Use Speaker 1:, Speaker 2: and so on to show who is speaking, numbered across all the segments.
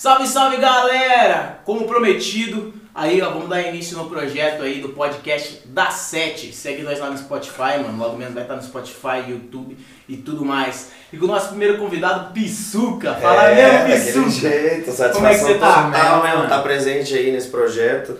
Speaker 1: Salve, salve galera! Como prometido, aí ó, vamos dar início no projeto aí do podcast da Sete. Segue nós lá no Spotify, mano. Logo menos vai estar no Spotify, YouTube e tudo mais. E com o nosso primeiro convidado, Pissuca. Fala
Speaker 2: é,
Speaker 1: mesmo, Pissuca.
Speaker 2: jeito, satisfação
Speaker 1: Como é que você tá?
Speaker 2: total,
Speaker 1: Tá,
Speaker 2: né,
Speaker 1: mano?
Speaker 2: Tá presente aí nesse projeto.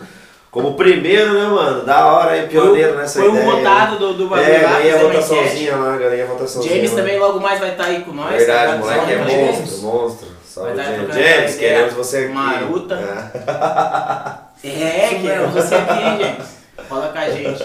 Speaker 2: Como primeiro, né, mano? Da hora aí, pioneiro nessa
Speaker 1: Foi
Speaker 2: ideia.
Speaker 1: um votado do, do bagulho
Speaker 2: É,
Speaker 1: lá,
Speaker 2: ganhei a votaçãozinha lá, ganhei a votaçãozinha.
Speaker 1: James
Speaker 2: lá.
Speaker 1: também logo mais vai estar aí com nós.
Speaker 2: Verdade,
Speaker 1: tá?
Speaker 2: moleque é monstro, monstro. Salve,
Speaker 1: estar
Speaker 2: James. James, queremos você aqui.
Speaker 1: maruta.
Speaker 2: É.
Speaker 1: É, queremos você aqui, James. Fala com a gente.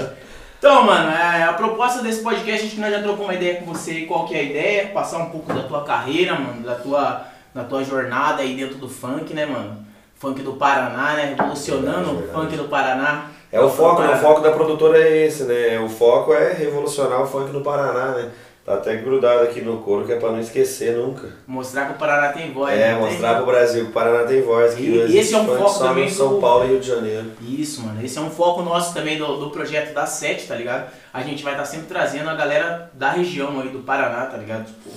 Speaker 1: Então, mano, é, a proposta desse podcast, que nós já trocamos uma ideia com você qual que é a ideia, passar um pouco da tua carreira, mano, da tua, da tua jornada aí dentro do funk, né, mano? Funk do Paraná, né? Revolucionando o
Speaker 2: Verdade,
Speaker 1: funk do Paraná.
Speaker 2: É o foco, né? O foco da produtora é esse, né? O foco é revolucionar o funk no Paraná, né? Tá até grudado aqui no couro que é pra não esquecer nunca.
Speaker 1: Mostrar que o Paraná tem voz.
Speaker 2: É,
Speaker 1: né?
Speaker 2: mostrar pro Brasil que o Paraná tem voz, que
Speaker 1: E- esse é um foco também
Speaker 2: São
Speaker 1: do-
Speaker 2: Paulo e Rio de Janeiro.
Speaker 1: Isso, mano. Esse é um foco nosso também do, do projeto da Sete, tá ligado? A gente vai estar sempre trazendo a galera da região aí do Paraná, tá ligado? Tipo,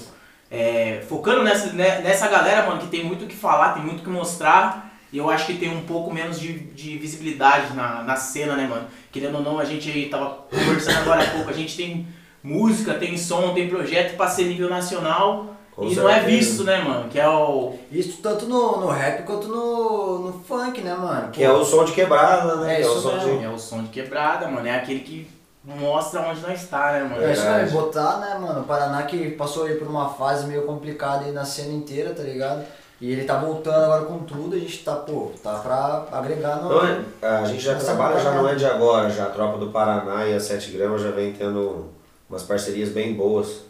Speaker 1: é, focando nessa, né, nessa galera, mano, que tem muito o que falar, tem muito o que mostrar. E eu acho que tem um pouco menos de, de visibilidade na, na cena, né, mano? Querendo ou não, a gente aí tava conversando agora há pouco, a gente tem música, tem som, tem projeto pra ser nível nacional.
Speaker 2: Com
Speaker 1: e não é
Speaker 2: certeza.
Speaker 1: visto, né, mano? Que é o.
Speaker 3: Isso tanto no, no rap quanto no, no funk, né, mano?
Speaker 2: Que é o som de quebrada, né?
Speaker 3: É
Speaker 2: que é o som de...
Speaker 1: É o som de quebrada, mano. É aquele que mostra onde nós está, né, mano?
Speaker 3: É isso mesmo, botar, né, mano? O Paraná que passou aí por uma fase meio complicada aí na cena inteira, tá ligado? E ele tá voltando agora com tudo, a gente tá, pô, tá pra agregar no.
Speaker 2: Não, a gente já
Speaker 3: Essa
Speaker 2: trabalha, já não é de agora, já a Tropa do Paraná e a 7 Gramas já vem tendo umas parcerias bem boas.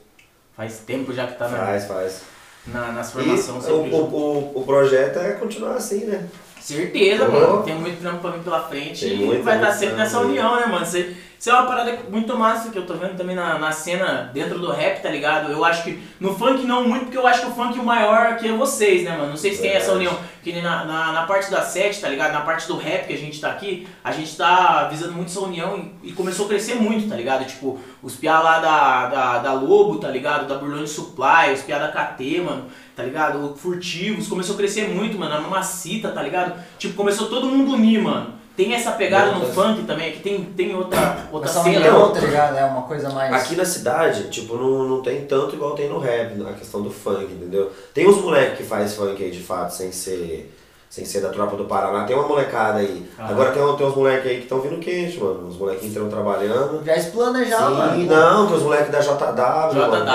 Speaker 1: Faz tempo já que tá na,
Speaker 2: Faz, faz.
Speaker 1: na, nas formações.
Speaker 2: o, o, o, o projeto é continuar assim, né?
Speaker 1: Certeza,
Speaker 2: Oh.
Speaker 1: mano. Tem muito trampo pra vir pela frente
Speaker 2: Tem
Speaker 1: e vai estar
Speaker 2: muito
Speaker 1: sempre nessa união, né, mano? Isso, isso é uma parada muito massa que eu tô vendo também na, na cena dentro do rap, tá ligado? Eu acho que no funk não muito, porque eu acho que o funk o maior aqui é vocês, né, mano? Não sei se tem essa
Speaker 2: Verdade.
Speaker 1: união. Que nem na, na, na parte da sete, tá ligado? Na parte do rap que a gente tá aqui, a gente tá visando muito essa união e, e começou a crescer muito, tá ligado? Tipo, os piá lá da, da, da Lobo, tá ligado? Da Burlone Supply, os piá da KT, mano, tá ligado? Furtivos, começou a crescer muito, mano. A Mamacita, tá ligado? Tipo, começou todo mundo unir, mano. Tem essa pegada no funk também, que tem, tem outra, outra
Speaker 3: Essa
Speaker 1: cena.
Speaker 3: união, tá ligado? É uma coisa mais.
Speaker 2: Aqui na cidade, tipo, não, não tem tanto igual tem no rap, na questão do funk, entendeu? Tem uns moleques que faz funk aí de fato, sem ser, sem ser da tropa do Paraná, tem uma molecada aí. Agora tem, tem uns moleques aí que estão vindo quente, mano. Os molequinhos estão trabalhando.
Speaker 3: Já explana já,
Speaker 2: Sim,
Speaker 3: mano.
Speaker 2: não, tem os moleques da JW. mano,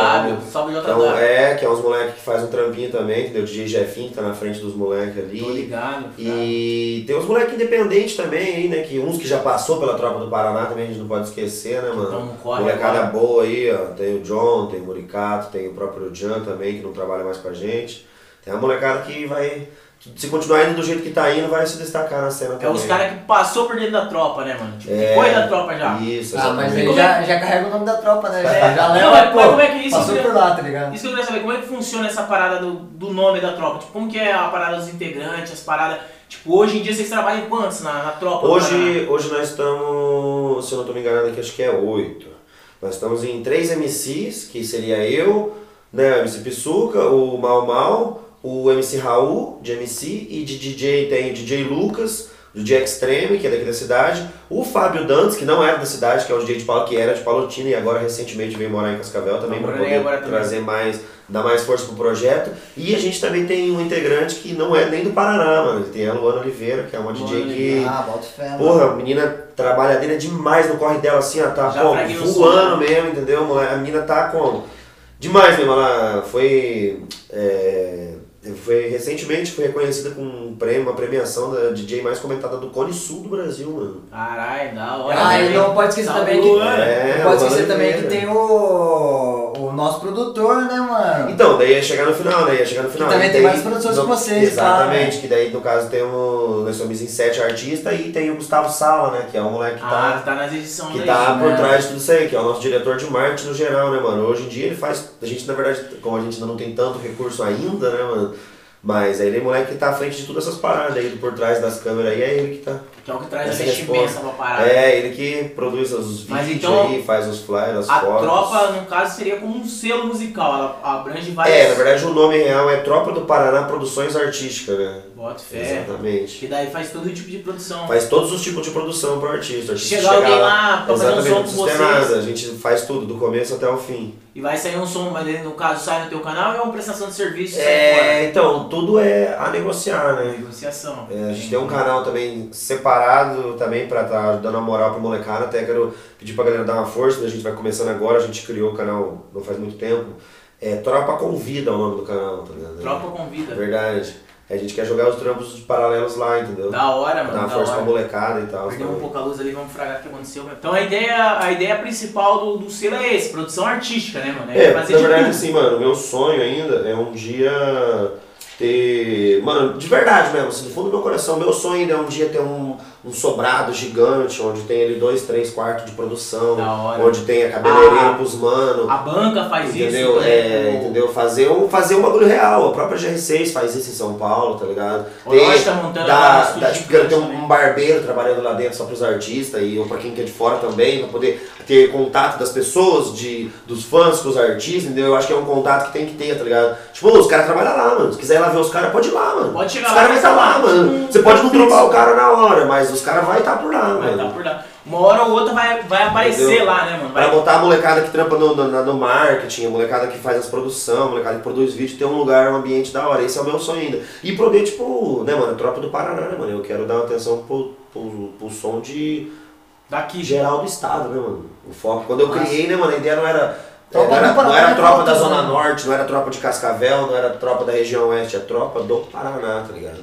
Speaker 1: JW, salve
Speaker 2: que
Speaker 1: JW.
Speaker 2: é, um- é, que é uns moleques que faz um trampinho também, entendeu? O DJ Jefinho que tá na frente dos moleques ali.
Speaker 1: Tô ligado.
Speaker 2: E tem uns moleques independentes também aí, né? Que uns que já passou pela tropa do Paraná também a gente não pode esquecer, né, mano?
Speaker 1: Então, corre
Speaker 2: Molecada
Speaker 1: agora.
Speaker 2: boa aí, ó. Tem o John, tem o Muricato, tem o próprio Jan também, que não trabalha mais com a gente. Tem a molecada que vai. Se continuar indo do jeito que tá indo, vai se destacar na cena
Speaker 1: É
Speaker 2: também.
Speaker 1: os caras que passou por dentro da tropa, né, mano? Tipo, que
Speaker 2: É.
Speaker 1: foi da tropa já.
Speaker 2: Isso,
Speaker 3: Ah, mas
Speaker 2: exatamente.
Speaker 3: ele
Speaker 1: Como
Speaker 3: já, já carrega o nome da tropa, né? Já, já
Speaker 1: Não,
Speaker 3: leva,
Speaker 1: mas
Speaker 3: pô.
Speaker 1: como é que isso
Speaker 3: Passou por lá, tá ligado?
Speaker 1: Isso que eu queria saber, como é que funciona essa parada do, do nome da tropa? Tipo, como que é a parada dos integrantes, as paradas... Tipo, hoje em dia vocês trabalham em quantos na, na tropa? do Paraná?
Speaker 2: Hoje, hoje nós estamos, se eu não estou me enganando aqui, acho que é oito. Nós estamos em três MCs, que seria eu, né, o MC Pissuca, o Mal Mal, o MC Raul, de MC, e de DJ tem o DJ Lucas, o DJ Extreme, que é daqui da cidade, o Fábio Dantas, que não era da cidade, que é o DJ de Paulo, que era de Palotina e agora recentemente veio morar em Cascavel também,
Speaker 1: Tá
Speaker 2: para poder
Speaker 1: agora também.
Speaker 2: trazer mais, dar mais força pro projeto. E a gente também tem um integrante que não é nem do Paraná, mano, tem a Luana Oliveira, que é uma DJ
Speaker 1: Luana
Speaker 2: que...
Speaker 3: Ah, bota fé, mano.
Speaker 2: Porra, a menina trabalhadeira demais no corre dela, assim, ó, tá
Speaker 1: Já
Speaker 2: como?
Speaker 1: fraguei
Speaker 2: voando
Speaker 1: som, né?
Speaker 2: mesmo, entendeu? A menina tá como? Demais mesmo, ela foi. é, foi recentemente foi reconhecida com um prêmio, uma premiação da DJ mais comentada do Cone Sul do Brasil, mano.
Speaker 1: Caralho, da hora.
Speaker 3: Ah,
Speaker 1: né?
Speaker 3: e não pode esquecer
Speaker 1: Salve,
Speaker 3: também que.
Speaker 2: É,
Speaker 3: não pode esquecer também que tem o. o nosso produtor, né, mano?
Speaker 2: Então, daí ia chegar no final, né? Ia chegar no final.
Speaker 3: também
Speaker 2: E
Speaker 3: tem
Speaker 2: daí-
Speaker 3: mais produções que vocês,
Speaker 2: Exatamente,
Speaker 3: pá,
Speaker 2: que daí no caso temos. Nós somos em sete artistas e tem o Gustavo Sala, né? Que é um moleque que tá.
Speaker 1: Ah, que tá nas edições
Speaker 2: que
Speaker 1: aí.
Speaker 2: tá por
Speaker 3: né?
Speaker 2: trás de tudo isso aí, que é o nosso diretor de marketing no geral, né, mano? Hoje em dia ele faz. A gente, na verdade, como a gente ainda não tem tanto recurso ainda, né, mano? Mas aí ele é moleque que tá à frente de todas essas paradas aí, por trás das câmeras aí, é ele que tá.
Speaker 1: Que é o que traz a
Speaker 2: Essa
Speaker 1: vestimenta
Speaker 2: resposta.
Speaker 1: pra parada.
Speaker 2: É, ele que produz os vídeos
Speaker 1: então,
Speaker 2: aí, faz os flyers, as
Speaker 1: A
Speaker 2: fotos.
Speaker 1: tropa, no caso, seria como um selo musical. Ela abrange várias.
Speaker 2: É, na verdade o nome real é Tropa do Paraná Produções Artísticas, né?
Speaker 1: Bota fé.
Speaker 2: Exatamente.
Speaker 1: Que daí faz todo tipo de produção.
Speaker 2: Faz todos os tipos de produção pro artista. Artista
Speaker 1: Chegar alguém lá pra fazer um som com vocês.
Speaker 2: nada, a gente faz tudo, do começo até o fim.
Speaker 1: E vai sair um som, mas no caso sai no teu canal ou é uma prestação de serviço?
Speaker 2: É, então, tudo é a negociar, né?
Speaker 1: Negociação.
Speaker 2: É, a gente tem um canal também separado também pra estar dando a moral pro molecada. Até quero pedir pra galera dar uma força, né? a gente vai começando agora, a gente criou o canal não faz muito tempo. É Tropa Convida é o nome do canal, tá ligado?
Speaker 1: Tropa convida.
Speaker 2: verdade. A gente quer jogar os trampos paralelos lá, entendeu?
Speaker 1: Da hora, mano.
Speaker 2: uma
Speaker 1: Da
Speaker 2: força pra
Speaker 1: hora.
Speaker 2: molecada e tal.
Speaker 1: Perdeu um
Speaker 2: também.
Speaker 1: pouco a luz ali, vamos fragar o que aconteceu. Então a ideia, a ideia principal do, do selo é esse, produção artística, né, mano?
Speaker 2: É,
Speaker 1: fazer
Speaker 2: na
Speaker 1: de
Speaker 2: verdade, assim, mano, meu sonho ainda é um dia ter. Mano, de verdade mesmo, assim, do fundo do meu coração, meu sonho ainda é um dia ter um, um sobrado gigante, onde tem ali dois, três quartos de produção, onde tem a cabeleireira
Speaker 1: Ah,
Speaker 2: pros mano.
Speaker 1: A banca faz
Speaker 2: Entendeu?
Speaker 1: isso.
Speaker 2: É,
Speaker 1: né? O-
Speaker 2: entendeu? Fazer um, fazer um bagulho real. A própria GR6 faz isso em São Paulo, tá ligado?
Speaker 1: Nós tá montando
Speaker 2: dá,
Speaker 1: um
Speaker 2: dá, tipo,
Speaker 1: também.
Speaker 2: um barbeiro trabalhando lá dentro só pros artistas e ou pra quem quer de fora também, pra poder ter contato das pessoas, de, dos fãs com os artistas, entendeu? Eu acho que é um contato que tem que ter, tá ligado? Tipo, os caras trabalham lá, mano. Se quiser ir lá ver os caras, pode ir lá, mano.
Speaker 1: Pode chegar
Speaker 2: os
Speaker 1: lá,
Speaker 2: caras vão
Speaker 1: vai
Speaker 2: estar lá,
Speaker 1: lá,
Speaker 2: mano. Você pode não trombar o cara na hora, mas os caras vão estar por lá,
Speaker 1: Vai
Speaker 2: mano.
Speaker 1: tá por lá. Uma hora ou outra vai, vai aparecer
Speaker 2: Entendeu?
Speaker 1: lá, né, mano?
Speaker 2: Pra
Speaker 1: Vai,
Speaker 2: botar a molecada que trampa no, no, no marketing, a molecada que faz as produções, a molecada que produz vídeo, ter um lugar, um ambiente da hora. Esse é o meu sonho ainda. E poder, tipo, né, mano, tropa do Paraná, né, mano? Eu quero dar uma atenção pro, pro, pro som de
Speaker 1: daqui.
Speaker 2: geral do estado, né, mano? O foco. Quando eu
Speaker 3: Nossa.
Speaker 2: criei, né, mano, a ideia não era.
Speaker 3: Tropa
Speaker 2: não era,
Speaker 3: Paraná
Speaker 2: não era
Speaker 3: é
Speaker 2: tropa da
Speaker 3: foco,
Speaker 2: Zona
Speaker 3: né?
Speaker 2: Norte, não era tropa de Cascavel, não era tropa da região oeste, é tropa do Paraná, tá ligado?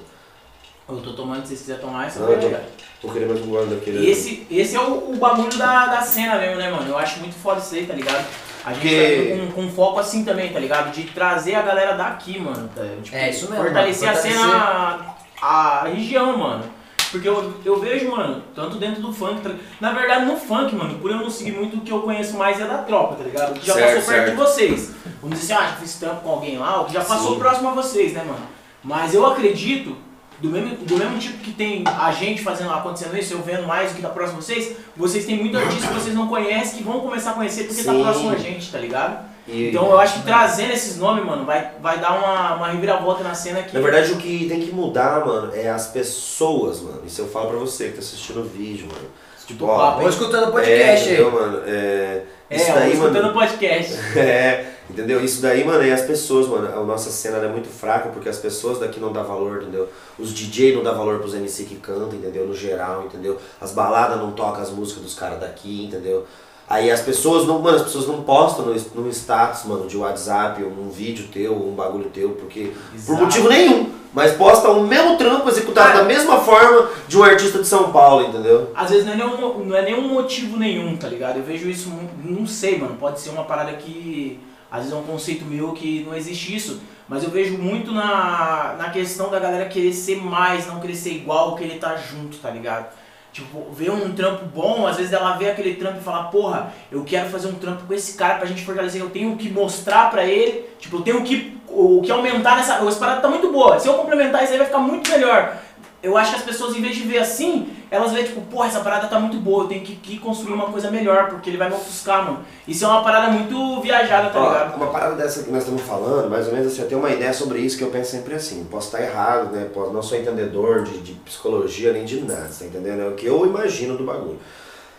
Speaker 1: Eu tô tomando, se vocês quiserem tomar, só
Speaker 2: Não, eu tô- querer mais um guarda aqui.
Speaker 1: E esse, esse é o, o bagulho da, da cena mesmo, né, mano? Eu acho muito foda isso aí, tá ligado? A gente
Speaker 2: Porque-
Speaker 1: tá com, com foco assim também, tá ligado? De trazer a galera daqui, mano. tá? Tipo,
Speaker 3: É, isso mesmo,
Speaker 1: Fortalecer
Speaker 3: mano.
Speaker 1: a cena, a, a região, mano. Porque eu, eu vejo, mano, tanto dentro do funk, tá na verdade no funk, mano, por eu não seguir muito, o que eu conheço mais é da tropa, tá ligado? O que já
Speaker 2: Certo,
Speaker 1: passou perto
Speaker 2: certo.
Speaker 1: de vocês. Vamos dizer assim, ah, já fiz trampo com alguém lá, o que já passou
Speaker 2: Sim.
Speaker 1: próximo a vocês, né, mano? Mas eu acredito, do mesmo, do mesmo tipo que tem a gente fazendo, acontecendo isso, eu vendo mais do que tá próximo a vocês, vocês têm muito artista que vocês não conhecem, que vão começar a conhecer porque tá
Speaker 2: Sim.
Speaker 1: próximo a gente, tá ligado?
Speaker 2: E-
Speaker 1: Então eu acho que trazendo esses nomes, mano, vai, vai dar uma, uma reviravolta na cena que.
Speaker 2: Na verdade, o que tem que mudar, mano, é as pessoas, mano. Isso eu falo pra você que tá assistindo o vídeo, mano.
Speaker 1: Tipo,
Speaker 2: Ó,
Speaker 1: papo,
Speaker 3: Vou escutando o
Speaker 2: é,
Speaker 3: podcast aí.
Speaker 2: entendeu, mano? É,
Speaker 1: É,
Speaker 2: isso daí,
Speaker 1: escutando o
Speaker 2: mano.
Speaker 1: podcast.
Speaker 2: É, entendeu? Isso daí, mano, é as pessoas, mano. A nossa cena é muito fraca porque as pessoas daqui não dão valor, entendeu? Os DJ não dão valor pros MC que cantam, entendeu? No geral, entendeu? As baladas não tocam as músicas dos caras daqui, entendeu? Aí as pessoas não, mano, as pessoas não postam no, no status, mano, de WhatsApp, um vídeo teu, um bagulho teu, porque por
Speaker 1: Exato.
Speaker 2: motivo nenhum. Mas posta o mesmo trampo executado
Speaker 1: Cara.
Speaker 2: da mesma forma de um artista de São Paulo, entendeu?
Speaker 1: Às vezes não é, nenhum, não é nenhum motivo nenhum, tá ligado? Eu vejo isso, não sei, mano. Pode ser uma parada que. Às vezes é um conceito meu que não existe isso. Mas eu vejo muito na, na questão da galera querer ser mais, não querer ser igual que ele tá junto, tá ligado? Tipo, ver um trampo bom, às vezes ela vê aquele trampo e fala, porra, eu quero fazer um trampo com esse cara pra gente fortalecer, eu tenho que mostrar pra ele, tipo, eu tenho que, o, que aumentar nessa. Essa parada tá muito boa. Se eu complementar isso aí vai ficar muito melhor. Eu acho que as pessoas, em vez de ver assim, elas veem, tipo, porra, essa parada tá muito boa, eu tenho que, que construir uma coisa melhor, porque ele vai me ofuscar, mano. Isso é uma parada muito viajada, tá
Speaker 2: Ó,
Speaker 1: ligado?
Speaker 2: uma parada dessa que nós estamos falando, mais ou menos assim, eu tenho uma ideia sobre isso que eu penso sempre assim. Posso estar errado, né? Posso, não sou entendedor de, de psicologia nem de nada, tá entendendo? É o que eu imagino do bagulho.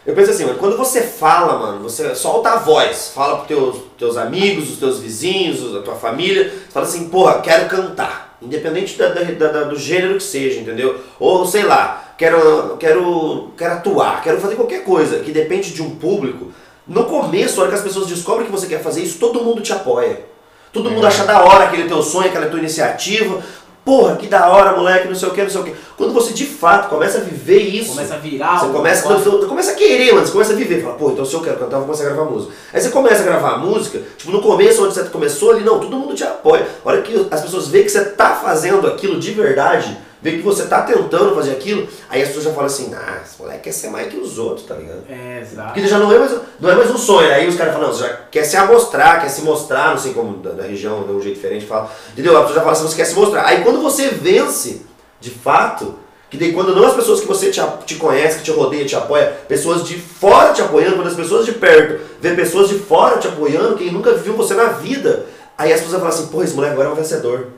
Speaker 2: Eu penso assim, mano, quando você fala, mano, você solta a voz, fala pros teus, teus amigos, os teus vizinhos, a tua família, fala assim, porra, quero cantar. Independente da, da- da- do gênero que seja, entendeu? Ou sei lá, quero, quero, quero atuar, quero fazer qualquer coisa que depende de um público. No começo, a hora que as pessoas descobrem que você quer fazer isso, todo mundo te apoia. Todo mundo acha da hora aquele teu sonho, aquela tua iniciativa. Porra, que da hora, moleque, não sei o que, não sei o que. Quando você de fato começa a viver isso,
Speaker 1: Começa a virar.
Speaker 2: você começa, você começa a querer, mano. Você começa a viver. Fala, pô, então se eu quero cantar, eu vou começar a gravar música. Aí você começa a gravar música, tipo, no começo, onde você começou ali, não, todo mundo te apoia. A hora que as pessoas veem que você tá fazendo aquilo de verdade, vê que você tá tentando fazer aquilo, aí as pessoas já falam assim, ah, esse moleque quer ser mais que os outros, tá ligado?
Speaker 1: É, exato.
Speaker 2: Porque já não é mais, não é mais um sonho. Aí os caras falam, não, você já quer se amostrar, quer se mostrar, não sei como da, da região, de um jeito diferente, fala. Entendeu? A pessoa já fala assim, você quer se mostrar. Aí quando você vence, de fato, que daí quando não as pessoas que você te, te conhece, que te rodeia, te apoia, pessoas de fora te apoiando, quando as pessoas de perto vê pessoas de fora te apoiando, quem nunca viu você na vida, aí as pessoas vão falar assim, pô, esse moleque agora é um vencedor.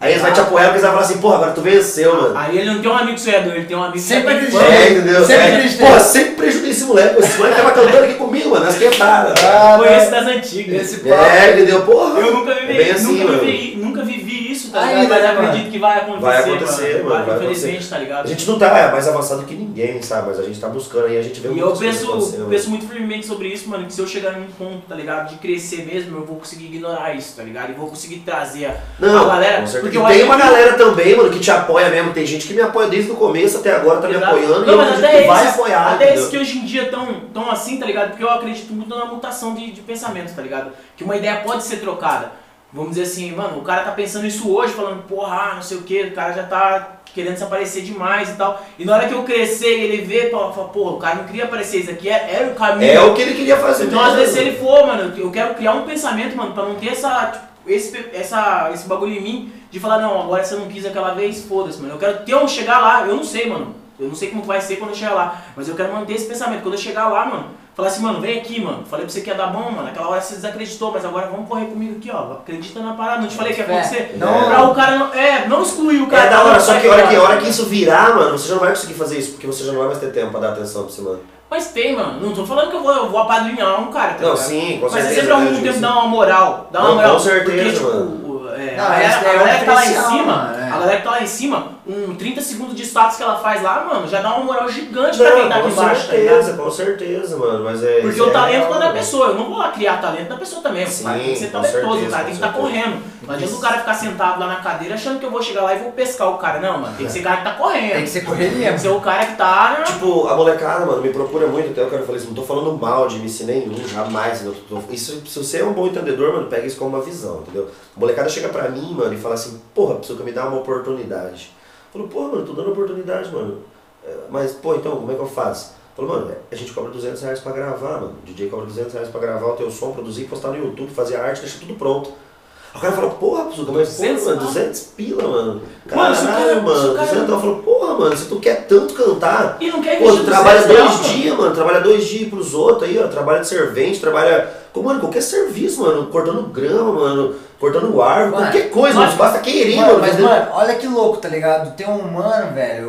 Speaker 2: Aí eles vão te apoiar porque eles vão falar assim, porra, agora tu venceu, mano.
Speaker 1: Aí ele não tem um amigo sonhador, ele tem um amigo
Speaker 3: Sempre
Speaker 1: que
Speaker 3: acreditei.
Speaker 2: É, entendeu?
Speaker 3: Sempre
Speaker 2: é,
Speaker 3: acreditei.
Speaker 2: Porra, sempre prejudicei esse moleque. Esse moleque tava cantando aqui comigo, mano, nas quebradas.
Speaker 3: Ah,
Speaker 1: Conheço das antigas.
Speaker 3: Esse papo.
Speaker 2: É, entendeu? Porra.
Speaker 1: Eu nunca vivi,
Speaker 2: é assim,
Speaker 1: nunca,
Speaker 2: mano.
Speaker 1: vivi, nunca vivi isso, tá ligado? Mas
Speaker 3: né,
Speaker 1: acredito
Speaker 3: mano?
Speaker 1: que vai acontecer.
Speaker 2: Vai acontecer, mano, vai
Speaker 1: Infelizmente, tá ligado?
Speaker 2: A gente não tá mais avançado que ninguém, sabe? Mas a gente tá buscando aí, a gente vê
Speaker 1: E eu
Speaker 2: muitas coisas
Speaker 1: penso, penso muito firmemente sobre isso, mano, que se eu chegar num ponto, tá ligado, de crescer mesmo, eu vou conseguir ignorar isso, tá ligado? E vou conseguir trazer a galera.
Speaker 2: com certeza.
Speaker 1: Porque
Speaker 2: E tem uma
Speaker 1: que-
Speaker 2: galera também, mano, que te apoia mesmo. Tem gente que me apoia desde o começo até agora, tá me
Speaker 1: Exato.
Speaker 2: apoiando. e
Speaker 1: Não,
Speaker 2: eu
Speaker 1: mas até
Speaker 2: que vai
Speaker 1: esses,
Speaker 2: apoiar,
Speaker 1: até esses que hoje em dia estão tão assim, tá ligado? Porque eu acredito muito na mutação de, de pensamento, tá ligado? Que uma ideia pode ser trocada. Vamos dizer assim, mano, o cara tá pensando isso hoje, falando, porra, ah, não sei o que, o cara já tá querendo se aparecer demais e tal. E na hora que eu crescer e ele vê, fala, porra, o cara não queria aparecer, isso aqui é- era o caminho.
Speaker 2: É o que ele queria fazer.
Speaker 1: Então, às
Speaker 2: mesmo.
Speaker 1: vezes, se ele for, mano, eu quero criar um pensamento, mano, pra não ter essa, tipo, esse, essa, esse bagulho em mim de falar, não, agora você não quis aquela vez, foda-se, mano. Eu quero ter um chegar lá, eu não sei, mano. Eu não sei como vai ser quando eu chegar lá, mas eu quero manter esse pensamento. Quando eu chegar lá, mano, falar assim, mano, vem aqui, mano. Falei pra você que ia dar bom, mano. Aquela hora você desacreditou, mas agora vamos correr comigo aqui, ó. Acredita na parada. Não te falei que ia
Speaker 3: Fé.
Speaker 1: acontecer?
Speaker 3: Não.
Speaker 1: Pra o cara não. É, não excluir o cara.
Speaker 2: É da hora, só
Speaker 1: vai
Speaker 2: que a hora que, a hora que isso virar, mano, você já não vai conseguir fazer isso, porque você já não vai mais ter tempo pra dar atenção pra você, mano.
Speaker 1: Mas tem, mano. Não tô falando que eu vou, eu vou apadrinhar um cara, tá
Speaker 2: Não,
Speaker 1: ligado?
Speaker 2: sim, com
Speaker 1: Mas você
Speaker 2: certeza.
Speaker 1: sempre
Speaker 2: né,
Speaker 1: um tempo dar uma moral. Dar uma
Speaker 2: Não,
Speaker 1: moral.
Speaker 2: com certeza,
Speaker 1: porque, tipo,
Speaker 2: mano.
Speaker 1: é,
Speaker 3: Não,
Speaker 1: a galera,
Speaker 3: esse
Speaker 1: a
Speaker 3: é
Speaker 1: galera que tá lá em cima,
Speaker 3: mano, é.
Speaker 1: a galera que tá lá em cima, um 30 segundos de status que ela faz lá, mano, já dá uma moral gigante pra quem tá
Speaker 2: Não,
Speaker 1: aqui
Speaker 2: com
Speaker 1: embaixo, tá ligado?
Speaker 2: certeza, com certeza, mano. Mas é.
Speaker 1: Porque
Speaker 2: isso
Speaker 1: o
Speaker 2: é
Speaker 1: talento
Speaker 2: real,
Speaker 1: tá da
Speaker 2: mano.
Speaker 1: pessoa, eu não vou lá criar talento da pessoa também. O cara tem que
Speaker 2: Sim,
Speaker 1: ser
Speaker 2: com
Speaker 1: talentoso,
Speaker 2: certeza,
Speaker 1: o cara tem que
Speaker 2: com
Speaker 1: estar correndo. Não adianta o cara ficar sentado lá na cadeira achando que eu vou chegar lá e vou pescar o cara. Não, mano, tem que ser cara que tá correndo.
Speaker 3: Tem que ser correria.
Speaker 1: Tem que ser o cara que tá. né?
Speaker 2: Tipo, a molecada, mano, me procura muito, até eu quero falar isso, não tô falando mal de MC nenhum, jamais? Tô- tô- Isso, se você é um bom entendedor, mano, pega isso como uma visão, entendeu? A molecada chega pra mim, mano, e fala assim, porra, precisa me dar uma oportunidade. Eu falo, porra, mano, tô dando oportunidade, mano. É, Mas, pô, então, como é que eu faço? Eu falo, mano, a gente cobra 200 reais pra gravar, mano. O DJ cobra 200 reais pra gravar o teu som, produzir, postar no YouTube, fazer arte, deixar tudo pronto. O cara fala, porra, Psuca, mas pô,
Speaker 1: 200
Speaker 2: mano,
Speaker 1: não.
Speaker 2: 200 pila, mano.
Speaker 1: Mano,
Speaker 2: Caralho,
Speaker 1: cara-
Speaker 2: mano,
Speaker 1: se o cara-
Speaker 2: 200 Eu falo, porra, mano, se tu quer tanto cantar,
Speaker 1: E não quer
Speaker 2: Pô,
Speaker 1: investir
Speaker 2: tu trabalha
Speaker 1: 200
Speaker 2: dois
Speaker 1: mano.
Speaker 2: dias, mano. Trabalha dois dias pros outros aí, ó. Trabalha de servente, trabalha. Como, mano, qualquer serviço, mano. Cortando grama, mano. Cortando árvore,
Speaker 3: Mano,
Speaker 2: qualquer coisa,
Speaker 1: mas-
Speaker 2: mano. Basta querer,
Speaker 3: Mano,
Speaker 2: mano.
Speaker 3: mas, mano, olha que louco, tá ligado? Tem um mano, velho,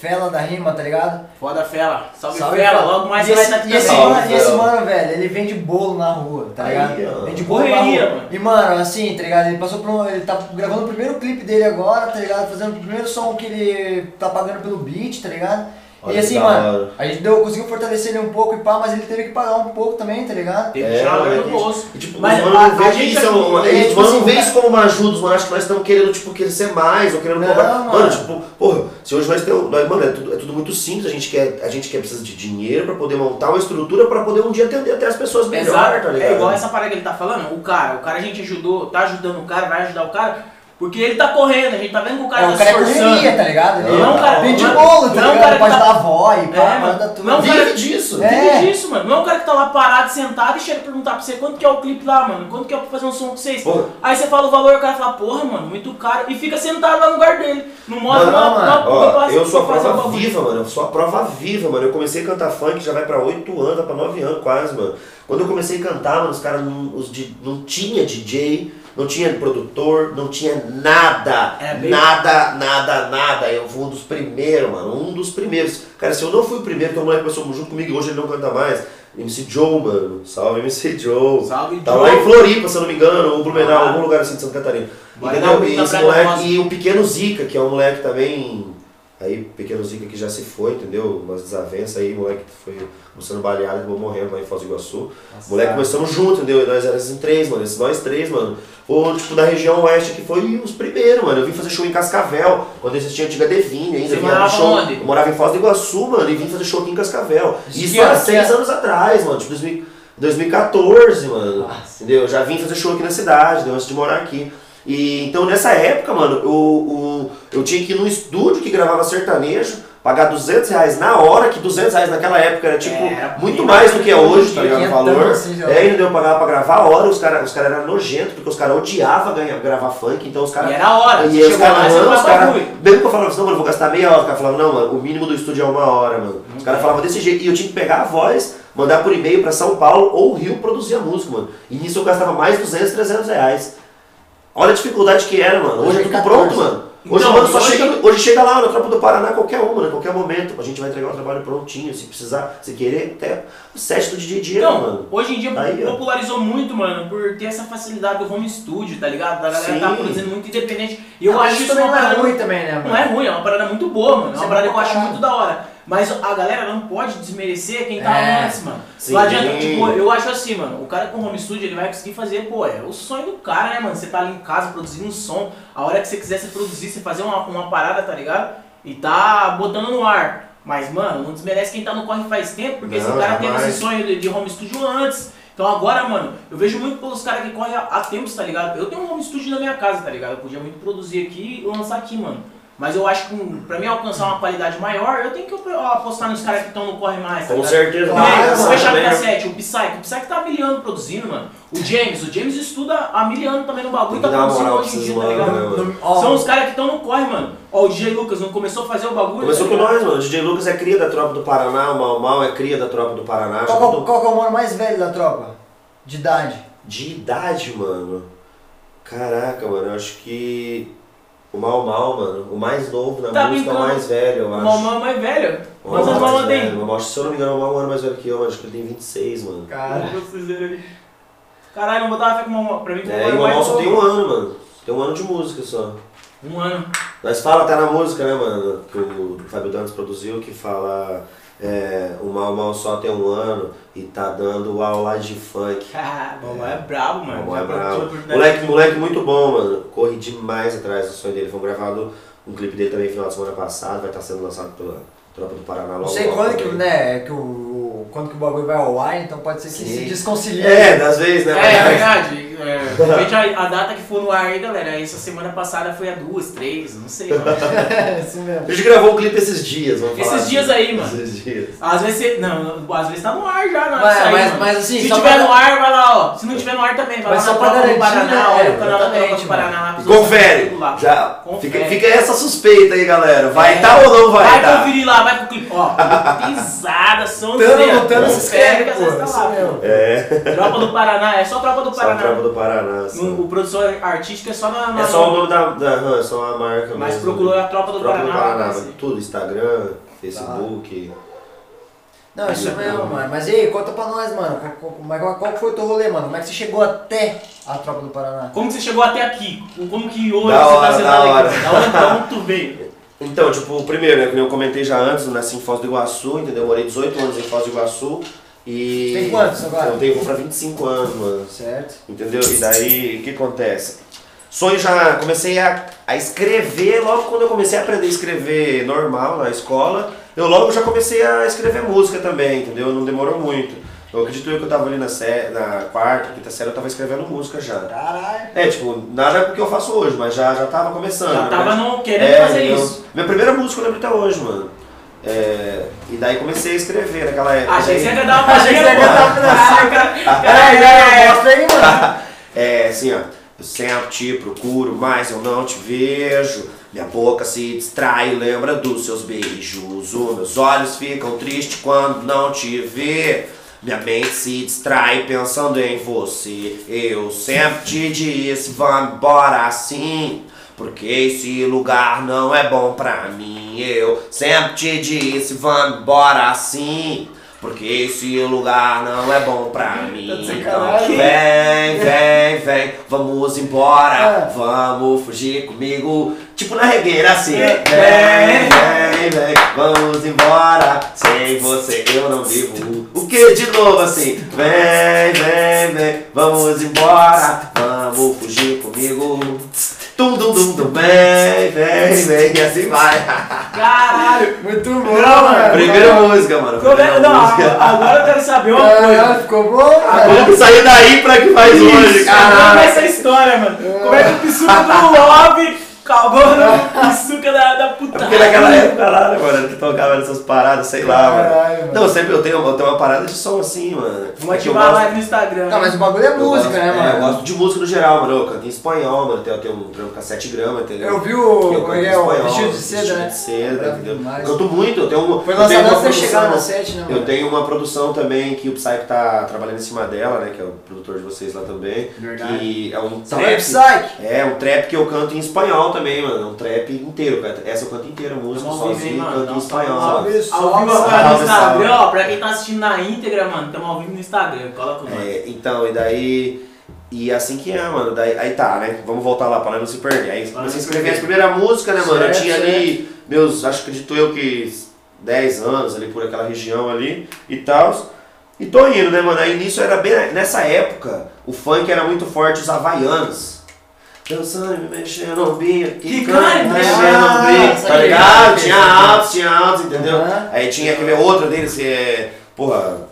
Speaker 3: Fela da Rima, tá ligado?
Speaker 1: Foda Fela. Salve,
Speaker 3: Salve,
Speaker 1: Fela.
Speaker 3: Fela.
Speaker 1: Logo mais
Speaker 3: e
Speaker 1: você vai
Speaker 3: esse,
Speaker 1: estar aqui
Speaker 3: e esse.
Speaker 2: Salve,
Speaker 3: mano, e esse mano, velho, ele vende bolo na rua, tá
Speaker 2: Aí,
Speaker 3: ligado?
Speaker 2: ó.
Speaker 3: Vende bolo na rua.
Speaker 1: mano.
Speaker 3: E, mano, assim, tá ligado? Ele passou por um, Ele tá gravando o primeiro clipe dele agora, tá ligado? Fazendo o primeiro som que ele tá pagando pelo beat, tá ligado?
Speaker 2: Olha
Speaker 3: e assim, mano, a gente deu, conseguiu fortalecer ele um pouco e pá, mas ele teve que pagar um pouco também, tá ligado?
Speaker 1: Tem que
Speaker 2: É,
Speaker 1: tirar
Speaker 2: mas
Speaker 1: do bolso.
Speaker 2: E, tipo,
Speaker 1: Mas
Speaker 2: mano
Speaker 1: a-
Speaker 2: não vê
Speaker 1: a
Speaker 2: que
Speaker 1: gente
Speaker 2: isso é
Speaker 1: aqui-
Speaker 2: uma-
Speaker 3: é, tipo
Speaker 2: mano
Speaker 3: assim,
Speaker 2: não vê isso como uma ajuda, mano acham que nós estamos querendo, tipo, querer ser mais, ou querendo
Speaker 3: Não,
Speaker 2: cobrar.
Speaker 3: mano.
Speaker 2: Mano, tipo, porra, se hoje nós temos. Nós, mano, é tudo, é tudo muito simples, a gente quer, a gente quer precisa de dinheiro pra poder montar uma estrutura pra poder um dia atender até as pessoas melhor,
Speaker 1: Exato.
Speaker 2: tá ligado?
Speaker 1: É igual essa parada que ele tá falando. O cara, o cara a gente ajudou, tá ajudando o cara, vai ajudar o cara, porque ele tá correndo, a gente tá vendo que o cara
Speaker 3: É,
Speaker 1: tá
Speaker 3: o cara é
Speaker 1: se esforçando.
Speaker 3: correria, tá ligado? Ele
Speaker 1: Não, cara,
Speaker 3: vende
Speaker 1: não-
Speaker 3: bolo, tá
Speaker 1: não,
Speaker 3: ligado?
Speaker 1: cara,
Speaker 3: Pode
Speaker 1: tá-
Speaker 3: dar avó e pá,
Speaker 1: É,
Speaker 3: manda
Speaker 1: mano.
Speaker 3: tudo.
Speaker 1: Não,
Speaker 2: Vive
Speaker 1: cara-
Speaker 2: disso.
Speaker 3: É.
Speaker 1: Vive disso, mano. Não é o cara que tá lá parado, sentado e chega a perguntar pra você quanto que é o clipe lá, mano. Quanto que é pra fazer um som com vocês.
Speaker 2: Porra.
Speaker 1: Aí você fala o valor, o cara fala, porra, mano, muito caro. E fica sentado lá no lugar dele. Não mostra
Speaker 3: Não,
Speaker 1: uma,
Speaker 3: mano.
Speaker 1: uma
Speaker 2: Ó, eu sou a prova viva, mano. Eu sou a prova viva, mano. Eu comecei a cantar funk já vai pra 8 anos, vai pra 9 anos quase, mano. Quando eu comecei a cantar, mano, os caras não, os não tinha DJ, não tinha produtor, não tinha nada.
Speaker 1: É, bem-
Speaker 2: Nada, nada, nada. Eu fui um dos primeiros, mano. Um dos primeiros. Cara, se eu não fui o primeiro, que o moleque começou junto comigo e hoje ele não canta mais. MC Joe, mano. Salve MC Joe.
Speaker 1: Salve,
Speaker 2: Tá
Speaker 1: Joe.
Speaker 2: lá em Floripa, se eu não me engano, ou Blumenau,
Speaker 1: Ah.
Speaker 2: algum lugar assim de Santa Catarina. Entendeu? esse moleque, e o Pequeno Zica, que é um moleque também. Aí, Pequeno Zica que já se foi, entendeu? Umas desavenças aí, moleque que foi sendo baleado e acabou morrendo lá em Foz do Iguaçu.
Speaker 1: Nossa,
Speaker 2: moleque começamos junto, entendeu? E nós éramos em três, mano. Esses nós três, mano. Ou, tipo, da região oeste que foi os primeiros, mano. Eu vim fazer show em Cascavel, quando existia a antiga Devine ainda.
Speaker 1: Você morava
Speaker 2: show,
Speaker 1: onde?
Speaker 2: Eu morava em Foz do Iguaçu, mano, e vim fazer show aqui em Cascavel. Isso há
Speaker 3: ano?
Speaker 2: seis
Speaker 3: Que-
Speaker 2: anos atrás, mano. Tipo, 2000 2014, mano.
Speaker 3: Nossa.
Speaker 2: Entendeu? Já vim fazer show aqui na cidade, né, antes de morar aqui. E então nessa época, mano, eu, eu, eu tinha que ir num estúdio que gravava sertanejo, pagar 200 reais na hora, que 200 reais naquela época era tipo
Speaker 1: É,
Speaker 2: muito
Speaker 1: bem
Speaker 2: mais do que é hoje, tá ligado? O valor.
Speaker 3: assim.
Speaker 2: É, ainda eu pagava pra gravar a hora, os caras os cara eram nojentos, porque os caras odiavam ganhar, gravar funk, então os caras.
Speaker 1: E era a hora.
Speaker 2: E os caras, os
Speaker 1: bagulho.
Speaker 2: Mesmo que eu falava assim, não, mano, eu vou gastar meia hora, os caras falavam, não, mano, o mínimo do estúdio é uma hora, mano. Os caras falavam desse jeito. E eu tinha que pegar a voz, mandar por e-mail pra São Paulo ou Rio produzir a música, mano. E nisso eu gastava mais 200, 300 reais. Olha a dificuldade que era, mano. Hoje é tudo
Speaker 3: 14.
Speaker 2: pronto, mano. Hoje,
Speaker 1: Então,
Speaker 2: mano, só
Speaker 1: hoje-
Speaker 2: chega, hoje chega lá na Tropa do Paraná qualquer uma, né? Qualquer momento. A gente vai entregar o trabalho prontinho, se precisar, se querer, até o set do DJ Diego,
Speaker 1: Então,
Speaker 2: mano.
Speaker 1: hoje em dia
Speaker 2: Aí, ó.
Speaker 1: popularizou muito, mano, por ter essa facilidade do home studio, tá ligado? Da galera
Speaker 2: Sim.
Speaker 1: tá produzindo muito independente. E eu
Speaker 3: Ah,
Speaker 1: acho isso
Speaker 3: também
Speaker 1: uma
Speaker 3: não é
Speaker 1: parada
Speaker 3: ruim também, né, mano?
Speaker 1: Não é ruim, é uma parada muito boa, mano. É uma parada que eu acho muito da hora. Mas a galera não pode desmerecer quem tá
Speaker 3: É.
Speaker 1: antes, mano.
Speaker 2: Sim.
Speaker 1: Não adianta, tipo, eu acho assim, mano, o cara com home studio ele vai conseguir fazer, pô, é o sonho do cara, né, mano? Você tá ali em casa produzindo um som, a hora que você quiser você produzir, você fazer uma, uma parada, tá ligado? E tá botando no ar. Mas, mano, não desmerece quem tá no corre faz tempo, porque esse
Speaker 2: Não,
Speaker 1: cara teve
Speaker 2: jamais.
Speaker 1: esse sonho de, de home studio antes. Então agora, mano, eu vejo muito pelos caras que correm há, há tempos, tá ligado? Eu tenho um home studio na minha casa, tá ligado? Eu podia muito produzir aqui e lançar aqui, mano. Mas eu acho que um, pra mim alcançar uma qualidade maior, eu tenho que apostar nos caras que estão no corre mais, tá
Speaker 2: Com
Speaker 1: ligado?
Speaker 2: certeza.
Speaker 3: Claro, mano,
Speaker 1: vou fechar
Speaker 2: né?
Speaker 1: no cassete, o Psyche. O Psyche tá há mil anos produzindo, mano. O James, o James estuda há mil anos também no bagulho,
Speaker 2: Tem
Speaker 1: tá produzindo hoje em
Speaker 2: pra
Speaker 1: dia, tá ligado?
Speaker 2: né, mano?
Speaker 3: Ó,
Speaker 1: São os caras que estão no corre, mano. Ó, o DJ Lucas não começou a fazer o bagulho.
Speaker 2: Começou
Speaker 1: tá
Speaker 2: com
Speaker 1: ligado?
Speaker 2: nós, mano. O DJ Lucas é cria da Tropa do Paraná, o Mal Mal é cria da Tropa do Paraná.
Speaker 3: Qual,
Speaker 2: Já
Speaker 3: qual, qual que é o mano mais velho da tropa? De idade?
Speaker 2: De idade, mano. Caraca, mano, eu acho que. O Mal Mal, mano. O mais novo na
Speaker 1: Tá
Speaker 2: música é o mais velho, eu
Speaker 1: O
Speaker 2: acho.
Speaker 1: Malmão é mais velho.
Speaker 2: O
Speaker 1: Quantos
Speaker 2: Mal
Speaker 1: o
Speaker 2: mais
Speaker 1: Malmão tem?
Speaker 2: velho. O Mal, se eu não me engano, o Mal é mais velho que eu, acho que ele tem 26, mano.
Speaker 3: Cara.
Speaker 1: Caralho, não botava fé com o Malmão. Pra mim, o
Speaker 2: É,
Speaker 1: Malmão
Speaker 2: o
Speaker 1: é mais
Speaker 2: Mal só tem um ano, mano. Tem um ano de música só.
Speaker 1: Um ano.
Speaker 2: Nós fala até na música, né, mano, que o Fábio Dantas produziu, que fala é, o Mal Mal só tem um ano e tá dando aula de funk.
Speaker 1: Ah, o Malmão é brabo, mano.
Speaker 2: Mal Mal é
Speaker 1: por-
Speaker 2: Moleque, moleque muito bom, mano. Corri demais atrás do sonho dele. Foi gravado um clipe dele também final de semana passada, vai estar sendo lançado pela Tropa do Paraná logo.
Speaker 3: Não sei
Speaker 2: logo
Speaker 3: quando que, né, que o, o- quando que o bagulho vai ao ar, então pode ser que
Speaker 2: Sim.
Speaker 3: se desconcilie.
Speaker 2: É, das vezes, né?
Speaker 1: É, é verdade. É, depende a, a data que for no ar aí, galera. Essa semana passada foi a duas, três, não sei, mano.
Speaker 3: É, isso mesmo.
Speaker 2: A gente gravou um clipe esses dias, vamos falar
Speaker 1: Esses dias
Speaker 2: assim.
Speaker 1: aí, mano.
Speaker 2: Esses dias.
Speaker 1: Às vezes você. Não, às vezes tá no ar já, não
Speaker 3: Mas-
Speaker 1: é
Speaker 3: mas- mas assim,
Speaker 1: Se
Speaker 3: só
Speaker 1: tiver
Speaker 3: pra-
Speaker 1: no ar, vai lá, ó. Se não tiver no ar também, vai
Speaker 3: Mas
Speaker 1: lá
Speaker 3: só
Speaker 1: na do Paraná,
Speaker 3: né?
Speaker 1: olha o canal da do Paraná lá.
Speaker 2: Confere! Já
Speaker 1: Confere.
Speaker 2: fica, fica essa suspeita aí, galera. Vai
Speaker 1: É.
Speaker 2: tá ou não vai,
Speaker 1: Vai
Speaker 2: tá?
Speaker 1: conferir lá, vai pro clipe. Ó, pisada, som
Speaker 3: Tano, Tano se
Speaker 1: Confere
Speaker 3: inscreve, pô.
Speaker 1: tá.
Speaker 2: É,
Speaker 1: Tropa do Paraná, é só Tropa do Paraná.
Speaker 2: Do Paraná. assim.
Speaker 1: No- o produção artístico é só na. na
Speaker 2: É só o nome da. da não, é só a marca
Speaker 1: Mas
Speaker 2: mesmo.
Speaker 1: procurou a Tropa do
Speaker 2: Tropa
Speaker 1: Paraná.
Speaker 2: do Paraná.
Speaker 1: ser.
Speaker 2: Tudo, Instagram, Facebook.
Speaker 3: Não, isso mesmo, mano. Mas e aí, conta pra nós, mano. Qual, qual, qual, qual foi o teu rolê, mano? Como é que você chegou até a tropa do Paraná?
Speaker 1: Como que você chegou até aqui? Como que hoje
Speaker 2: Da
Speaker 1: você
Speaker 2: hora,
Speaker 1: tá sentado
Speaker 2: da hora.
Speaker 1: Da onde, da onde tu veio?
Speaker 2: Então, tipo, o primeiro, né, como eu comentei já antes, eu nasci em Foz do Iguaçu, entendeu? Eu morei 18 anos em Foz do Iguaçu e...
Speaker 3: Tem quantos agora?
Speaker 2: Eu tenho, vou pra 25 anos, mano.
Speaker 3: Certo.
Speaker 2: Entendeu? E daí, o que acontece? Sonho já, comecei a, a escrever, logo quando eu comecei a aprender a escrever normal na escola, eu logo já comecei a escrever música também, entendeu? Não demorou muito. Eu acredito eu que eu tava ali na, sé, na quarta, quinta série, eu tava escrevendo música já.
Speaker 3: Caralho.
Speaker 2: É, tipo, nada do que eu faço hoje, mas já, já tava começando.
Speaker 1: Já tava
Speaker 2: verdade.
Speaker 1: no, querendo
Speaker 2: É,
Speaker 1: fazer isso.
Speaker 2: Minha primeira música eu lembro até hoje, mano. É, e daí comecei a escrever naquela época. Daí-
Speaker 1: você ia dar uma
Speaker 3: Achei que você ia
Speaker 1: palhinha,
Speaker 3: dar uma
Speaker 1: é,
Speaker 3: mostra aí, mano.
Speaker 2: É assim, ó. Eu sempre te procuro, mas eu não te vejo. Minha boca se distrai, lembra dos seus beijos. Os meus olhos ficam tristes quando não te vê. Minha mente se distrai pensando em você. Eu sempre te disse, vamos embora assim. Porque esse lugar não é bom pra mim. Eu sempre te disse, vamos embora assim. Porque esse lugar não é bom pra mim.
Speaker 3: Tá de
Speaker 2: Então, vem, vem, vem, vamos embora,
Speaker 3: É.
Speaker 2: vamos fugir comigo. Tipo na regueira assim.
Speaker 1: É.
Speaker 2: Vem, vem, vem, vamos embora. Sem você eu não vivo. O que de novo assim? Vem, vem, vem, vamos embora, vamos fugir comigo. Tum, dum, dum, dum, vem, vem, vem, e assim vai.
Speaker 1: Caralho!
Speaker 3: Muito bom,
Speaker 1: Não,
Speaker 3: mano.
Speaker 2: Primeira música, mano.
Speaker 1: Ficou
Speaker 2: primeira?
Speaker 1: Não,
Speaker 2: música.
Speaker 1: agora eu quero saber uma
Speaker 3: Caralho,
Speaker 1: coisa.
Speaker 3: ficou bom.
Speaker 2: Vamos sair daí pra que faz hoje,
Speaker 1: é
Speaker 2: caralho.
Speaker 1: essa história, mano? Como é que o Pisuca do Love calgou no Pisuca da, da
Speaker 2: Porque
Speaker 1: putaria?
Speaker 2: naquela época lá, né, mano, que tocava nessas paradas, sei lá, mano.
Speaker 3: Caralho, mano.
Speaker 2: Não, eu sempre eu tenho, eu tenho uma parada de som assim, mano.
Speaker 1: Vou
Speaker 2: É que eu
Speaker 1: ativar a
Speaker 2: gosto-
Speaker 1: live no Instagram.
Speaker 3: Não, mas o bagulho é
Speaker 2: eu
Speaker 3: música,
Speaker 2: gosto-
Speaker 3: né,
Speaker 2: é,
Speaker 3: mano?
Speaker 2: eu gosto de música no geral, mano. Eu canto em espanhol, mano. Eu tenho um trampo com 7 gramas, entendeu?
Speaker 3: Eu vi
Speaker 2: Eu
Speaker 3: o,
Speaker 2: canto
Speaker 3: como é
Speaker 2: em
Speaker 3: é,
Speaker 2: espanhol,
Speaker 3: vestido de seda,
Speaker 2: vestido
Speaker 3: né?
Speaker 2: de seda,
Speaker 3: Bravo
Speaker 2: entendeu?
Speaker 3: demais.
Speaker 2: Eu canto muito, eu tenho um.
Speaker 3: Foi
Speaker 2: eu
Speaker 3: lançado
Speaker 2: uma
Speaker 3: antes de eu chegar
Speaker 2: produção-
Speaker 3: na 7, né,
Speaker 2: Eu tenho uma produção também que o Psyche tá trabalhando em cima dela, né? Que é o produtor de vocês lá também.
Speaker 3: Verdade.
Speaker 2: Que é um trap.
Speaker 3: Psyche!
Speaker 2: É, um trap que eu canto em espanhol também, mano. É um trap inteiro, cara. Essa eu canto inteira, música
Speaker 1: hein,
Speaker 2: sozinho,
Speaker 1: mano?
Speaker 2: canto em espanhol.
Speaker 1: salve,
Speaker 3: Salve,
Speaker 1: Ao
Speaker 3: salve,
Speaker 1: vivo no Instagram, ó, pra quem tá assistindo na íntegra, mano, tamo ao vivo no Instagram, cola com nós.
Speaker 2: É, então, e daí. E assim que é, mano. Daí, aí tá, né? Vamos voltar lá pra não se perder. Aí comecei a
Speaker 1: se
Speaker 2: escrever
Speaker 1: perder.
Speaker 2: as primeiras músicas, né, mano? eu tinha ali meus, acho que acredito eu que 10 anos ali por aquela região ali e tal. E tô indo, né, mano? Aí nisso era bem. Nessa época, o funk era muito forte, os havaianos. Dançando, me mexendo
Speaker 1: Que
Speaker 2: quicando, me
Speaker 1: né?
Speaker 2: mexendo no bico,
Speaker 3: essa
Speaker 2: tá ligado? Tinha altos, tinha altos, entendeu? Aí tinha que ver outra deles, que é. Porra.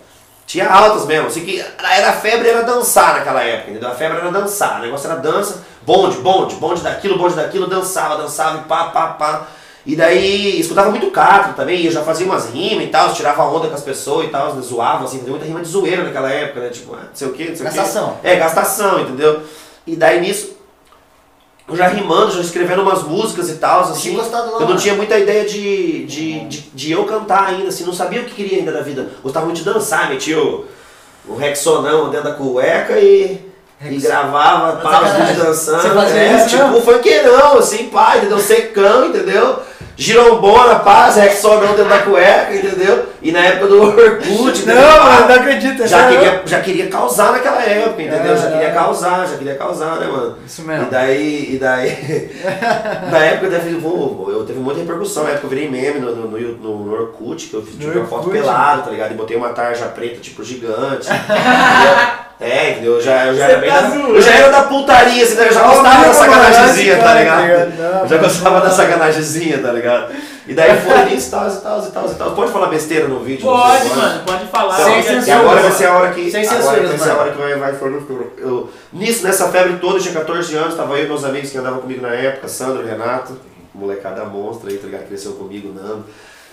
Speaker 2: Tinha altas mesmo. Assim que era a febre era dançar naquela época, entendeu? A febre era dançar. O negócio era dança, bonde, bonde, bonde daquilo, bonde daquilo, dançava, dançava e pá, pá, pá. E daí escutava muito Catra também, e eu já fazia umas rimas e tal, tirava onda com as pessoas e tal, zoava, assim, fazia muita rima de zoeira naquela época, né? Tipo, ah, não sei o que, não sei o que.
Speaker 3: Gastação.
Speaker 2: É, gastação, entendeu? E daí nisso, eu já rimando, já escrevendo umas músicas e tal, assim.
Speaker 3: Gostado lá,
Speaker 2: Eu não tinha muita ideia de, de, de, de eu cantar ainda, assim, não sabia o que queria ainda da vida. Gostava muito de dançar, metia o, o Rexonão dentro da cueca e, e gravava
Speaker 3: sacanagem.
Speaker 2: vídeos dançando.
Speaker 3: Você fazia
Speaker 2: é,
Speaker 3: isso
Speaker 2: tipo
Speaker 3: mesmo?
Speaker 2: um funkeirão, assim, pá, entendeu? Secão, entendeu? Girombona, pá, Rexonão dentro da cueca, entendeu? E na época do Orkut?
Speaker 3: Não, mano, não acredito. é
Speaker 2: já
Speaker 3: sério?
Speaker 2: queria, já queria causar naquela época, entendeu? já
Speaker 3: É,
Speaker 2: queria
Speaker 3: é.
Speaker 2: causar, já queria causar, né, mano?
Speaker 3: Isso
Speaker 2: E
Speaker 3: mesmo.
Speaker 2: daí, e daí, na época teve, pô, eu teve muita repercussão, na época eu virei meme no, no, no, no, Orkut, que eu fiz
Speaker 3: No
Speaker 2: tive uma foto
Speaker 3: Orkut?
Speaker 2: pelado, tá ligado? E botei uma tarja preta, tipo, gigante. é, entendeu? Eu já, eu já era
Speaker 1: tá
Speaker 2: da, eu já era da putaria, assim, né? eu já gostava da sacanagemzinha, tá ligado?
Speaker 3: Não,
Speaker 2: Eu já gostava
Speaker 3: não.
Speaker 2: da sacanagemzinha, tá ligado? E daí foi isso, tal, e tal, e tal, e tal. Pode falar besteira no vídeo? sei
Speaker 1: Pode,
Speaker 2: pode.
Speaker 1: mano, pode falar.
Speaker 3: Sem censura.
Speaker 2: E agora vai ser a hora que.
Speaker 3: Sem
Speaker 2: agora
Speaker 3: censuras,
Speaker 2: vai ser a hora que vai, vai for no futuro. Eu, nisso, nessa febre toda, eu tinha 14 anos, tava eu e meus amigos que andavam comigo na época, Sandro, Renato, molecada monstra aí, tá ligado? Cresceu comigo, Nando.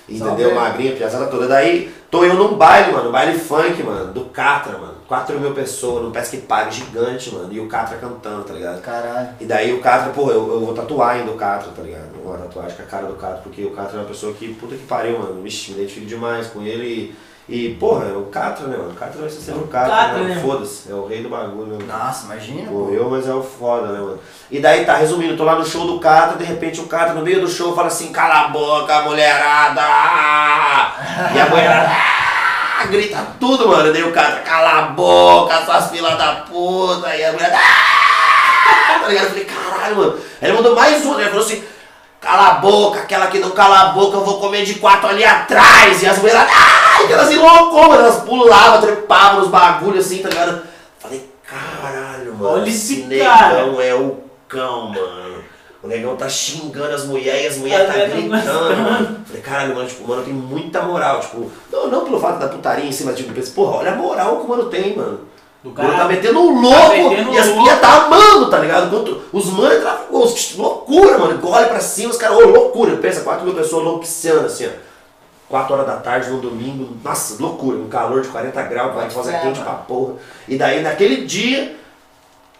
Speaker 2: Entendeu?
Speaker 3: Salve.
Speaker 2: Magrinha, piazada toda. Daí, tô eu num baile, mano, baile funk, mano, do Catra, mano. 4 mil pessoas, num Pesque Pague gigante, mano. E o Catra cantando, tá ligado?
Speaker 3: Caralho.
Speaker 2: E daí o Catra, pô, eu, eu vou tatuar ainda o Catra, tá ligado? Uma tatuagem com a cara do Catra, porque o Catra é uma pessoa que, puta que pariu, mano. Vixe, me identifico demais com ele. E, e porra, é o Catra, né, mano? O Catra vai ser o Catra,
Speaker 1: Catra,
Speaker 2: né?
Speaker 1: né?
Speaker 2: Foda-se, é o rei do bagulho, né?
Speaker 3: Nossa, imagina.
Speaker 2: Morreu, mas é o foda, né, mano? E daí, tá, resumindo, tô lá no show do Catra, de repente o Catra, no meio do show, fala assim, cala a boca, mulherada! E a mulherada, ah, grita tudo, mano. Daí o Catra, cala a boca, suas filas da puta! E a mulher, ah! Tá ligado? Eu falei, caralho, mano. Aí ele mandou mais um, né? Ele falou assim, cala a boca, aquela que não cala a boca, eu vou comer de quatro ali atrás. E as mulheres, ai, que elas enloucou. Elas pulavam, trepavam nos bagulhos assim, tá ligado? Falei, caralho, mano.
Speaker 1: Olha esse
Speaker 2: negão
Speaker 1: cara.
Speaker 2: é o cão, mano. O negão tá xingando as mulheres e as mulheres tá
Speaker 1: tão
Speaker 2: gritando, mano. Falei, caralho, mano, tipo, mano, tem muita moral, tipo, não, não pelo fato da putaria em cima, tipo, eu pensei, porra, olha a moral que o mano tem, mano.
Speaker 1: Do
Speaker 2: O mano tá
Speaker 1: cara.
Speaker 2: metendo um louco
Speaker 1: metendo
Speaker 2: e as pinhas tá amando, tá ligado? Enquanto os manos entravam, os- loucura, mano, gole pra cima, os caras, ô, loucura, pensa, 4 mil pessoas louquiciando assim, ó. 4 horas da tarde no domingo, nossa, loucura, um calor de 40 graus, vai fazer
Speaker 3: É,
Speaker 2: quente
Speaker 3: mano.
Speaker 2: pra porra. E daí, naquele dia,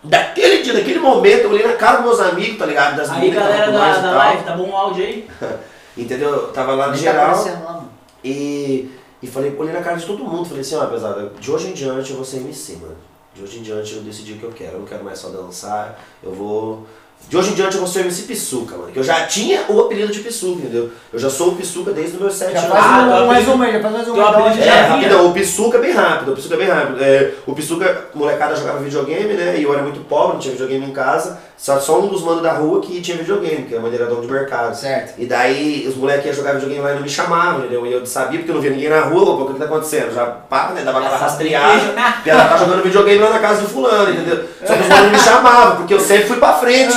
Speaker 2: daquele dia, naquele momento, eu olhei na cara dos meus amigos, tá ligado? Das
Speaker 1: Aí,
Speaker 2: meninas que
Speaker 1: galera
Speaker 2: estavam com nós
Speaker 1: da,
Speaker 2: e
Speaker 1: da
Speaker 2: tal.
Speaker 1: live, tá bom o áudio aí?
Speaker 2: Entendeu? Eu tava lá no
Speaker 3: tá
Speaker 2: geral.
Speaker 3: mano.
Speaker 2: E, e falei, olhei na cara de todo mundo, falei assim, ó, pesada, de hoje em diante eu vou ser MC, mano. De hoje em diante eu decidi o que eu quero, eu não quero mais só dançar, eu vou. De hoje em diante eu vou ser MC Pissuca, mano. Que eu já tinha o apelido de Pissuca, entendeu? Eu já sou o Pissuca desde os meus 7
Speaker 3: Já
Speaker 2: anos.
Speaker 1: Ah,
Speaker 3: um,
Speaker 1: teu
Speaker 3: mais uma já faz mais uma. uma
Speaker 1: apelido
Speaker 2: É, rapidão, o Pissuca é bem rápido, o Pissuca é bem rápido. É, o Pissuca, molecada jogava videogame, né? E eu era muito pobre, não tinha videogame em casa. Só, só um dos manos da rua que tinha videogame, dele era dono de mercado.
Speaker 3: Certo.
Speaker 2: E daí os moleques iam jogar videogame lá e não me chamavam, entendeu? E eu sabia porque eu não via ninguém na rua, opa, o que, que tá acontecendo? Já pá, né? Dava aquela rastreada, e ela tá jogando videogame lá na casa do fulano, entendeu? Só que os moleques me chamavam, porque eu sempre fui pra frente.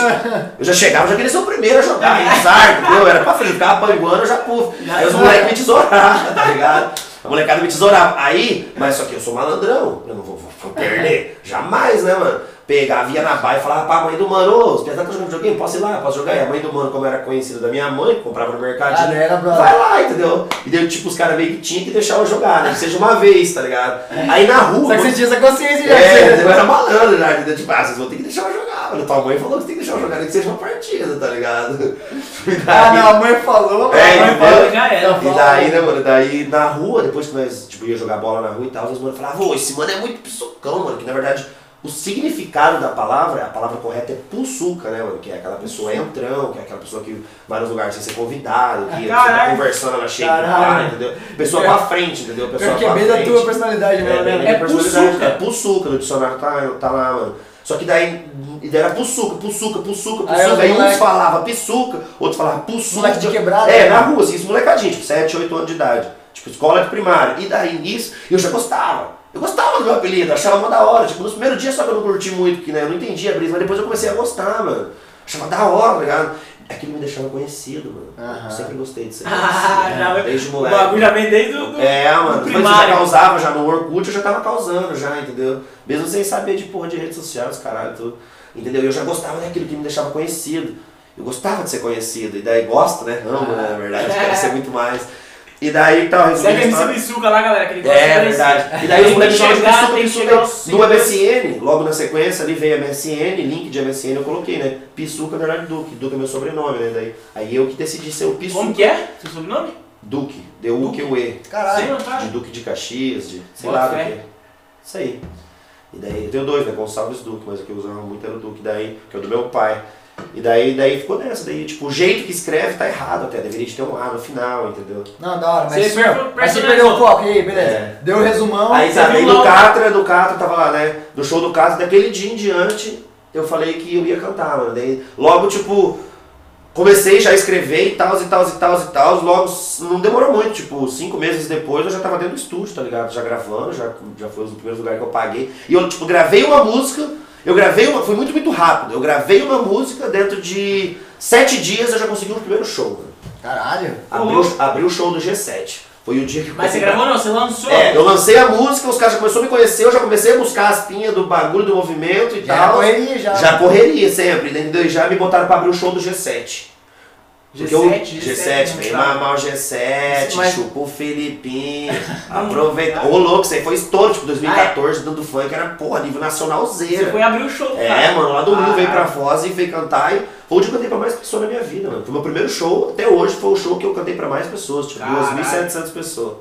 Speaker 2: Eu já chegava, já queria ser o primeiro a jogar, azar, entendeu? Eu era pra frente, ficava panguando, eu já puf. Aí os moleques me tesouravam, tá ligado? A molecada me tesourava. Aí, mas só que eu sou malandrão, eu não vou, vou- vou perder. Jamais, né, mano? Pegava, ia na baia e falava pra mãe do mano, ô, os pesados tá jogando videogame, posso ir lá, posso jogar? E a mãe do mano, como era conhecida da minha mãe, comprava no mercadinho.
Speaker 3: Ah, não era brother.
Speaker 2: Vai lá, entendeu? E daí, tipo, os caras meio que tinham que deixar eu jogar, né? Que seja uma vez, tá ligado? Aí na rua.
Speaker 3: Só que você tinha essa consciência já.
Speaker 2: É,
Speaker 3: você-
Speaker 2: eu era malandro já, entendeu? Tipo, ah, vocês vão ter que deixar eu jogar, mano. Tua mãe falou que você tem que deixar eu jogar, nem que seja uma partida, tá ligado? E
Speaker 3: Ah,
Speaker 2: daí-
Speaker 3: não, a mãe falou,
Speaker 2: É,
Speaker 3: a mãe falou.
Speaker 1: Já era.
Speaker 2: E daí, né, mano, daí na rua, depois que nós, tipo, ia jogar bola na rua e tal, os mano falavam, ô, esse mano é muito pisucão, mano, que na verdade o significado da palavra, a palavra correta é pulsuca, né, mano, que é aquela pessoa entrão, que é aquela pessoa que vai nos lugares sem ser convidado, que você tá conversando, ela chega vai, entendeu? Pessoa pra frente, entendeu? Pessoa
Speaker 3: Eu que é bem da tua personalidade,
Speaker 2: É, bem
Speaker 3: né?
Speaker 1: É
Speaker 2: personalidade.
Speaker 1: pulsuca.
Speaker 2: É pulsuca, no dicionário tá, tá lá, mano. Só que daí, daí era pulsuca, pulsuca, pulsuca,
Speaker 3: Aí
Speaker 2: pulsuca. Aí, uns
Speaker 3: moleque-
Speaker 2: falavam pisuca, outros falavam pulsuca.
Speaker 3: Moleque de quebrada,
Speaker 2: É,
Speaker 3: né?
Speaker 2: na rua, assim, isso molecadinho, tipo, 7, 8 anos de idade. Tipo, escola de primária. E daí nisso, eu já gostava. Eu gostava do meu apelido, achava uma da hora. Tipo, nos primeiros dias só que eu não curti muito, porque né, eu não entendia a brisa, mas depois eu comecei a gostar, mano. Achava da hora, tá ligado? Aquilo me deixava conhecido, mano.
Speaker 3: Aham.
Speaker 2: Eu sempre gostei de ser
Speaker 1: Ah,
Speaker 2: conhecido,
Speaker 1: já
Speaker 2: né? Desde
Speaker 1: O
Speaker 2: moleque.
Speaker 1: bagulho já vem desde o do,
Speaker 2: É, mano,
Speaker 1: do
Speaker 2: que eu já
Speaker 1: primário.
Speaker 2: causava já no Orkut, eu já tava causando já, entendeu? Mesmo sem saber de porra de redes sociais, caralho, tudo. Entendeu? Eu já gostava daquilo que me deixava conhecido. Eu gostava de ser conhecido, e daí gosto, né? Amo, né? Na verdade, quero ser muito mais. E daí, tal, resumindo
Speaker 1: Segue
Speaker 2: a
Speaker 1: a
Speaker 2: história-
Speaker 1: MC Missuca lá, galera, que ele gosta
Speaker 2: é
Speaker 1: de
Speaker 2: verdade. E daí os
Speaker 1: que
Speaker 2: moleques falam
Speaker 1: chegar,
Speaker 2: Pisuca, No
Speaker 1: seguidores.
Speaker 2: MSN, logo na sequência ali veio MSN, link de MSN eu coloquei, né? Pisuca na verdade Duque. Duque é meu sobrenome, né? Daí, aí eu que decidi ser o Pisuca.
Speaker 1: Como que é? Seu sobrenome?
Speaker 2: Duque. D-U-Q-U-E.
Speaker 3: Caralho.
Speaker 2: De Duque de Caxias, de sei lá do que. Isso aí. E daí eu tenho dois, né? Gonçalves Duque, mas o que eu usava muito era o Duque, daí, que é o do meu pai. E daí, daí ficou nessa, daí, tipo, o jeito que escreve tá errado até, deveria de ter um A no final, entendeu?
Speaker 3: Não, da hora, mas,
Speaker 1: Você
Speaker 3: meu, mas você perdeu o foco, e aí, beleza.
Speaker 2: É.
Speaker 3: Deu o resumão.
Speaker 2: Aí tá,
Speaker 1: viu
Speaker 2: do Catra, do Catra tava lá, né? Do show do Catra, daquele dia em diante, eu falei que eu ia cantar, mano. Daí, logo, tipo, comecei já a escrever e tal, e tal, e tal, e tal. Logo, não demorou muito, tipo, cinco meses depois eu já tava dentro do estúdio, tá ligado? Já gravando, já, já foi os primeiros lugares que eu paguei. E eu, tipo, gravei uma música, eu gravei uma, foi muito, muito rápido. Eu gravei uma música dentro de sete dias eu já consegui um primeiro show, mano.
Speaker 3: Caralho.
Speaker 2: Abriu, abriu o show do G7. Foi o dia que eu
Speaker 1: Mas você gravou não, você lançou?
Speaker 2: é, eu lancei a música, os caras já começaram a me conhecer, eu já comecei a buscar as pinhas do bagulho, do movimento e
Speaker 3: Já
Speaker 2: tal.
Speaker 3: correria, já.
Speaker 2: Já correria sempre, entendeu? E já me botaram pra abrir o show do G7. Porque eu-
Speaker 1: G7,
Speaker 2: G7, vem
Speaker 1: tá.
Speaker 2: mamar o G7,
Speaker 3: Mas-
Speaker 2: chupa o Filipinho, aproveita. Ô louco, isso aí foi estouro, tipo 2014, dando funk, era porra, nível nacional
Speaker 1: Você
Speaker 2: zero.
Speaker 1: foi abrir o show,
Speaker 2: É,
Speaker 1: cara.
Speaker 2: mano, lá do Rio
Speaker 1: Ah,
Speaker 2: veio pra Foz e veio cantar e foi o que eu cantei pra mais pessoas na minha vida, mano. Foi meu primeiro show, até hoje foi o show que eu cantei pra mais pessoas, tipo
Speaker 1: Caralho.
Speaker 2: 2.700 pessoas.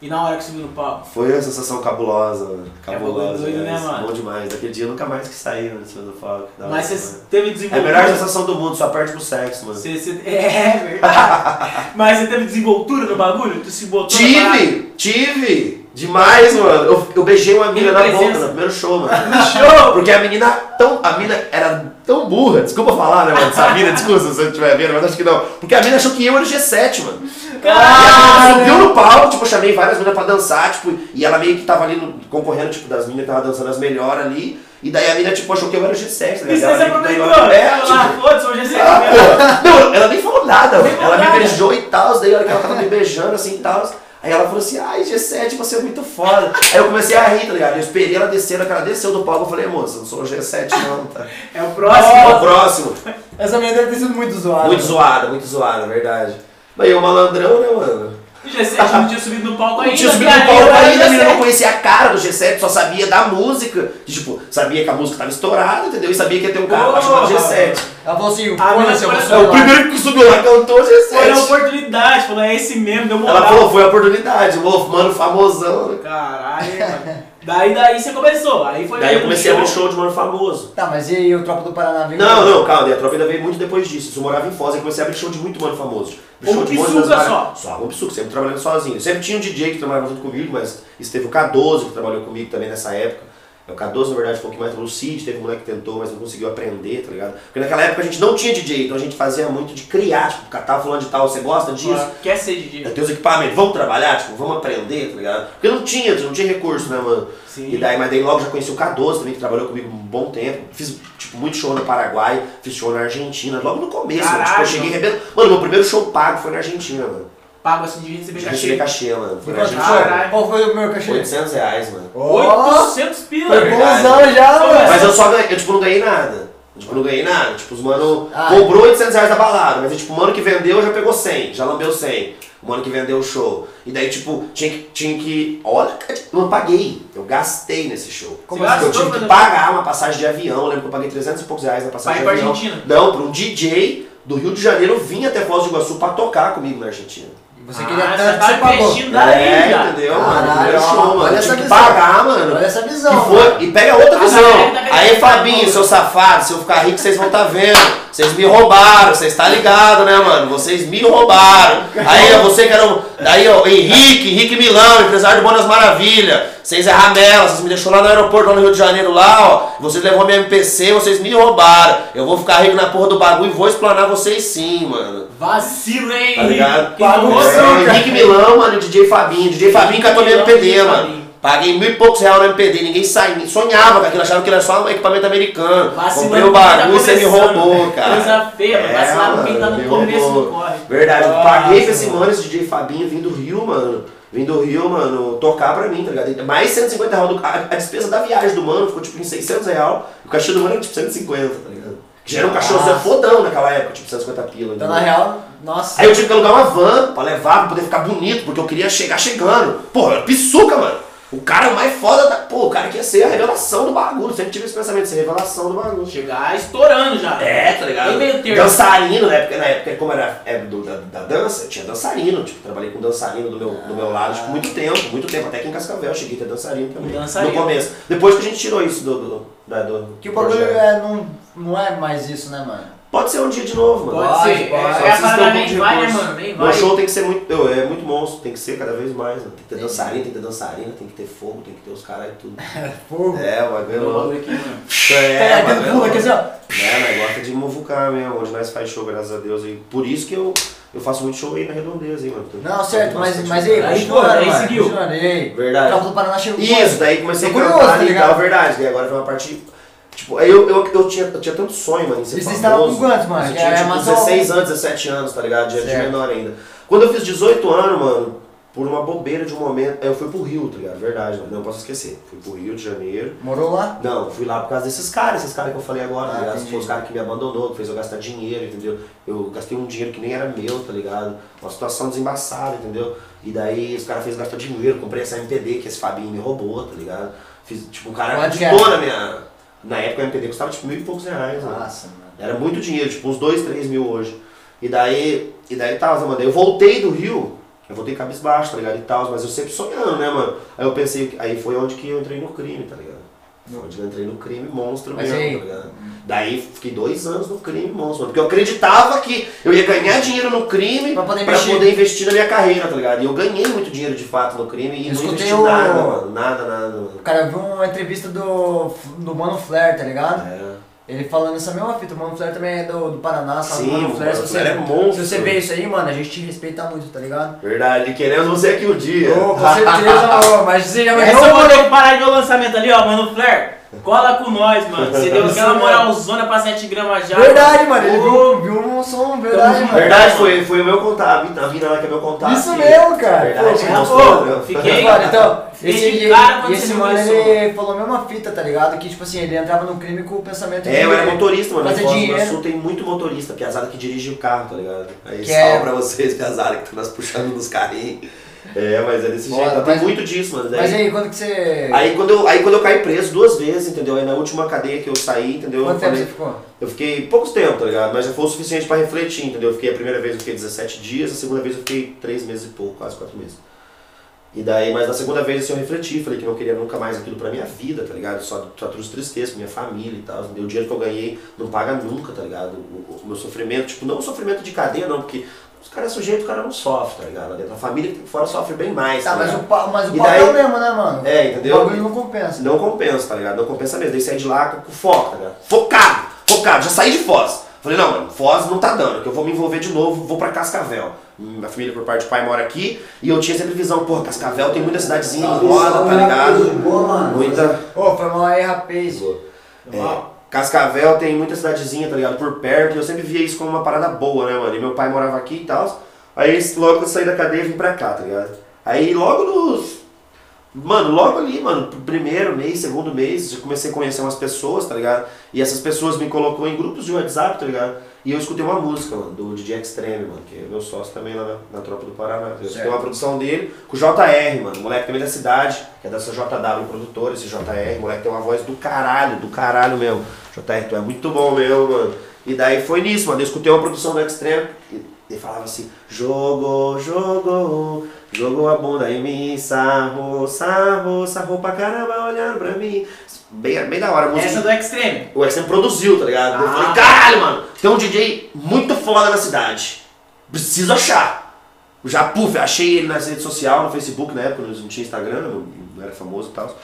Speaker 1: E na hora que subiu no palco?
Speaker 2: Foi uma sensação cabulosa, mano.
Speaker 1: É
Speaker 2: Cabulosa.
Speaker 1: doido, né,
Speaker 2: mas
Speaker 1: mano?
Speaker 2: Bom demais. Daquele dia eu nunca mais quis sair em cima do palco.
Speaker 1: Mas você teve
Speaker 2: É a
Speaker 1: desenvoltura.
Speaker 2: melhor sensação do mundo, só perde pro sexo, mano.
Speaker 1: Você, você... É verdade. Mas você teve desenvoltura no bagulho? Tu se botou?
Speaker 2: Tive! Tive! Demais, mano. Eu, eu beijei uma mina na boca no primeiro show, mano.
Speaker 1: No show!
Speaker 2: Porque a menina tão. A mina era tão burra, desculpa falar, né, mano? Essa mina, desculpa se você estiver vendo, mas acho que não. Porque a mina achou que eu era o G7, mano. E
Speaker 1: Caralho!
Speaker 2: menina subiu no palco, tipo, eu chamei várias meninas pra dançar, tipo, e ela meio que tava ali no- concorrendo, tipo, das meninas que tava dançando as melhores ali. E daí a mina, tipo, achou que eu era o G7, tá ligado?
Speaker 1: E você
Speaker 2: Ela
Speaker 1: se
Speaker 2: meio que ganhou
Speaker 1: aproveitou?
Speaker 2: É,
Speaker 1: Ela
Speaker 2: tipo,
Speaker 1: foda-se, hoje é você
Speaker 2: ah,
Speaker 1: mesmo.
Speaker 2: porra. Não, ela nem falou nada,
Speaker 1: Nem
Speaker 2: ela me
Speaker 1: nada.
Speaker 2: beijou e tal, daí a hora que ela tava me beijando assim e tal. Aí ela falou assim, ai, G7, você é muito foda. Aí eu comecei a rir, tá ligado? Eu esperei ela descer, ela desceu do palco, eu falei, moça, não sou o G7 não, tá?
Speaker 1: É o próximo.
Speaker 2: É o próximo.
Speaker 3: Essa menina deve ter sido muito zoada.
Speaker 2: Muito zoada, muito zoada, verdade. Mas eu malandrão, né, mano?
Speaker 1: O G7 não tinha subido no palco
Speaker 2: Não
Speaker 1: ainda.
Speaker 2: tinha subido no palco ainda,
Speaker 1: G7.
Speaker 2: eu não conhecia a cara do G7, só sabia da música. Que, tipo, sabia que a música tava estourada, entendeu? E sabia que ia ter um cara chamado
Speaker 1: Porra.
Speaker 2: G7.
Speaker 3: Ela falou assim,
Speaker 1: Ah, mas
Speaker 3: eu vou
Speaker 1: foi-
Speaker 2: É o
Speaker 3: lá.
Speaker 2: primeiro que subiu lá cantou
Speaker 1: Foi a
Speaker 2: G7.
Speaker 1: oportunidade, falou, é esse mesmo, deu moral.
Speaker 2: Ela falou, foi a oportunidade, o mano famosão.
Speaker 1: Caralho, mano. Daí, daí você começou. Aí foi
Speaker 2: Daí eu comecei a abrir show de mano famoso.
Speaker 3: Tá, mas e aí o Tropa do Paraná veio?
Speaker 2: Não, não, calma, a tropa ainda veio muito depois disso. Eu morava em Foz e comecei a abrir show de muito mano famoso.
Speaker 1: Pisuca
Speaker 2: das
Speaker 1: só?
Speaker 2: Só, como Pisuca, sempre trabalhando sozinho. Sempre tinha um DJ que trabalhava junto comigo, mas isso teve o K12 que trabalhou comigo também nessa época. É o K12, na verdade, foi um pouquinho mais o Cid, teve um moleque que tentou, mas não conseguiu aprender, tá ligado? Porque naquela época a gente não tinha DJ, então a gente fazia muito de criar, tipo, catar fulano de tal, você gosta disso?
Speaker 1: Quer ser DJ?
Speaker 2: Eu tenho os equipamentos, vamos trabalhar, tipo, vamos aprender, tá ligado? Porque não tinha, não tinha recurso, né, mano?
Speaker 1: Sim.
Speaker 2: E daí, mas daí logo já conheci o K12 também, que trabalhou comigo um bom tempo. Fiz, tipo, muito show no Paraguai, fiz show na Argentina, logo no começo, mano. Tipo, eu
Speaker 1: Caralho.
Speaker 2: cheguei rebendo. Mano, meu primeiro show pago foi na Argentina, mano.
Speaker 1: Pago assim de receber
Speaker 2: recebi
Speaker 1: cachê.
Speaker 2: cachê, mano. Foi Argentina.
Speaker 1: Caralho.
Speaker 3: Qual foi o meu cachê?
Speaker 2: 800 reais, mano.
Speaker 3: Ó,
Speaker 1: 800 pila.
Speaker 3: Foi bonzão já, mano.
Speaker 2: Mas eu só ganhei, eu tipo, não ganhei nada. Tipo, não ganhei nada. Tipo, os mano
Speaker 3: Ah.
Speaker 2: cobrou 800 reais da balada, mas tipo, o mano que vendeu já pegou 100, já lambeu 100. O mano que vendeu o show. E daí, tipo, tinha que. Tinha que olha, eu não paguei. Eu gastei nesse show.
Speaker 3: Como assim?
Speaker 2: Eu tive que pagar uma passagem de avião. Eu lembro que eu paguei 300 e poucos reais na passagem
Speaker 1: Vai
Speaker 2: de
Speaker 1: pra
Speaker 2: avião.
Speaker 1: Argentina?
Speaker 2: Não, pra um DJ do Rio de Janeiro vir até Foz do Iguaçu pra tocar comigo na Argentina.
Speaker 3: Você queria
Speaker 1: ah,
Speaker 3: tanto
Speaker 1: você
Speaker 3: que
Speaker 1: tá
Speaker 3: você pagou.
Speaker 2: é, entendeu,
Speaker 3: Caralho,
Speaker 2: mano? Show, mano.
Speaker 3: olha essa visão.
Speaker 2: pagar, mano.
Speaker 3: Olha essa visão.
Speaker 2: E, foi, e pega outra visão. Aí, Fabinho, seu safado, se eu ficar rico, vocês vão tá vendo. Vocês me roubaram, vocês tá ligado, né, mano? Vocês me roubaram. Aí, ó, você que era um. Aí, ó, Henrique, Henrique Milão, empresário do Bonas Maravilha. Vocês é ramela, vocês me deixou lá no aeroporto, lá no Rio de Janeiro, lá, ó. Vocês levou minha MPC, vocês me roubaram. Eu vou ficar rico na porra do bagulho e vou explanar vocês sim, mano.
Speaker 1: Vacilo, hein?
Speaker 2: Tá ligado?
Speaker 1: Quem
Speaker 3: Pago
Speaker 1: não
Speaker 3: você,
Speaker 1: gosta-
Speaker 3: cara.
Speaker 2: É, Henrique Milão, mano, e DJ Fabinho. DJ Fabinho catou minha MPD, mano. Paguei mil e poucos reais no MPD, ninguém saía, sonhava com aquilo, achava que era só um equipamento americano.
Speaker 1: Vacilando
Speaker 2: Comprei o
Speaker 1: tá
Speaker 2: bagulho você me roubou, cara.
Speaker 1: Coisa feia,
Speaker 2: É,
Speaker 1: vacilar com quem tá no
Speaker 2: me
Speaker 1: começo do corre.
Speaker 2: Verdade, eu
Speaker 3: Nossa,
Speaker 2: paguei pra esse
Speaker 3: mano.
Speaker 2: esse DJ Fabinho, vindo do Rio, mano. Vim do Rio, mano, tocar pra mim, tá ligado? Mais 150 reais. do- A, a despesa da viagem do mano ficou tipo em 600 reais. O cachê do mano era tipo 150, tá ligado? Que já era um cachê
Speaker 3: Nossa.
Speaker 2: fodão naquela época, tipo 150 pila.
Speaker 3: Então, na real, nossa.
Speaker 2: Aí eu tive que alugar uma van pra levar, pra poder ficar bonito, porque eu queria chegar chegando. Porra, eu era pisuca, mano. O cara é mais foda da. Pô, o cara que ia ser a revelação do bagulho. Sempre tive esse pensamento de ser a revelação do bagulho.
Speaker 1: Chegar estourando já.
Speaker 2: É, tá ligado?
Speaker 1: Bem meio termo.
Speaker 2: Dançarino, na época, na época, como era época do- da, da dança, tinha dançarino. Tipo, trabalhei com dançarino do meu, do meu lado, tipo, muito tempo, muito tempo. Até aqui em Cascavel, cheguei a ter dançarino também.
Speaker 1: Dançarino.
Speaker 2: No começo. Depois que a gente tirou isso do. do, da- do
Speaker 3: Que o bagulho é, não, não é mais isso, né, mano?
Speaker 2: Pode ser um dia de novo, mano.
Speaker 1: Pode ser.
Speaker 3: pode.
Speaker 1: É,
Speaker 2: Só
Speaker 1: é a parada
Speaker 2: um
Speaker 1: nem
Speaker 2: de
Speaker 1: vai, né, mano? Nem vai.
Speaker 2: show tem que ser muito, eu, é muito monstro, tem que ser cada vez mais. Né? Tem que ter dançarina, tem que ter dançarina, tem que ter fogo, tem que ter os caras e tudo.
Speaker 3: Fogo.
Speaker 2: É, o bagulho é louco.
Speaker 1: mano.
Speaker 2: É,
Speaker 3: É,
Speaker 2: o bagulho é louco.
Speaker 3: assim, ó.
Speaker 2: É, nós gosta de movucar mesmo, onde nós faz show, graças a Deus. E por isso que eu, eu faço muito show aí na redondeza, hein, mano.
Speaker 3: Não, certo, mas, mas aí,
Speaker 1: Aí, pô, aí
Speaker 3: mano,
Speaker 1: seguiu.
Speaker 2: Verdade.
Speaker 3: Campo do Paraná chegou
Speaker 2: Isso, daí comecei a cantar
Speaker 3: tá
Speaker 2: e tal, verdade. Daí agora foi uma parte. Tipo, aí eu, eu, eu, tinha, eu tinha tanto sonho, mano, em ser
Speaker 3: E vocês
Speaker 2: famoso.
Speaker 3: estavam com quantos, mano?
Speaker 2: Eu tinha,
Speaker 3: é
Speaker 2: tipo,
Speaker 3: matou-
Speaker 2: 16 anos, 17 anos, tá ligado? De, de
Speaker 3: Certo.
Speaker 2: menor ainda. Quando eu fiz 18 anos, mano, por uma bobeira de um momento, eu fui pro Rio, tá ligado? Verdade, mano, não posso esquecer. Fui pro Rio de Janeiro.
Speaker 3: Morou lá?
Speaker 2: Não, fui lá por causa desses caras, esses caras que eu falei agora,
Speaker 3: Ah,
Speaker 2: tá ligado?
Speaker 3: entendi.
Speaker 2: Foi os caras que me abandonou, que fez eu gastar dinheiro, entendeu? Eu gastei um dinheiro que nem era meu, tá ligado? Uma situação desembaçada, entendeu? E daí os caras fez eu gastar dinheiro, comprei essa MPD que esse Fabinho me roubou, tá ligado? Fiz, tipo, um cara
Speaker 3: que
Speaker 2: acreditou
Speaker 3: era?
Speaker 2: na minha. Na época a MPD custava tipo mil e poucos reais, mano.
Speaker 3: Nossa, mano.
Speaker 2: Era muito dinheiro, tipo uns 2, 3 mil hoje. E daí, e daí tal, mano. Daí eu voltei do Rio, eu voltei cabisbaixo, tá ligado? E tal, mas eu sempre sonhando, né, mano? Aí eu pensei, que- aí foi onde que eu entrei no crime, tá ligado? Foi onde eu entrei no crime monstro
Speaker 3: Mas
Speaker 2: mesmo,
Speaker 3: aí-
Speaker 2: tá ligado? Daí fiquei dois anos no crime monstro, mano. Porque eu acreditava que eu ia ganhar dinheiro no crime
Speaker 3: Pra poder
Speaker 2: pra
Speaker 3: investir.
Speaker 2: poder investir na minha carreira, tá ligado? E eu ganhei muito dinheiro de fato no crime e
Speaker 3: Eu
Speaker 2: não
Speaker 3: escutei
Speaker 2: investi
Speaker 3: o-
Speaker 2: nada, mano. Nada, nada, mano.
Speaker 3: Cara, eu vi uma entrevista do, do Mano Flair, tá ligado?
Speaker 2: É.
Speaker 3: Ele falando essa mesma fita, o Mano Flair também é do, do Paraná, sabe?
Speaker 2: Sim,
Speaker 3: o Mano
Speaker 2: o
Speaker 3: Flair,
Speaker 2: Mano
Speaker 3: você,
Speaker 2: Flair é monstro.
Speaker 3: se você vê isso aí, mano, a gente te respeita muito, tá ligado?
Speaker 2: Verdade, queremos você aqui um dia.
Speaker 3: Ô, com certeza, mas você já vai ver
Speaker 1: eu
Speaker 3: o
Speaker 1: vou ter
Speaker 3: mano.
Speaker 1: que parar de ver o lançamento ali, ó, mano. Flair, cola com nós, mano. Você deu aquela moralzona pra 7 gramas já.
Speaker 3: Verdade, mano, ele viu, viu um som, verdade,
Speaker 1: Tamo
Speaker 3: mano.
Speaker 2: Verdade, foi, foi o meu contato. A mina lá que é meu contato.
Speaker 3: Isso mesmo, cara.
Speaker 2: Verdade,
Speaker 3: Pô,
Speaker 2: mostrou, meu.
Speaker 1: fiquei-
Speaker 3: Mano, então, esse, e esse
Speaker 1: você
Speaker 3: mano, ele falou a mesma fita, tá ligado? Que, tipo assim, ele entrava no crime com o pensamento
Speaker 2: É, eu era motorista, mano. Do
Speaker 3: dinheiro.
Speaker 2: Iguaçu tem muito motorista, piazada que dirige o carro, tá ligado? Aí
Speaker 3: Que
Speaker 2: salve
Speaker 3: é-
Speaker 2: pra vocês, piazada, que estão nós puxando nos carrinhos. É, mas é desse jeito. Tem
Speaker 3: mas-
Speaker 2: muito disso, mano. Daí-
Speaker 3: Mas aí, quando que você...
Speaker 2: Aí quando, eu, aí quando eu caí preso duas vezes, entendeu? Aí na última cadeia que eu saí, entendeu?
Speaker 3: Quanto
Speaker 2: eu,
Speaker 3: tempo
Speaker 2: falei-
Speaker 3: você ficou?
Speaker 2: eu fiquei poucos tempo, tá ligado? Mas já foi o suficiente pra refletir, entendeu? Eu fiquei a primeira vez eu fiquei 17 dias, a segunda vez eu fiquei 3 meses e pouco, quase 4 meses. E daí, mas na segunda vez assim, eu refleti, falei que não queria nunca mais aquilo pra minha vida, tá ligado? Só, só trouxe tristeza pra minha família e tal. entendeu? O dinheiro que eu ganhei não paga nunca, tá ligado? O, o- o meu sofrimento, tipo, não o sofrimento de cadeia, não, porque os caras é sujeito, o cara não sofre, tá ligado? Lá dentro. A família fora sofre bem mais.
Speaker 3: Tá, mas
Speaker 2: ligado?
Speaker 3: o, mas o
Speaker 2: E
Speaker 3: papel
Speaker 2: daí-
Speaker 3: mesmo, né, mano?
Speaker 2: É, entendeu?
Speaker 3: O bagulho não compensa.
Speaker 2: Não compensa, tá ligado? Não compensa mesmo. Daí saí de lá com foco, tá ligado? Focado, focado. Já saí de Foz. Falei, não, mano, Foz não tá dando, que eu vou me envolver de novo, vou pra Cascavel. Minha família por parte de pai mora aqui e eu tinha sempre visão, pô, Cascavel tem muita cidadezinha em roda, tá ligado?
Speaker 3: Boa, mano.
Speaker 2: Muita.
Speaker 3: Ô, foi mal aí, rapaz.
Speaker 2: É, Cascavel tem muita cidadezinha, tá ligado? Por perto, e eu sempre via isso como uma parada boa, né, mano? E meu pai morava aqui e tal. Aí logo eu saí da cadeia vim pra cá, tá ligado? Aí logo nos. Mano, logo ali, mano, primeiro mês, segundo mês, já comecei a conhecer umas pessoas, tá ligado? E essas pessoas me colocou em grupos de WhatsApp, tá ligado? E eu escutei uma música, mano, do DJ Extreme, mano, que é meu sócio também lá na, na Tropa do Paraná. Eu escutei uma produção dele com o JR, mano, moleque também da cidade, que é dessa JW produtor, esse JR, moleque tem uma voz do caralho, do caralho mesmo. JR, tu é muito bom mesmo, mano. E daí foi nisso, mano, eu escutei uma produção do Extreme e ele falava assim, jogo, jogo, jogou a bunda em mim, sarro, sarro, sarro pra caramba olhando pra mim. Bem, bem da hora a música.
Speaker 1: Essa do Extreme.
Speaker 2: O Extreme produziu, tá ligado? Eu
Speaker 1: Ah.
Speaker 2: falei, caralho, mano, tem um DJ muito foda na cidade. Preciso achar. Já, puf, achei ele nas redes sociais, no Facebook, na época não tinha Instagram, não, não era famoso e tal.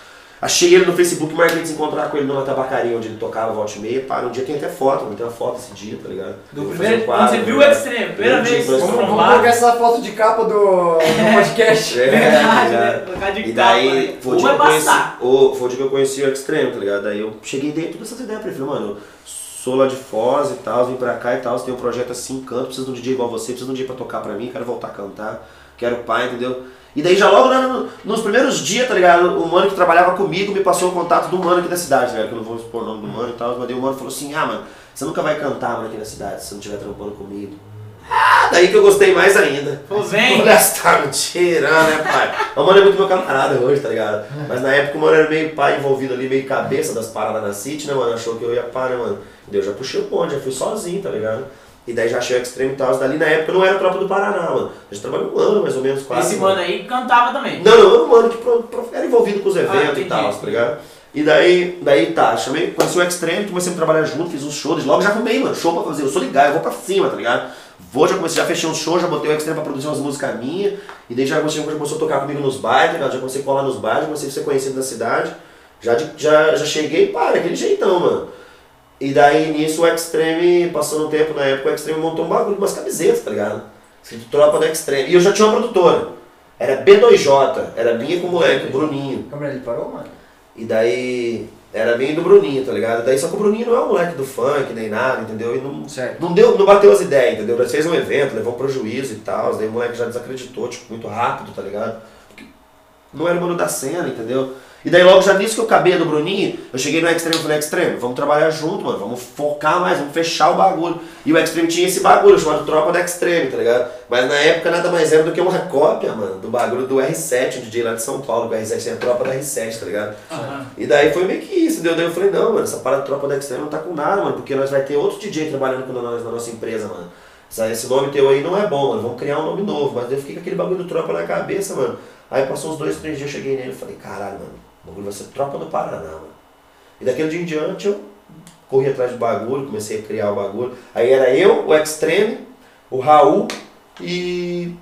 Speaker 2: Achei ele no Facebook, marquei de se encontrar com ele numa tabacaria onde ele tocava volta e meia. Para, um dia tem até foto, mano, tem uma foto desse dia, tá ligado?
Speaker 1: Do primeiro,
Speaker 2: um quadro,
Speaker 1: você viu o
Speaker 2: ligado?
Speaker 1: Extreme, primeira vez
Speaker 3: Vamos, vamos colocar essa foto de capa do, do podcast.
Speaker 2: É,
Speaker 1: Verdade,
Speaker 2: tá
Speaker 1: né?
Speaker 2: ligado?
Speaker 1: Colocar de
Speaker 2: E daí,
Speaker 1: né?
Speaker 2: foi o,
Speaker 1: Ou
Speaker 2: dia
Speaker 1: vai
Speaker 2: que eu conheci,
Speaker 1: passar.
Speaker 2: o, foi o dia que eu conheci o Extreme, tá ligado? Daí eu cheguei dentro dessas ideias pra ele, falei, mano, sou lá de Foz e tal, vim pra cá e tal, você tem um projeto assim, canto, preciso de um DJ igual você, preciso de um DJ pra tocar pra mim, quero voltar a cantar, quero pai, entendeu? E daí já logo lá no- nos primeiros dias, tá ligado? O mano que trabalhava comigo me passou o contato do mano aqui da cidade, tá ligado? Que eu não vou expor o nome do mano e tal, mas daí o mano falou assim, ah, mano, você nunca vai cantar, mano, aqui na cidade, se você não estiver trampando comigo. Ah, daí que eu gostei mais ainda.
Speaker 1: Falou, vem.
Speaker 2: Olha, você tá me tirando, né, pai? O mano é muito meu camarada hoje, tá ligado? Mas na época o mano era meio pai envolvido ali, meio cabeça das paradas na City, né, mano? Achou que eu ia pá, né, mano? Daí eu já puxei o bonde, já fui sozinho, tá ligado? E daí já achei o Extreme e tal. Dali na época não era tropa do Paraná, mano. A gente trabalhou um ano, mais ou menos, quase.
Speaker 1: Esse mano aí cantava também.
Speaker 2: Não, não, era um mano que pro- pro- era envolvido com os eventos
Speaker 1: Ah,
Speaker 2: e tal, tá ligado? E daí, daí tá, chamei, conheci o Extreme, comecei a trabalhar junto, fiz uns shows, logo já arrumei, mano, show pra fazer, eu sou ligado, eu vou pra cima, tá ligado? Vou, já comecei, já fechei uns shows, já botei o Extreme pra produzir umas músicas minhas, e daí já comecei, já começou a tocar comigo nos bares, tá ligado? Já comecei a colar nos bares, comecei a ser conhecido na cidade, já, já, já cheguei, pá, daquele jeitão, mano. E daí nisso o Extreme, passando um tempo na época, o Extreme montou um bagulho, umas camisetas, tá ligado? Escrito Tropa do Extreme. E eu já tinha uma produtora. Era B2J, era minha com o moleque, o Bruninho.
Speaker 3: Câmera, ele parou, mano?
Speaker 2: E daí era e do Bruninho, tá ligado? Daí só que o Bruninho não é um moleque do funk nem nada, entendeu? E não,
Speaker 3: Certo.
Speaker 2: não, deu, não bateu as ideias, entendeu? Nós fez um evento, levou um prejuízo e tal, daí o moleque já desacreditou, tipo, muito rápido, tá ligado? Porque não era o mano da cena, entendeu? E daí logo já nisso que eu acabei do Bruninho, eu cheguei no Extreme e falei, Extreme, vamos trabalhar junto, mano, vamos focar mais, vamos fechar o bagulho. E o Extreme tinha esse bagulho chamado Tropa do Extreme, tá ligado? Mas na época nada mais era do que uma cópia, mano, do bagulho do R7, um DJ lá de São Paulo, que o R7 tem a tropa da R7, tá ligado?
Speaker 1: Aham.
Speaker 2: E daí foi meio que isso, entendeu? Daí eu falei, não, mano, essa parada tropa da Extreme não tá com nada, mano, porque nós vai ter outro DJ trabalhando com nós na nossa empresa, mano. Esse nome teu aí não é bom, mano, vamos criar um nome novo. Mas daí eu fiquei com aquele bagulho do tropa na cabeça, mano. Aí passou uns dois, três dias, eu cheguei nele e falei, caralho, mano, o bagulho vai ser tropa do Paraná, mano. E daquele dia em diante eu corri atrás do bagulho, comecei a criar o bagulho. Aí era eu, o Extreme, o Raul e.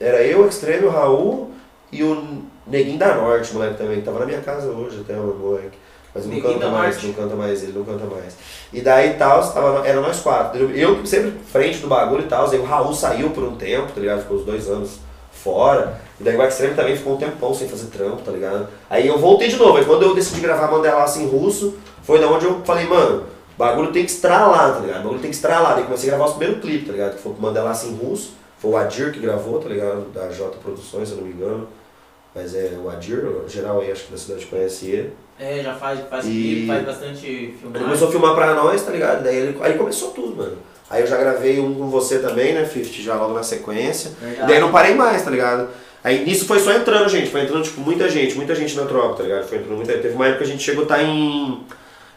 Speaker 2: Era eu, o Extreme, o Raul e o Neguinho da Norte, moleque também, que tava na minha casa hoje até o moleque. Mas não canta mais, não canta mais, ele não canta mais. E daí tal, tava, era nós quatro. Eu sempre frente do bagulho e tal, aí o Raul saiu por um tempo, tá ligado? Ficou uns dois anos fora. E daí o Extreme também ficou um tempão sem fazer trampo, tá ligado? Aí eu voltei de novo, aí quando eu decidi gravar Mandelaça em russo, foi da onde eu falei, mano, o bagulho tem que estralar, tá ligado? O bagulho tem que estralar. Daí comecei a gravar os primeiros clipes, tá ligado? Que foi o Mandelaça em russo, foi o Adir que gravou, tá ligado? Da J Produções, se eu não me engano. Mas é o Adir, o geral aí acho que da cidade conhece ele.
Speaker 1: É, já faz, faz
Speaker 2: E-
Speaker 1: clipe, faz bastante
Speaker 2: Ele
Speaker 1: filmagem.
Speaker 2: começou a filmar pra nós, tá ligado? Daí ele, aí começou tudo, mano. Aí eu já gravei um com você também, né, Fifty, já logo na sequência. E
Speaker 1: Verdade.
Speaker 2: daí não parei mais, tá ligado? Aí nisso foi só entrando, gente. Foi entrando, tipo, muita gente, muita gente na tropa, tá ligado? Foi entrando muita Teve uma época que a gente chegou a estar em,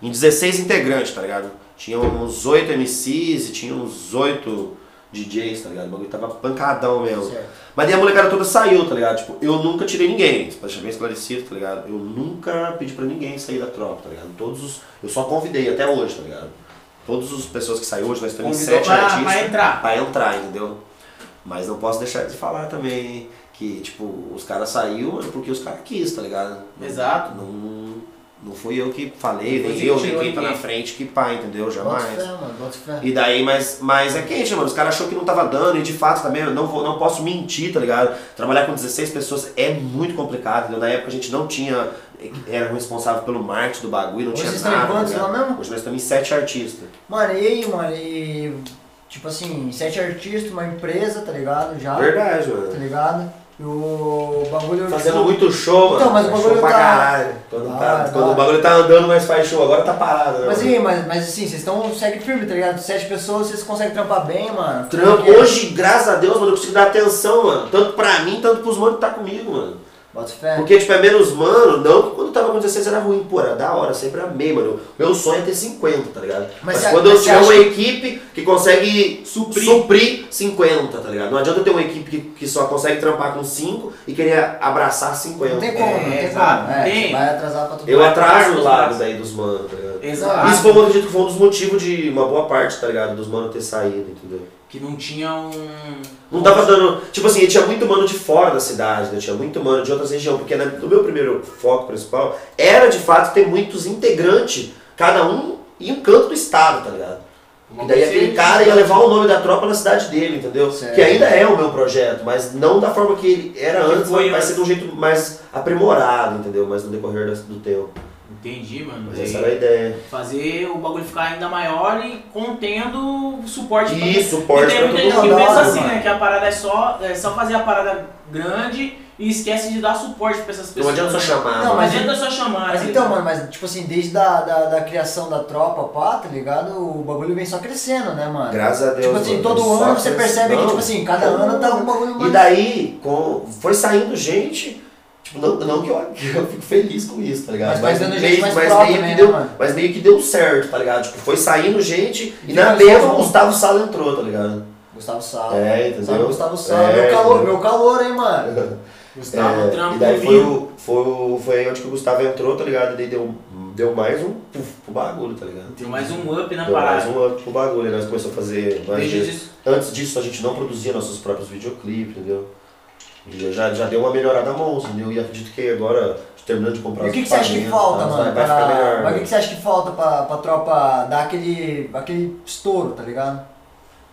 Speaker 2: em 16 integrantes, tá ligado? Tinha uns 8 MCs e tinha uns 8 DJs, tá ligado? O bagulho tava pancadão mesmo.
Speaker 3: Certo.
Speaker 2: Mas daí a molecada toda saiu, tá ligado? Tipo, eu nunca tirei ninguém, pra deixar bem esclarecido, tá ligado? Eu nunca pedi pra ninguém sair da tropa, tá ligado? Todos os. Eu só convidei até hoje, tá ligado? Todas as pessoas que saíram hoje, nós estamos em
Speaker 1: Convidou
Speaker 2: sete
Speaker 1: pra-
Speaker 2: artistas.
Speaker 1: pra entrar.
Speaker 2: Pra entrar, entendeu? Mas não posso deixar de falar também que, tipo, os caras saíram porque os caras quis, tá ligado?
Speaker 1: Exato.
Speaker 2: Não, não fui eu que falei,
Speaker 1: Não
Speaker 2: nem
Speaker 1: foi
Speaker 2: eu, nem quem tá na frente que pá, entendeu?
Speaker 3: Bota
Speaker 2: Jamais.
Speaker 3: fé, mano, bota fé.
Speaker 2: E daí, mas, mas é quente, mano. Os caras achou que não tava dando, e de fato também eu não, vou, não posso mentir, tá ligado? Trabalhar com 16 pessoas é muito complicado, entendeu? Na época a gente não tinha. Era responsável pelo marketing do bagulho, não
Speaker 3: Hoje
Speaker 2: tinha
Speaker 3: vocês estão em
Speaker 2: nada.
Speaker 3: quantos
Speaker 2: tá ligado?
Speaker 3: lá mesmo?
Speaker 2: Hoje nós estamos em sete artistas.
Speaker 3: Mano, e aí, mano, e. Tipo assim, sete artistas, uma empresa, tá ligado? Já.
Speaker 2: Verdade,
Speaker 3: Tá
Speaker 2: mano.
Speaker 3: ligado? E o bagulho.
Speaker 2: Fazendo
Speaker 3: tipo,
Speaker 2: muito show, mano.
Speaker 3: Então, mas o bagulho
Speaker 2: show pra
Speaker 3: tá-
Speaker 2: caralho. Quando,
Speaker 3: Ah,
Speaker 2: tá-
Speaker 3: da
Speaker 2: quando o
Speaker 3: hora.
Speaker 2: bagulho tá andando, mas faz show. Agora tá parado, né?
Speaker 3: Mas aí, mas, mas assim, vocês estão segue firme, tá ligado? Sete pessoas, vocês conseguem trampar bem, mano.
Speaker 2: Trampo. Hoje, graças a Deus, mano, eu consigo dar atenção, mano. Tanto pra mim, tanto pros manos que tá comigo, mano.
Speaker 3: Bota fé.
Speaker 2: Porque, tipo, é menos mano, não que quando tava com 16 era ruim, pô, era da hora, sempre amei, mano. Meu sonho é ter 50, tá ligado? Mas,
Speaker 3: Mas cê-
Speaker 2: quando
Speaker 3: mas
Speaker 2: eu tiver uma
Speaker 3: que-
Speaker 2: equipe que consegue
Speaker 1: Suprir.
Speaker 2: suprir 50, tá ligado? Não adianta eu ter uma equipe que, que só consegue trampar com 5 e querer abraçar 50.
Speaker 3: Não tem como, não
Speaker 1: É,
Speaker 3: tem
Speaker 1: exato,
Speaker 3: como. É,
Speaker 1: tem.
Speaker 3: vai atrasar pra tudo.
Speaker 2: Eu atraso o
Speaker 1: Os
Speaker 2: lado daí dos manos, tá ligado?
Speaker 1: Exato.
Speaker 2: Isso foi, eu acredito que foi um dos motivos de uma boa parte, tá ligado? Dos manos ter saído, entendeu?
Speaker 1: Que não tinha um.
Speaker 2: Não tava dando. Tipo assim, tinha muito mano de fora da cidade, né? Tinha muito mano de outras regiões, porque né, no meu primeiro foco principal era de fato ter muitos integrantes, cada um em um canto do estado, tá ligado?
Speaker 1: uma
Speaker 2: E daí aquele cara ia levar o nome da tropa na cidade dele, entendeu?
Speaker 3: Certo.
Speaker 2: Que ainda é o meu projeto, mas não da forma que ele era antes,
Speaker 1: foi
Speaker 2: mas vai ser de um jeito mais aprimorado, entendeu? Mas no decorrer do tempo.
Speaker 1: Entendi, mano.
Speaker 2: Mas essa era a ideia.
Speaker 1: Fazer o bagulho ficar ainda maior e contendo suporte pra
Speaker 2: E suporte
Speaker 1: E tem
Speaker 2: pra
Speaker 1: muita gente que pensa assim,
Speaker 3: mano.
Speaker 1: né? Que a parada é só, é só fazer a parada grande e esquece de dar suporte pra essas
Speaker 2: Não
Speaker 1: pessoas.
Speaker 2: adianta só chamar.
Speaker 3: Não,
Speaker 1: Não
Speaker 3: mas-
Speaker 1: adianta só chamar.
Speaker 3: Mas
Speaker 1: tá
Speaker 3: então, mano, mas tipo assim, desde da, da, da criação da tropa, pá, tá ligado? O bagulho vem só crescendo, né, mano?
Speaker 2: Graças a Deus.
Speaker 3: Tipo assim, todo ano você percebe que,
Speaker 2: Não.
Speaker 3: tipo assim, cada ano tá um bagulho mais.
Speaker 2: E daí, com, foi saindo gente, tipo, não, não que eu, que eu fico feliz com isso, tá ligado?
Speaker 3: Mas gente
Speaker 2: meio,
Speaker 3: mais
Speaker 2: mas meio que
Speaker 3: né,
Speaker 2: deu,
Speaker 3: mano?
Speaker 2: mas meio que deu certo, tá ligado? Tipo, foi saindo gente e
Speaker 3: Fica
Speaker 2: na
Speaker 3: mais
Speaker 2: mesma o. Gustavo Sala entrou, tá ligado?
Speaker 3: Gustavo Sala.
Speaker 2: É, entendeu?
Speaker 3: Sabe, Gustavo Sala,
Speaker 2: É,
Speaker 3: meu calor, meu calor, hein, mano.
Speaker 1: Gustavo
Speaker 2: É,
Speaker 1: Trampo
Speaker 2: e daí foi, o, foi, o, foi aí onde que o Gustavo entrou, tá ligado? E daí deu, deu mais um puff pro bagulho, tá ligado?
Speaker 1: Tem mais um up na
Speaker 2: Deu mais
Speaker 1: parada.
Speaker 2: um up pro bagulho, e nós começamos a fazer mais
Speaker 1: Desde
Speaker 2: vezes.
Speaker 1: isso.
Speaker 2: Antes disso a gente não produzia nossos próprios videoclipes, entendeu? E já, já deu uma melhorada monstro, entendeu? E acredito que agora, terminando de comprar
Speaker 3: E o que, que você acha que falta,
Speaker 2: tá,
Speaker 3: mano?
Speaker 2: Vai, vai ficar
Speaker 3: pra-
Speaker 2: melhor.
Speaker 3: Mas o que, que você acha que falta pra, pra tropa dar aquele, aquele estouro, tá ligado?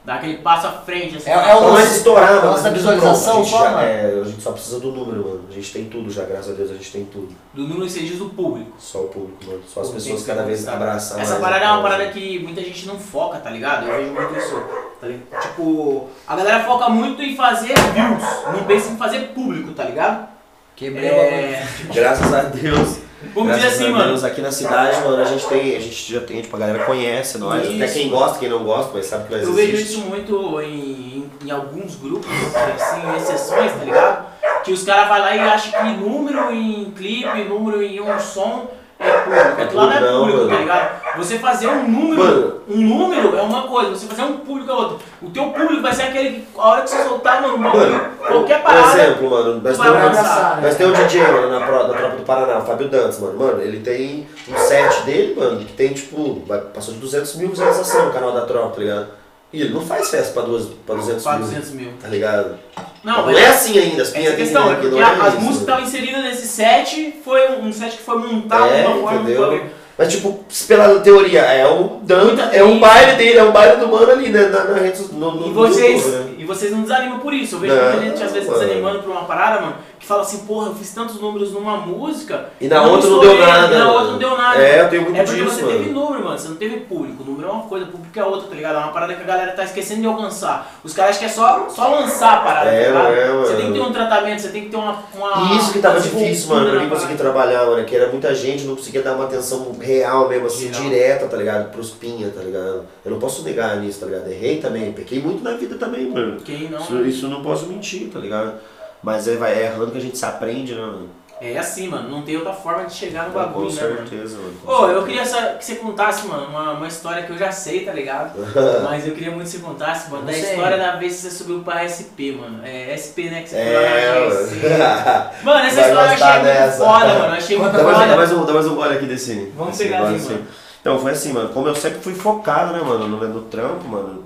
Speaker 1: Dá aquele passo à frente, assim.
Speaker 3: É- é o lance-
Speaker 2: estourar, mano.
Speaker 3: nossa
Speaker 2: mas
Speaker 3: visualização
Speaker 2: pronto, a gente
Speaker 3: só,
Speaker 2: já-
Speaker 3: mano.
Speaker 2: É, a gente só precisa do número, mano. A gente tem tudo já, graças a Deus a gente tem tudo.
Speaker 1: Do número que você diz do público.
Speaker 2: Só o público, mano. Só as
Speaker 1: tem
Speaker 2: pessoas cada vez abraçam
Speaker 1: Essa
Speaker 2: mais
Speaker 1: parada é uma parada que muita gente não foca, tá ligado? Eu vejo muito isso. Tá ligado? Tipo, a galera foca muito em fazer views, não pensa em fazer público, tá ligado?
Speaker 3: Quebrei o bagulho.
Speaker 1: É,
Speaker 2: Graças a Deus.
Speaker 1: Vamos dizer
Speaker 2: Graças
Speaker 1: assim,
Speaker 2: a
Speaker 1: mano.
Speaker 2: Aqui na cidade, mano, a gente tem, a gente já tem, tipo, a galera conhece nós. Até
Speaker 1: Isso.
Speaker 2: quem gosta, quem não gosta, mas sabe que nós
Speaker 1: Eu vejo
Speaker 2: existe.
Speaker 1: isso muito em, em, em alguns grupos, assim, exceções, tá ligado? Que os caras vão lá e acham que número em clipe, número em um som é público. Aquilo lá não é público, tá ligado? Você fazer um número,
Speaker 2: Mano.
Speaker 1: um número é uma coisa, você fazer um público é outra. O teu público vai ser aquele que, a hora que você soltar, mano, um
Speaker 2: Mano,
Speaker 1: qualquer
Speaker 2: Por
Speaker 1: parada,
Speaker 2: exemplo, mano, nós
Speaker 1: vai
Speaker 2: temos, nós temos um DJ mano, na, pro- na tropa do Paraná, o Fábio Dantas, mano. Mano, ele tem um set dele, mano, que tem, tipo, vai- passou de 200 mil visualizações no canal da tropa, tá ligado? E ele não faz festa pra, duas, pra 200
Speaker 1: pra
Speaker 2: mil,
Speaker 1: 200 mil.
Speaker 2: tá ligado?
Speaker 1: Não,
Speaker 2: não
Speaker 1: mas
Speaker 2: é assim ainda, as
Speaker 1: essa questão, é
Speaker 2: aqui,
Speaker 1: porque
Speaker 2: é
Speaker 1: as
Speaker 2: isso.
Speaker 1: músicas estavam inseridas nesse set foi um, set que foi montado
Speaker 2: É,
Speaker 1: de uma forma
Speaker 2: entendeu? Mas, tipo, pela teoria, é o Dan, é um
Speaker 1: gente-
Speaker 2: baile dele, é um baile do mano ali, né? Na, na no, no,
Speaker 1: E vocês,
Speaker 2: YouTube, né?
Speaker 1: E vocês não desanimam por isso. Eu vejo muita gente às vezes
Speaker 2: mano.
Speaker 1: desanimando por uma parada, mano, que fala assim, porra, eu fiz tantos números numa música.
Speaker 2: E na outra não deu nada.
Speaker 1: E na outra não deu nada.
Speaker 2: É, eu tenho muito
Speaker 1: É porque
Speaker 2: disso,
Speaker 1: você
Speaker 2: mano.
Speaker 1: teve número, mano. Você não teve público. O número é uma coisa, público é outra, tá ligado? É uma parada que a galera tá esquecendo de alcançar. Os caras que é só, só lançar a parada,
Speaker 2: É,
Speaker 1: tá ligado?
Speaker 2: é,
Speaker 1: Você
Speaker 2: mano.
Speaker 1: tem que ter um tratamento, você tem que ter uma. uma
Speaker 2: isso que tava difícil, mano, pra mim conseguir trabalhar, mano, que era muita gente, não conseguia dar uma atenção real mesmo, assim,
Speaker 1: Real.
Speaker 2: direta, tá ligado? Pros pinha, tá ligado? Eu não posso negar nisso, tá ligado? Errei também, pequei muito na vida também, mano.
Speaker 1: Quem não.
Speaker 2: Isso, isso eu não posso mentir, tá ligado? Mas é, vai, é errando que a gente se aprende, né, mano?
Speaker 1: É assim, mano. Não tem outra forma de chegar no
Speaker 2: Com
Speaker 1: bagulho, né, mano?
Speaker 2: certeza, mano. com
Speaker 1: Ô, eu
Speaker 2: certeza.
Speaker 1: queria que você contasse, mano, uma, uma história que eu já sei, tá ligado? Mas eu queria muito que você contasse, mano, da
Speaker 3: Não sei.
Speaker 1: história da vez que você subiu pra SP, mano. É SP, né? Que você
Speaker 2: É,
Speaker 1: na agência.
Speaker 2: mano.
Speaker 1: Mano, essa
Speaker 2: Vai
Speaker 1: história eu achei muito
Speaker 2: dessa.
Speaker 1: foda, mano. Eu achei muito
Speaker 2: Dá mais, um- dá
Speaker 1: foda.
Speaker 2: mais um, dá mais um gole aqui desse.
Speaker 1: Vamos
Speaker 2: desse
Speaker 1: pegar ali, mano.
Speaker 2: Então, foi assim, mano. Como eu sempre fui focado, né, mano, no, no trampo, mano.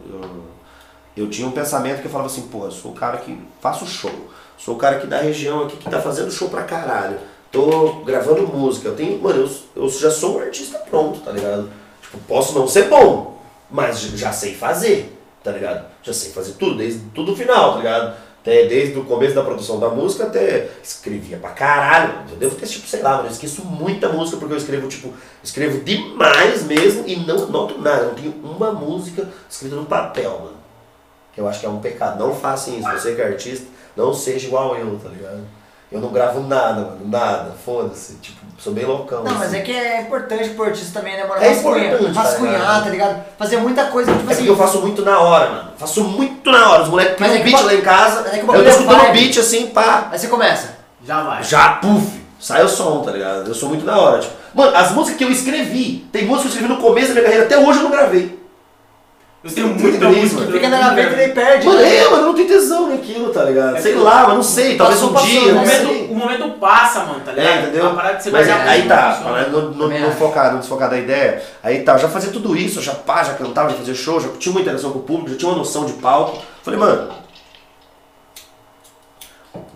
Speaker 2: Eu- tinha um pensamento que eu falava assim, pô, eu sou o cara que faço show. Sou o cara aqui da região aqui que tá fazendo show pra caralho. Tô gravando música. Eu tenho. Mano, eu, eu já sou um artista pronto, tá ligado? Tipo, posso não ser bom, mas já sei fazer, tá ligado? Já sei fazer tudo, desde tudo final, tá ligado? Desde o começo da produção da música até escrevia pra caralho. Eu devo ter, tipo, sei lá, mano, eu esqueço muita música porque eu escrevo, tipo, escrevo demais mesmo e não noto nada. Eu não tenho uma música escrita no papel, mano. Eu acho que é um pecado. Não façam isso. Você que é artista, não seja igual eu, tá ligado? Eu não gravo nada, mano, nada, foda-se. Tipo, sou bem loucão.
Speaker 3: Não,
Speaker 2: assim.
Speaker 3: mas é que é importante pro artista também, né, mano?
Speaker 2: É importante, tá
Speaker 3: rascunhar,
Speaker 2: ligado?
Speaker 3: tá ligado? Fazer muita coisa, tipo
Speaker 2: É
Speaker 3: assim.
Speaker 2: eu faço muito na hora, mano. Faço muito na hora. Os moleques criam
Speaker 3: é
Speaker 2: um beat lá em casa.
Speaker 3: é
Speaker 2: eu tô
Speaker 3: é
Speaker 2: escutando o beat assim, pá.
Speaker 3: Aí você começa.
Speaker 1: Já vai.
Speaker 2: Já, puf, sai o som, tá ligado? Eu sou muito na hora. Tipo, mano, as músicas que eu escrevi, tem música que eu escrevi no começo da minha carreira, até hoje eu não gravei.
Speaker 1: Eu tenho
Speaker 2: Muito
Speaker 1: muita música.
Speaker 2: mano.
Speaker 3: Fica na gaveta e daí perde.
Speaker 2: Mano,
Speaker 3: né?
Speaker 2: é, mano, eu não tenho tesão naquilo, tá ligado?
Speaker 1: É
Speaker 2: sei
Speaker 1: que-
Speaker 2: lá, mas não sei, talvez
Speaker 3: Passou,
Speaker 2: um
Speaker 3: passou,
Speaker 2: dia,
Speaker 1: O
Speaker 2: não sei.
Speaker 1: momento, o momento passa, mano, tá ligado?
Speaker 2: É, entendeu?
Speaker 1: Uma parada que você
Speaker 2: Mas é, aí tá, não, não, não focar, não desfocar da ideia. Aí tá, eu já fazia tudo isso, eu já pá, já cantava, já fazia show, já tinha uma interação com o público, já tinha uma noção de palco. Falei, mano,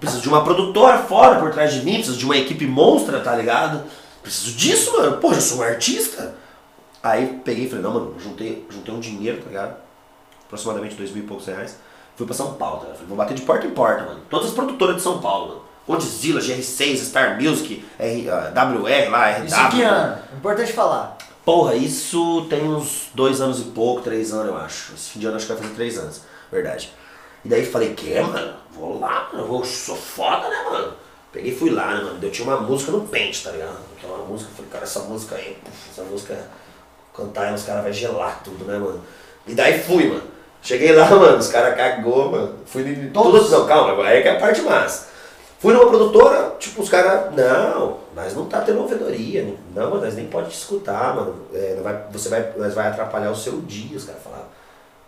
Speaker 2: preciso de uma produtora fora por trás de mim, preciso de uma equipe monstra, tá ligado? Preciso disso, mano. Pô, eu sou um artista. Aí peguei e falei, não, mano, juntei, juntei um dinheiro, tá ligado? Aproximadamente dois mil e poucos reais. Fui pra São Paulo, tá ligado? Falei, vou bater de porta em porta, mano. Todas as produtoras de São Paulo, mano. Godzilla, GR6, Star Music, R, ah, WR lá, RW.
Speaker 3: Isso que ano? Importante falar.
Speaker 2: Porra, isso tem uns dois anos e pouco, três anos, eu acho. Esse fim de ano acho que vai fazer três anos, verdade. E daí falei, que, mano? Vou lá, mano, vou, sou foda, né, mano? Peguei e fui lá, né, mano? Eu tinha uma música no pente, tá ligado? Aquela música, eu falei, cara, essa música aí, essa música, cantar ela, os caras vão gelar tudo, né, mano? E daí fui, mano. Cheguei lá, mano, os caras cagou, mano. Fui em
Speaker 3: Todos?
Speaker 2: Não, calma, aí é que é a parte massa. Fui numa produtora, tipo, os caras, não, nós não tá tendo ouvidoria, não, mas nós nem pode te escutar, mano. É, vai, você vai, nós vai atrapalhar o seu dia, os caras falavam.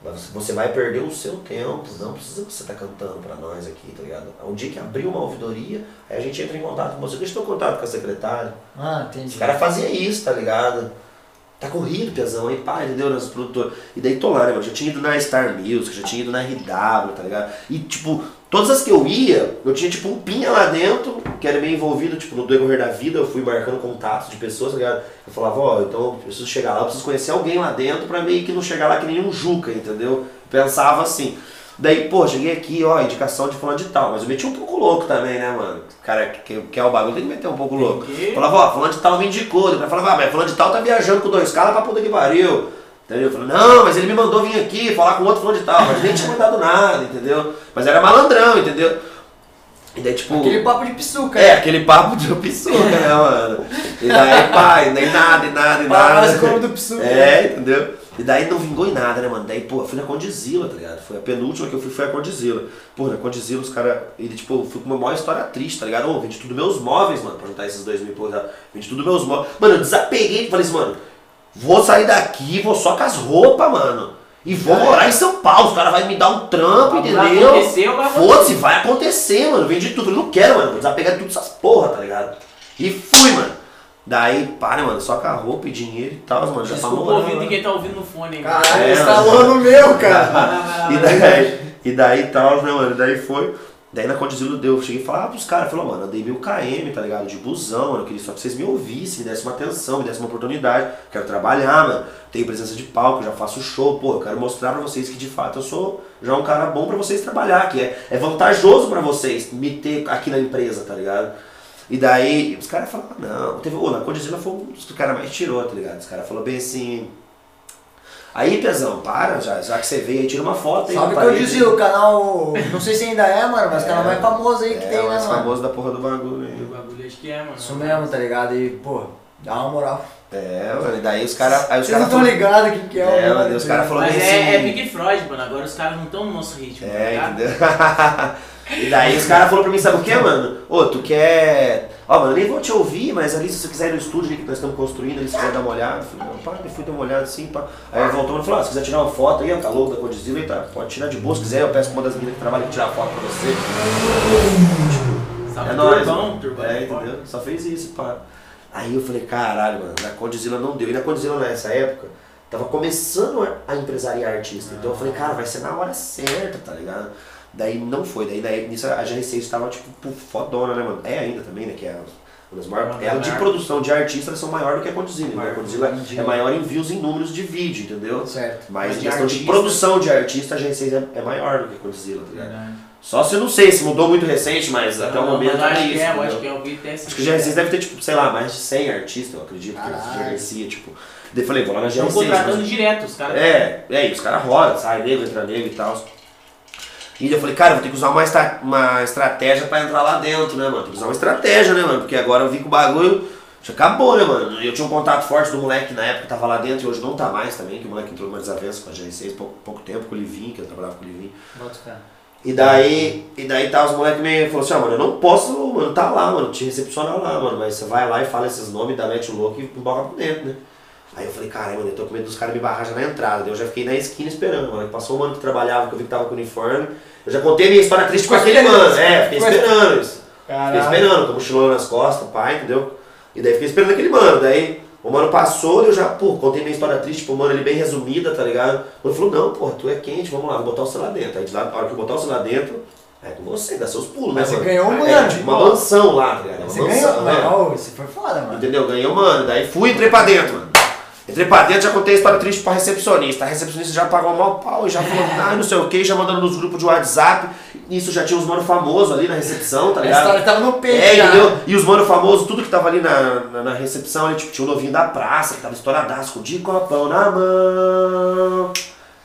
Speaker 2: Mas Você vai perder o seu tempo, não precisa você estar cantando pra nós aqui, tá ligado? Um dia que abrir uma ouvidoria, aí a gente entra em contato com você, deixa eu ter contato com a secretária.
Speaker 3: Ah, entendi.
Speaker 2: Os caras faziam isso, tá ligado? Tá corrido, Piazão, aí pá, entendeu? Nas produtoras. E daí tô lá, né, mano? Já tinha ido na Star Music, já tinha ido na RW, tá ligado? E tipo, todas as que eu ia, eu tinha tipo um pinha lá dentro, que era meio envolvido, tipo, no decorrer da vida, eu fui marcando contatos de pessoas, tá ligado? Eu falava, ó, então eu preciso chegar lá, eu preciso conhecer alguém lá dentro pra meio que não chegar lá que nem um Juca, entendeu? Pensava assim. Daí, pô, cheguei aqui, ó, indicação de fulano de tal, mas eu meti um pouco louco também, né, mano? O cara que quer o bagulho tem que meter um pouco louco.
Speaker 1: que.
Speaker 2: Falava, ó, fulano de tal me indicou. Depois falava, ah, mas fulano de tal tá viajando com dois caras pra puta que pariu. Entendeu? Eu falei, não, mas ele me mandou vir aqui falar com outro fulano de tal, mas nem tinha mandado nada, entendeu? Mas era malandrão, entendeu? E daí, tipo.
Speaker 3: Aquele papo de pisuca.
Speaker 2: É, aquele papo de pisuca, né, mano? E daí, pai, nem nada, e nada, e nada.
Speaker 3: mais como do pisuca.
Speaker 2: É, entendeu? E daí não vingou em nada, né, mano? Daí, pô, eu fui na Condizila, tá ligado? Foi a penúltima que eu fui, foi a Condizila. Pô, na Condizila os caras, ele, tipo, eu fui com uma maior história triste, tá ligado? Ô, vendi tudo meus móveis, mano, pra juntar esses dois mil e poucos. tá? Vendi tudo meus móveis. Mano, eu desapeguei e falei assim, mano, vou sair daqui, vou só com as roupas, mano. E vou morar em São Paulo, os caras vão me dar um trampo,
Speaker 1: Vai
Speaker 2: entendeu? Foda-se, vai acontecer, mano. Vendi tudo. Eu não quero, mano. Vou desapegar de tudo essas porra, tá ligado? E fui, mano. Daí, pá, né, mano? Só com a roupa e dinheiro e tal, mano. Já
Speaker 1: Desculpa
Speaker 2: falou,
Speaker 1: ouvir ninguém tá ouvindo no fone, hein?
Speaker 3: Caralho,
Speaker 2: É,
Speaker 3: no meu, cara.
Speaker 2: E daí, e daí tal, né, mano? Daí foi. Daí na Condizila deu, eu cheguei e falei ah, pros caras, falou, mano, eu dei mil km, tá ligado? De busão, mano, eu queria só que vocês me ouvissem, me dessem uma atenção, me dessem uma oportunidade. Quero trabalhar, mano. Tenho presença de palco, já faço show, pô, eu quero mostrar pra vocês que de fato eu sou já um cara bom pra vocês trabalhar, que é, é vantajoso pra vocês me ter aqui na empresa, tá ligado? E daí os caras falaram, não, teve, ô, na Condizila foi um dos que o cara mais tirou, tá ligado? Os caras falaram bem assim. Aí, Pezão, para, já, já que você veio aí, tira uma foto aí.
Speaker 3: Sabe o que eu dizia? O canal. Não sei se ainda é, mano, mas o canal
Speaker 2: É.
Speaker 3: mais famoso aí que
Speaker 2: é,
Speaker 3: tem,
Speaker 2: o
Speaker 3: né,
Speaker 2: mais
Speaker 3: mano?
Speaker 2: famoso da porra do bagulho
Speaker 1: O
Speaker 2: aí.
Speaker 1: bagulho acho que é, mano.
Speaker 3: Isso mesmo, tá ligado? E, pô, dá uma moral.
Speaker 2: É, mano, e daí os caras. Aí os
Speaker 3: Vocês não
Speaker 2: caras.
Speaker 3: estão ligados quem que é,
Speaker 2: É,
Speaker 3: o
Speaker 2: mano, e os caras falaram
Speaker 1: Mas
Speaker 2: bem
Speaker 1: é, é
Speaker 2: assim.
Speaker 1: Big Freud, mano. Agora os caras não estão no nosso ritmo, tá
Speaker 2: É,
Speaker 1: ligado?
Speaker 2: entendeu? e daí os caras falaram pra mim, sabe o que, mano? Ô, tu quer. Ó, mano, eu nem vou te ouvir, mas ali se você quiser ir no estúdio ali que nós estamos construindo, ali se quiser dar uma olhada. Eu falei, não, pá, eu fui dar uma olhada assim, pá. Aí ele voltou e falou, ah, se quiser tirar uma foto aí, ó, tá louco da Condizila e tá, pode tirar de boa, se quiser, eu peço pra uma das meninas que trabalha que tirar foto pra você.
Speaker 1: Sabe,
Speaker 2: É nóis.
Speaker 1: turbão,
Speaker 2: mano.
Speaker 1: turbão.
Speaker 2: É, entendeu? Só fez isso, pá. Aí eu falei, caralho, mano, na Condizila não deu. E na Condizila nessa época, tava começando a- a empresariar artista. Então eu falei, cara, vai ser na hora certa, tá ligado? Daí não foi, daí, daí nisso a GR6 estava tipo fodona, né, mano? É ainda também, né? Que é uma das maiores. Ela de produção de artista elas são maior do que a né? A
Speaker 3: Entendi.
Speaker 2: é maior em views em números de vídeo, entendeu?
Speaker 3: Certo.
Speaker 2: Mas
Speaker 1: Mas
Speaker 2: em questão de produção de artista, a G6 é, é maior do que a Condzilla, tá ligado?
Speaker 1: Verdade.
Speaker 2: Só se eu não sei, se mudou muito recente, mas até o
Speaker 1: Não,
Speaker 2: momento
Speaker 1: eu
Speaker 2: é
Speaker 1: acho
Speaker 2: isso.
Speaker 1: que é, eu acho que eu vi até esse-
Speaker 2: Acho que o GR6 deve ter, tipo, sei lá, mais de 100 artistas, eu acredito, que
Speaker 3: Caralho.
Speaker 2: gerencia, tipo. Daí falei, vou lá na
Speaker 1: Estão
Speaker 2: GR6.
Speaker 1: contratando
Speaker 2: mas-
Speaker 1: direto, os caras.
Speaker 2: É, é, e os caras rodam, sai nego, entra nego e tal. E eu falei, cara, eu vou ter que usar uma, estra- uma estratégia pra entrar lá dentro, né, mano? Tem que usar uma estratégia, né, mano? Porque agora eu vi que o bagulho já acabou, né, mano? Eu tinha um contato forte do moleque que na época tava lá dentro e hoje não tá mais também, que o moleque entrou numa desavença com a GR6 pouco, pouco tempo, com o Livinho, que eu trabalhava com o Livinho.
Speaker 3: Bota cá.
Speaker 2: E daí, e daí tá, os moleques me falaram assim, ó, mano, eu não posso, mano, tá lá, mano, te recepcionar lá, mano, mas você vai lá e fala esses nomes, dá mete o louco e boca por dentro, né? Aí eu falei, mano, eu tô com medo dos caras me barrar já na entrada. Daí eu já fiquei na esquina esperando, mano. Passou um mano que trabalhava, que eu vi que tava com uniforme. Eu já contei a minha história triste com aquele mano. É, fiquei esperando isso. Fiquei esperando, com a mochilona nas costas, pai, entendeu? E daí fiquei esperando aquele mano. Daí o mano passou, eu já, pô, contei minha história triste pro mano ali bem resumida, tá ligado? Ele falou, não, pô, tu é quente, vamos lá, vou botar você lá dentro. Aí de lá, na hora que eu botar você lá dentro, é com você, dá seus pulos,
Speaker 3: Mas
Speaker 2: né,
Speaker 3: você
Speaker 2: mano?
Speaker 3: ganhou um
Speaker 2: É,
Speaker 3: mano.
Speaker 2: tipo uma mansão lá, tá ligado? Uma
Speaker 3: Você
Speaker 2: mansão,
Speaker 3: ganhou,
Speaker 2: né?
Speaker 3: Você foi foda, mano.
Speaker 2: Entendeu? Ganhei um mano. Daí fui e entrei pra dentro, mano. Entrei pra dentro, já contei a história triste pra recepcionista. A recepcionista já pagou mal pau e já falou, ah, não sei o que, já mandando nos grupos de WhatsApp. Nisso já tinha uns mano famosos ali na recepção, tá
Speaker 3: A
Speaker 2: ligado?
Speaker 3: história tava no peito
Speaker 2: É,
Speaker 3: já.
Speaker 2: entendeu? E os mano famosos, tudo que tava ali na, na, na recepção, ali, tipo, tinha o novinho da praça, que tava estouradaço, de copão na mão.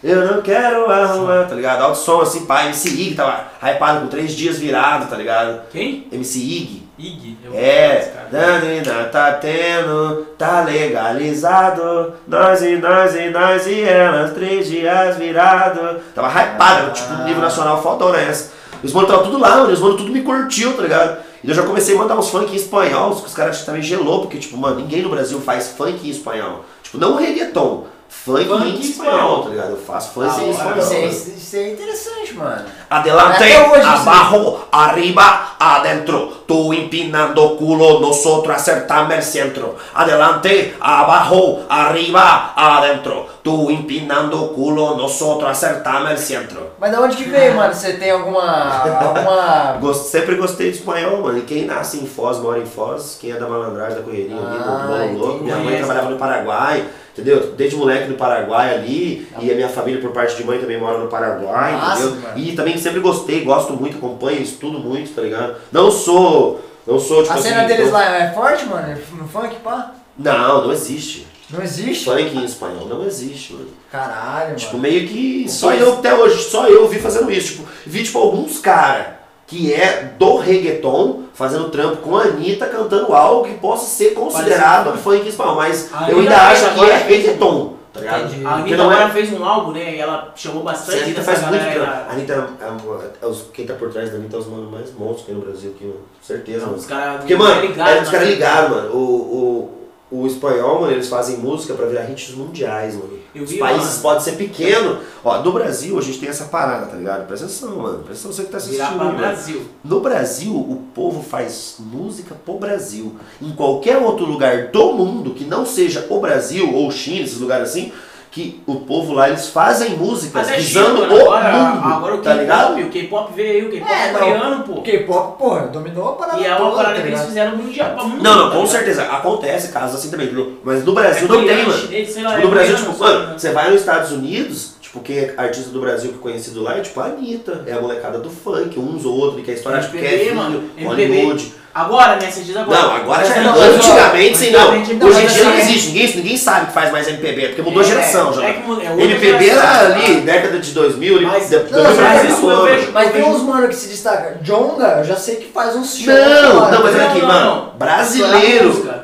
Speaker 2: Eu não quero arrumar, tá ligado? Alto som assim, pá, MC Ig tava hypado com três dias virado, tá ligado?
Speaker 1: Quem?
Speaker 2: MC Ig.
Speaker 1: Ig.
Speaker 2: É,
Speaker 1: cara.
Speaker 2: Danina tá tendo, tá legalizado. Nós e nós e nós e elas, três dias virado. Tava hypado, tipo, no nível nacional, fodona essa. E Os mano tava tudo lá, mano, os mano tudo me curtiu, tá ligado? E eu já comecei a mandar uns funk em espanhol, que os caras também gelou, porque, tipo, mano, ninguém no Brasil faz funk em espanhol. Tipo, não reggaeton, funk,
Speaker 1: Funk
Speaker 2: em espanhol, tá ligado? Eu faço funk
Speaker 1: Da
Speaker 2: em
Speaker 1: hora.
Speaker 2: espanhol.
Speaker 3: Isso é, isso é interessante, mano.
Speaker 2: Adelante,
Speaker 3: hoje,
Speaker 2: abajo, arriba, adentro. Tú empinando culo, nosotros acertamos el centro. Adelante, abajo, arriba, adentro. Tú empinando culo, nosotros acertamos el centro.
Speaker 3: Mas da onde que veio, mano? Você tem alguma. alguma.
Speaker 2: Gost- sempre gostei de espanhol, mano. E quem nasce em Foz, mora em Foz, quem é da malandragem, da correria ali, do
Speaker 3: Ah,
Speaker 2: bolo louco. Minha mãe trabalhava no Paraguai, entendeu? Desde moleque no Paraguai ali. E a minha família, por parte de mãe, também mora no Paraguai,
Speaker 3: Massa,
Speaker 2: entendeu?
Speaker 3: mano.
Speaker 2: E também sempre gostei, gosto muito, acompanho, estudo muito, tá ligado? Não sou. Não sou, tipo
Speaker 3: A
Speaker 2: assim.
Speaker 3: cena deles
Speaker 2: tô-
Speaker 3: lá é forte, mano? No funk, pá?
Speaker 2: Não, não existe.
Speaker 3: Não existe?
Speaker 2: Funk em espanhol não existe, mano.
Speaker 3: Caralho,
Speaker 2: Tipo,
Speaker 3: mano.
Speaker 2: meio que só eu até hoje, só eu vi fazendo isso. Tipo, vi tipo alguns caras que é do reggaeton fazendo trampo com a Anitta cantando algo que possa ser considerado
Speaker 1: Parece
Speaker 2: funk espanhol, mas
Speaker 1: A
Speaker 2: eu ainda acho que é reggaeton, tá ligado?
Speaker 1: A Anitta
Speaker 2: não é-
Speaker 1: agora fez um álbum, né? E ela chamou
Speaker 2: Sim,
Speaker 1: bastante
Speaker 2: a Anitta faz muito trampo. A Anitta, é, é, os- quem tá por trás da Anitta é os manos mais monstros que tem no Brasil aqui, mano. Certeza, mano.
Speaker 1: Os caras
Speaker 2: Porque, mano,
Speaker 1: ligaram,
Speaker 2: é, os caras
Speaker 1: né?
Speaker 2: ligaram, mano. O, o, o espanhol, mano, eles fazem música pra virar hits mundiais, mano.
Speaker 1: Eu
Speaker 2: Os
Speaker 1: vi,
Speaker 2: países
Speaker 1: mano.
Speaker 2: podem ser pequenos. Ó, no Brasil a gente tem essa parada, tá ligado? Presta atenção, mano. Presta atenção você que tá assistindo.
Speaker 1: Virar pra
Speaker 2: mano.
Speaker 1: Brasil.
Speaker 2: No Brasil, o povo faz música pro Brasil. Em qualquer outro lugar do mundo que não seja o Brasil ou China, esses lugares assim, que o povo lá eles fazem músicas
Speaker 1: Até
Speaker 2: visando
Speaker 1: China,
Speaker 2: o
Speaker 1: agora,
Speaker 2: mundo,
Speaker 1: agora o
Speaker 2: tá ligado?
Speaker 1: K-pop, o K-pop veio aí, o K-pop
Speaker 3: É,
Speaker 1: é, coreano, pô.
Speaker 3: O K-pop, porra, dominou a parada
Speaker 1: E é uma
Speaker 3: toda,
Speaker 1: parada
Speaker 3: tá
Speaker 1: que eles fizeram mundial pra mundo.
Speaker 2: Não, não,
Speaker 1: tá
Speaker 2: com certeza. Acontece casos assim também, entendeu? Mas no Brasil
Speaker 1: É
Speaker 2: não tem, mano. Tipo,
Speaker 1: é
Speaker 2: no Brasil,
Speaker 1: coreano,
Speaker 2: tipo, mano, você vai nos Estados Unidos, tipo, quem é artista do Brasil que é conhecido lá é tipo a Anitta, é a molecada do funk, uns ou outros, que é a história tipo
Speaker 1: MPB,
Speaker 2: Kevinho,
Speaker 1: mano, MPB.
Speaker 2: Hollywood.
Speaker 1: Agora, né? Você diz agora.
Speaker 2: Não, agora já
Speaker 1: Mas
Speaker 2: não. Antigamente, sim, não. Hoje em dia não existe. Ninguém, ninguém sabe que faz mais MPB, porque mudou a
Speaker 1: É,
Speaker 2: geração já.
Speaker 1: é que mu- é outra
Speaker 2: MPB era ali, década de 2000, ali,
Speaker 1: Mas-
Speaker 2: de-
Speaker 3: Não,
Speaker 2: 2000
Speaker 3: mas
Speaker 1: isso eu
Speaker 2: mano.
Speaker 1: vejo-
Speaker 3: Mas tem uns mano que se destacam. Jonga, eu já sei que faz uns shows.
Speaker 2: Não, não, mas olha aqui,
Speaker 1: não,
Speaker 2: mano.
Speaker 1: não.
Speaker 2: Brasileiro.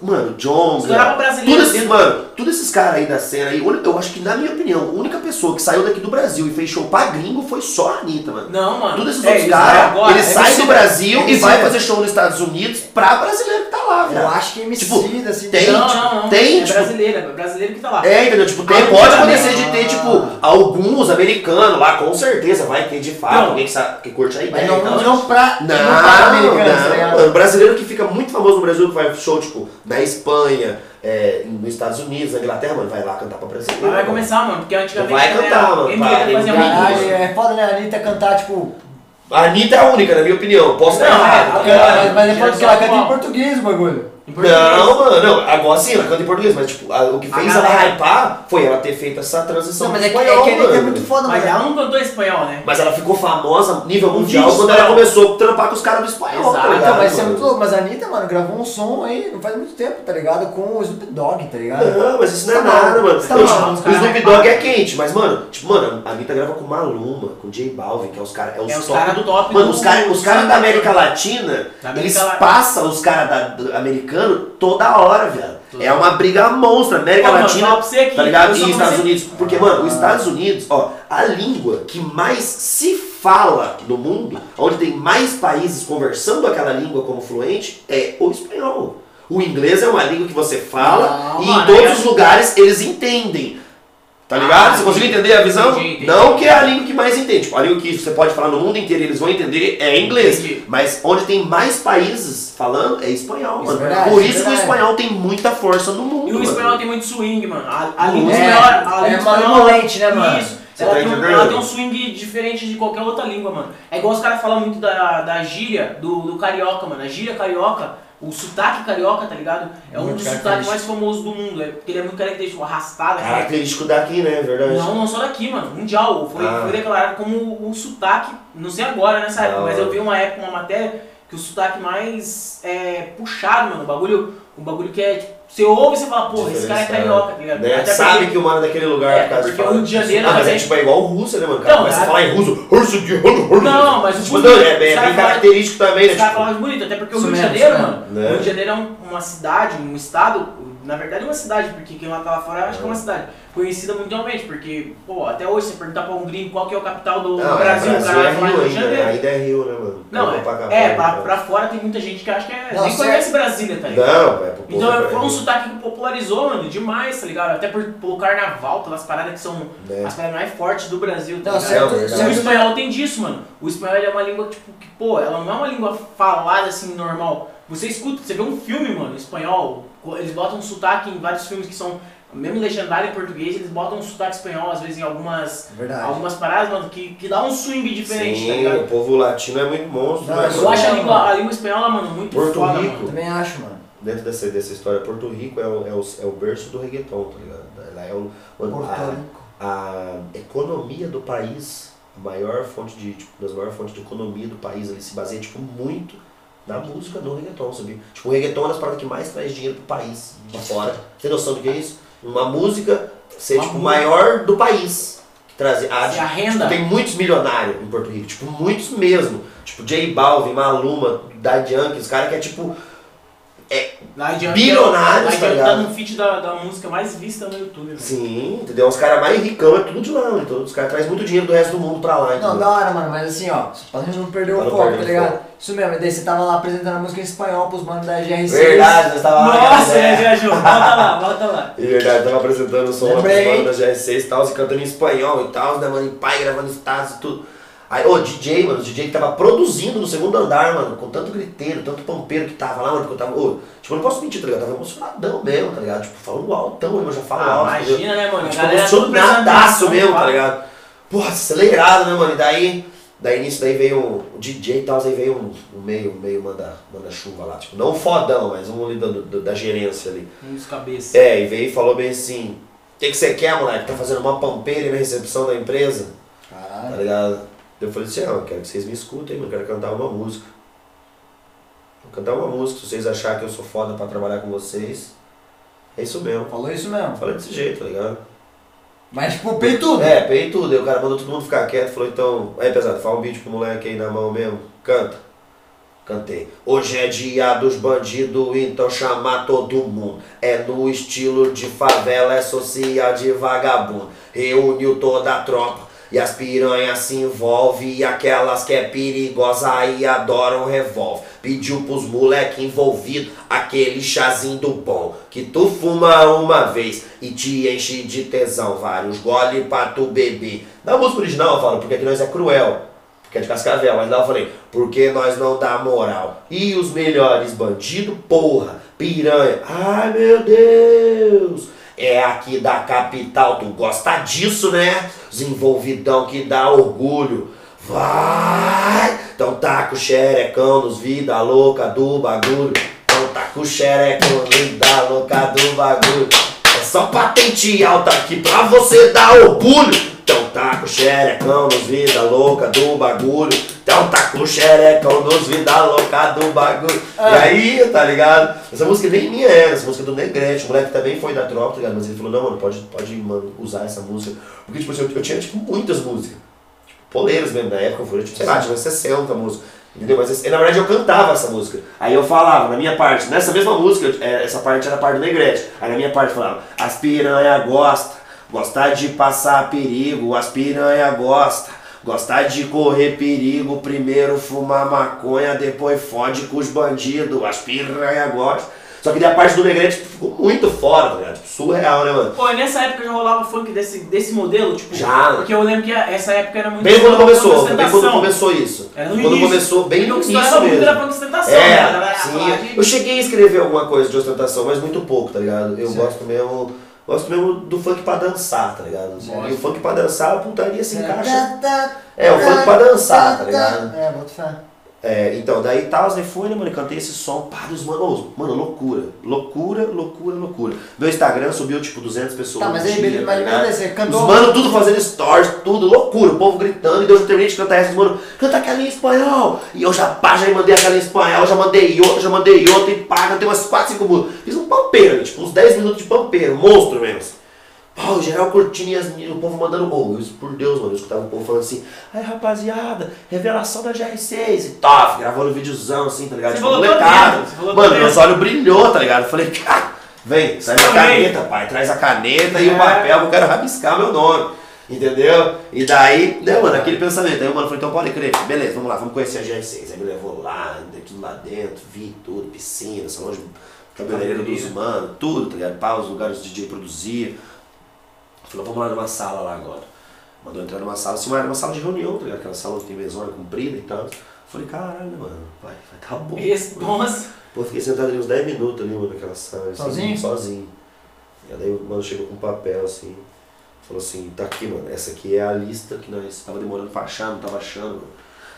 Speaker 2: Mano, John. Todos esses,
Speaker 1: dentro.
Speaker 2: mano, todos esses caras aí da cena aí, eu acho que, na minha opinião, a única pessoa que saiu daqui do Brasil e fez show pra gringo foi só a Anitta, mano.
Speaker 1: Não, mano.
Speaker 2: Todos esses
Speaker 1: É,
Speaker 2: outros caras, eles
Speaker 1: é
Speaker 2: saem
Speaker 3: MC
Speaker 2: do Brasil e
Speaker 3: MC
Speaker 2: vai fazer show nos Estados Unidos pra brasileiro que tá lá, velho.
Speaker 3: Eu acho que MC
Speaker 2: Tipo,
Speaker 3: assim,
Speaker 2: tem-
Speaker 1: Não, não, não.
Speaker 2: tem,
Speaker 1: é
Speaker 2: tipo-
Speaker 1: brasileiro, é brasileiro que tá lá.
Speaker 2: É, entendeu? Tipo, tem, pode
Speaker 1: não,
Speaker 2: acontecer de
Speaker 3: não.
Speaker 2: ter, tipo, alguns americanos lá, com certeza, vai ter de fato,
Speaker 1: Não.
Speaker 2: alguém que, sabe, que curte a
Speaker 3: Mas
Speaker 2: ideia
Speaker 3: não,
Speaker 2: e tal.
Speaker 3: não pra,
Speaker 2: Não,
Speaker 3: não americanos, tá
Speaker 2: não, mano, brasileiro que fica muito famoso no Brasil que vai show, tipo, na Espanha, é, nos Estados Unidos, na Inglaterra, mano, vai lá cantar pra brasileiro.
Speaker 1: Vai
Speaker 2: mano.
Speaker 1: começar, mano, porque antigamente
Speaker 2: Vai cantar, mano, para,
Speaker 1: fazia muito
Speaker 3: é foda, né? A Anitta cantar, tipo.
Speaker 2: A Anitta é a única, na minha opinião. Posso estar
Speaker 1: Não, é,
Speaker 3: Mas, mas depois que ela canta em português o bagulho.
Speaker 1: Em português.
Speaker 2: Não, mano, não. Agora sim, ela canta em português, mas tipo, a- o que
Speaker 1: A
Speaker 2: fez ela
Speaker 1: galera-
Speaker 2: hypar foi ela ter feito essa transição
Speaker 3: Não, mas
Speaker 2: pro
Speaker 3: é que,
Speaker 2: espanhol,
Speaker 3: é que a Anitta é
Speaker 2: mano.
Speaker 3: muito foda,
Speaker 1: Mas
Speaker 3: mano.
Speaker 1: ela não cantou espanhol, né?
Speaker 2: Mas ela ficou famosa nível mundial quando ela começou a trampar com os caras do espanhol,
Speaker 1: Exato.
Speaker 2: tá
Speaker 3: Então,
Speaker 2: ligado?
Speaker 3: mas isso é
Speaker 2: mano?
Speaker 3: muito louco. Mas a Anitta, mano, gravou um som aí não faz muito tempo, tá ligado? Com o Snoop Dogg, tá ligado?
Speaker 2: Não, mas isso não é
Speaker 3: Tá
Speaker 2: nada,
Speaker 3: maluco.
Speaker 2: mano.
Speaker 3: Tá maluco,
Speaker 2: o
Speaker 1: caras
Speaker 2: Snoop. Dogg é quente, mas, mano, tipo, mano, a Anitta grava com Maluma, com J Balvin, que é os caras. É os,
Speaker 1: É os
Speaker 2: top-
Speaker 1: cara do top
Speaker 2: Mano,
Speaker 1: do-
Speaker 2: os caras os cara da América Latina,
Speaker 1: Da América
Speaker 2: eles
Speaker 1: Latina.
Speaker 2: passam os caras americanos toda hora, velho.
Speaker 1: Toda
Speaker 2: É uma briga monstra. América
Speaker 1: Pô, mano,
Speaker 2: Latina,
Speaker 1: pra você aqui,
Speaker 2: tá ligado? E Estados Unidos. Porque, mano, os Estados Unidos, ó, a língua que mais se fala no mundo, onde tem mais países conversando aquela língua como fluente, é o espanhol. O inglês é uma língua que você fala e
Speaker 1: mano,
Speaker 2: em todos
Speaker 1: é-
Speaker 2: os lugares eles entendem. Tá ligado?
Speaker 1: Ah,
Speaker 2: você conseguiu entender a visão?
Speaker 1: Entendi, entendi.
Speaker 2: Não que é a língua que mais entende. Tipo, a língua que você pode falar no mundo inteiro e eles vão entender é inglês.
Speaker 1: Entendi.
Speaker 2: Mas onde tem mais países falando é espanhol,
Speaker 3: Isso
Speaker 2: mano.
Speaker 3: é verdade,
Speaker 2: Por
Speaker 3: isso é
Speaker 2: que o espanhol tem muita força no mundo.
Speaker 1: E o
Speaker 2: mano.
Speaker 1: espanhol tem muito swing, mano. A, a língua
Speaker 3: É,
Speaker 1: espanhola. A língua
Speaker 3: é
Speaker 1: espanhola-
Speaker 3: malemolente, né, mano?
Speaker 1: Isso.
Speaker 2: Você
Speaker 1: Ela,
Speaker 2: tá
Speaker 1: tem um, ela tem um swing diferente de qualquer outra língua, mano. É igual os caras falam muito da, da gíria do, do carioca, mano. A gíria carioca, o sotaque carioca, tá ligado? É um
Speaker 3: Muito
Speaker 1: dos sotaques mais famosos do mundo. É porque ele é muito característico, arrastado. né?
Speaker 2: Característico daqui, né? É verdade.
Speaker 1: Não, não só daqui, mano. Mundial. Foi,
Speaker 2: Ah.
Speaker 1: foi declarado como o sotaque, não sei agora nessa época,
Speaker 2: Da
Speaker 1: mas eu vi uma época, uma matéria, que o sotaque mais é, puxado, mano. O bagulho, o bagulho que é. Tipo, você ouve e você fala, porra, esse cara é carioca, tá ligado?
Speaker 2: Né?
Speaker 1: Até
Speaker 2: Sabe
Speaker 1: porque-
Speaker 2: que o mano é daquele lugar
Speaker 1: É,
Speaker 2: por causa de
Speaker 1: porque
Speaker 2: falar.
Speaker 1: o Rio de Janeiro
Speaker 2: Ah, mas é tipo é igual o russo, né, mano? O cara
Speaker 1: Não,
Speaker 2: começa a
Speaker 1: a-
Speaker 2: falar em russo. Russo de russo.
Speaker 1: Não, mas o
Speaker 2: Tipo,
Speaker 1: russo-
Speaker 2: não, é, é bem
Speaker 1: caras falam-
Speaker 2: característico também, né?
Speaker 1: Os caras
Speaker 2: Tipo,
Speaker 1: falam bonito, até porque o Rio de Janeiro, mano, o Rio de Janeiro é um- uma cidade, um estado, na verdade é uma cidade, porque quem lá tá lá fora acha que é uma cidade, conhecida mundialmente, porque, pô, até hoje você perguntar pra um gringo qual que é o capital do,
Speaker 2: não,
Speaker 1: Brasil,
Speaker 2: é,
Speaker 1: o cara vai
Speaker 2: é
Speaker 1: falar
Speaker 2: Rio
Speaker 1: Rio de
Speaker 2: ainda, né?
Speaker 1: Janeiro.
Speaker 2: ainda é Rio, né, mano?
Speaker 1: Não, é,
Speaker 2: Copacabana,
Speaker 1: é pra, pra fora tem muita gente que acha que é,
Speaker 3: Não,
Speaker 1: nem
Speaker 3: certo.
Speaker 1: conhece Brasília, tá ligado?
Speaker 2: Não, é.
Speaker 1: Então
Speaker 2: é
Speaker 1: foi um sotaque que popularizou, mano, demais, tá ligado? Até por, pelo carnaval, pelas paradas que são
Speaker 2: Né?
Speaker 1: as paradas mais fortes do Brasil, tá
Speaker 3: Não,
Speaker 1: ligado?
Speaker 3: certo,
Speaker 2: É verdade.
Speaker 1: O
Speaker 3: certo.
Speaker 1: espanhol tem disso, mano. O espanhol ele é uma língua, tipo, que, pô, ela não é uma língua falada assim, normal. Você escuta, você vê um filme, mano, espanhol, eles botam um sotaque em vários filmes que são, mesmo legendário em português, eles botam um sotaque espanhol, às vezes em algumas,
Speaker 3: Verdade.
Speaker 1: algumas paradas, mano, que, que dá um swing diferente, tá
Speaker 2: Sim,
Speaker 1: ligado?
Speaker 2: o povo latino é muito monstro,
Speaker 3: Não,
Speaker 2: né,
Speaker 3: eu
Speaker 1: acho a língua, a língua espanhola, mano, muito
Speaker 2: Porto
Speaker 1: foda,
Speaker 2: Rico.
Speaker 1: mano.
Speaker 3: Também acho, mano.
Speaker 2: Dentro dessa, dessa história, Porto Rico é o, é o, é o berço do reggaeton, tá ligado? Ela é o, a,
Speaker 3: Rico.
Speaker 2: a economia do país, a maior fonte de, tipo, das maiores fontes de economia do país, ele se baseia, tipo, muito na música do reggaeton, sabia? Tipo, o reggaeton é uma das paradas que mais traz dinheiro pro país, de fora. Tem noção do que é isso? Uma música ser,
Speaker 1: Uma
Speaker 2: tipo,
Speaker 1: música.
Speaker 2: maior do país. Que traz, a,
Speaker 1: Se a renda-
Speaker 2: Tipo, tem muitos milionários em Porto Rico, tipo, muitos mesmo. Tipo, J Balvin, Maluma, Daddy Yankee, os caras que é, tipo,
Speaker 1: Adianta,
Speaker 2: Bilionários, tá ligado?
Speaker 1: tá no feed da, da música mais vista no YouTube, mano.
Speaker 2: Sim, entendeu? Os caras mais ricão é tudo de lá, né? então os caras trazem muito dinheiro do resto do mundo pra lá, entendeu?
Speaker 3: Não, da hora, mano, mas assim, ó, pra gente não perder
Speaker 2: Pra
Speaker 3: o
Speaker 2: não
Speaker 3: foco,
Speaker 2: perder
Speaker 3: tá
Speaker 2: o
Speaker 3: ligado?
Speaker 2: foco.
Speaker 3: Isso mesmo, e daí você tava lá apresentando a música em espanhol pros manos da GR6.
Speaker 2: Verdade, nós tava lá.
Speaker 1: Nossa,
Speaker 2: né?
Speaker 1: é, viajou. Volta lá, volta lá.
Speaker 2: É verdade, tava apresentando o som lá pros
Speaker 3: Lembrei.
Speaker 2: manos da GR6 e tal, e cantando em espanhol e tal, né, mano, em pai, gravando status e tudo. Aí, ô, DJ, mano, o DJ que tava produzindo no segundo andar, mano, com tanto griteiro, tanto pampeiro que tava lá, mano, porque eu tava, ô, tipo, eu não posso mentir, tá ligado? Eu tava emocionadão mesmo, tá ligado? Tipo, falando altão, eu já falo
Speaker 1: Ah,
Speaker 2: alto, entendeu?
Speaker 1: imagina, né, mano? A
Speaker 2: Tipo, emocionadaço mesmo, tá
Speaker 1: fala.
Speaker 2: ligado? Porra, acelerado, né, mano? E daí, daí nisso daí veio o DJ e tal, aí veio um, um meio, meio manda, manda chuva lá, tipo, não um fodão, mas um ali da, do- da gerência ali.
Speaker 1: Um dos cabeças.
Speaker 2: É, e veio e falou bem assim, o que, que você quer, moleque? Tá fazendo uma pampeira na recepção da empresa? Tá
Speaker 3: Caralho.
Speaker 2: ligado? Eu falei assim, ah, eu quero que vocês me escutem, eu quero cantar uma música. Vou cantar uma música, se vocês acharem que eu sou foda pra trabalhar com vocês, é isso mesmo.
Speaker 3: Falou isso mesmo.
Speaker 2: Falei desse jeito, tá ligado?
Speaker 3: Mas tipo, pei tudo.
Speaker 2: É, peguei tudo. Aí o cara mandou todo mundo ficar quieto. Falou, então, aí pesado, fala um beat pro moleque aí na mão mesmo. Canta. Cantei. Hoje é dia dos bandidos, então chama todo mundo. É no estilo de favela, é social de vagabundo. Reuniu toda a tropa. E as piranhas se envolvem. E aquelas que é perigosa aí adoram revólver. Pediu pros moleque envolvido aquele chazinho do bom. Que tu fuma uma vez e te enche de tesão. Vários gole pra tu beber. Na música original eu falo, porque aqui nós é cruel. que é de Cascavel. Mas lá eu falei, porque nós não dá moral. E os melhores bandidos, porra, piranha. Ai meu Deus! É aqui da capital, tu gosta disso, né? Os envolvidão que dá orgulho. Vai! Então tá com o xerecão nos vida louca do bagulho. Então tá com o xerecão nos vida louca do bagulho. É só patente alta aqui pra você dar orgulho. Então tá com o xerecão nos vida louca do bagulho. Então tá com xerecão nos vida louca do bagulho. E aí, tá ligado? Essa música nem minha era, essa música é do Negrete. O moleque também foi da tropa, tá ligado? Mas ele falou, não, mano, pode, pode mano, usar essa música. Porque, tipo assim, eu, eu tinha, tipo, muitas músicas. Tipo, poleiras mesmo, na época eu fui, tipo, sei lá, tinha umas 60 músicas. Entendeu? Mas na verdade eu cantava essa música. Aí eu falava, na minha parte, nessa mesma música, é, essa parte era a parte do Negrete. Aí na minha parte eu falava, as piranha gosta, gostar de passar perigo, as piranha gosta. Gostar de correr perigo, primeiro fumar maconha, depois fode com os bandidos, as piranha gosta. Só que daí a parte do Negrete tipo, ficou muito fora, tá ligado? Tipo, surreal, né, mano?
Speaker 1: Pô, e nessa época já rolava funk desse, desse modelo, tipo.
Speaker 2: Já.
Speaker 1: Porque eu lembro que essa época era muito.
Speaker 2: Bem quando começou, bem quando começou isso.
Speaker 1: Era no
Speaker 2: quando
Speaker 1: início.
Speaker 2: começou, bem no início mesmo.
Speaker 1: era funk ostentação, né?
Speaker 2: É,
Speaker 1: falava
Speaker 2: sim. Eu cheguei a escrever alguma coisa de ostentação, mas muito pouco, tá ligado? Eu
Speaker 3: Certo.
Speaker 2: gosto mesmo. Gosto mesmo do funk pra dançar, tá ligado? E o funk pra dançar, a putaria se encaixa.
Speaker 3: Tá,
Speaker 2: É, o funk pra dançar, tá ligado?
Speaker 3: É, bota fé.
Speaker 2: É, então, daí tal, né, foi, né, mano, cantei esse som, pá, dos manos, mano, loucura, loucura, loucura, loucura. Meu Instagram subiu, tipo, 200 pessoas
Speaker 3: Tá, mas
Speaker 2: dia,
Speaker 3: beleza, mas você cantou-
Speaker 2: Os mano tudo fazendo stories, tudo, loucura, o povo gritando, e Deus eu terminei de cantar essas, mano, canta aquela em espanhol. E eu já, pá, já mandei aquela em espanhol, já mandei outra, já mandei outra, e pá, cantei umas 4, 5 músicas. Fiz um pampeiro, tipo, uns 10 minutos de pampeiro, monstro mesmo. O geral curtindo e as o povo mandando gol. Eu, por Deus, mano, eu escutava o povo falando assim, ai rapaziada, revelação da GR6 e top, gravando videozão assim, tá ligado?
Speaker 1: Você
Speaker 2: Tipo, molecada. Mano, meus olhos brilhou, tá ligado? Eu falei, cara, vem, traz a
Speaker 1: Também.
Speaker 2: caneta, pai, traz a caneta e
Speaker 1: É.
Speaker 2: o papel, que eu quero rabiscar meu nome. Entendeu? E daí, né, mano, aquele pensamento. Aí o mano falou, então pode crer, beleza, vamos lá, vamos conhecer a GR6. Aí me levou lá, andei tudo lá dentro, vi tudo, piscina, salão de cabeleireiro dos humanos, tudo, tá ligado? Pá, os lugares o DJ produzia. Falou, vamos lá numa sala lá agora. Mandou entrar numa sala, assim, mas era uma sala de reunião, tá ligado? Aquela sala que tem mesona comprida e tal. Falei, caralho, mano, vai, vai tá bom.
Speaker 1: Responsa.
Speaker 2: Pô, fiquei sentado ali uns 10 minutos ali, mano, naquela sala. assim,
Speaker 3: Sozinho?
Speaker 2: Sozinho. E aí o mano chegou com um papel assim. Falou assim, tá aqui, mano. Essa aqui é a lista que nós tava demorando pra achar, não tava achando, mano.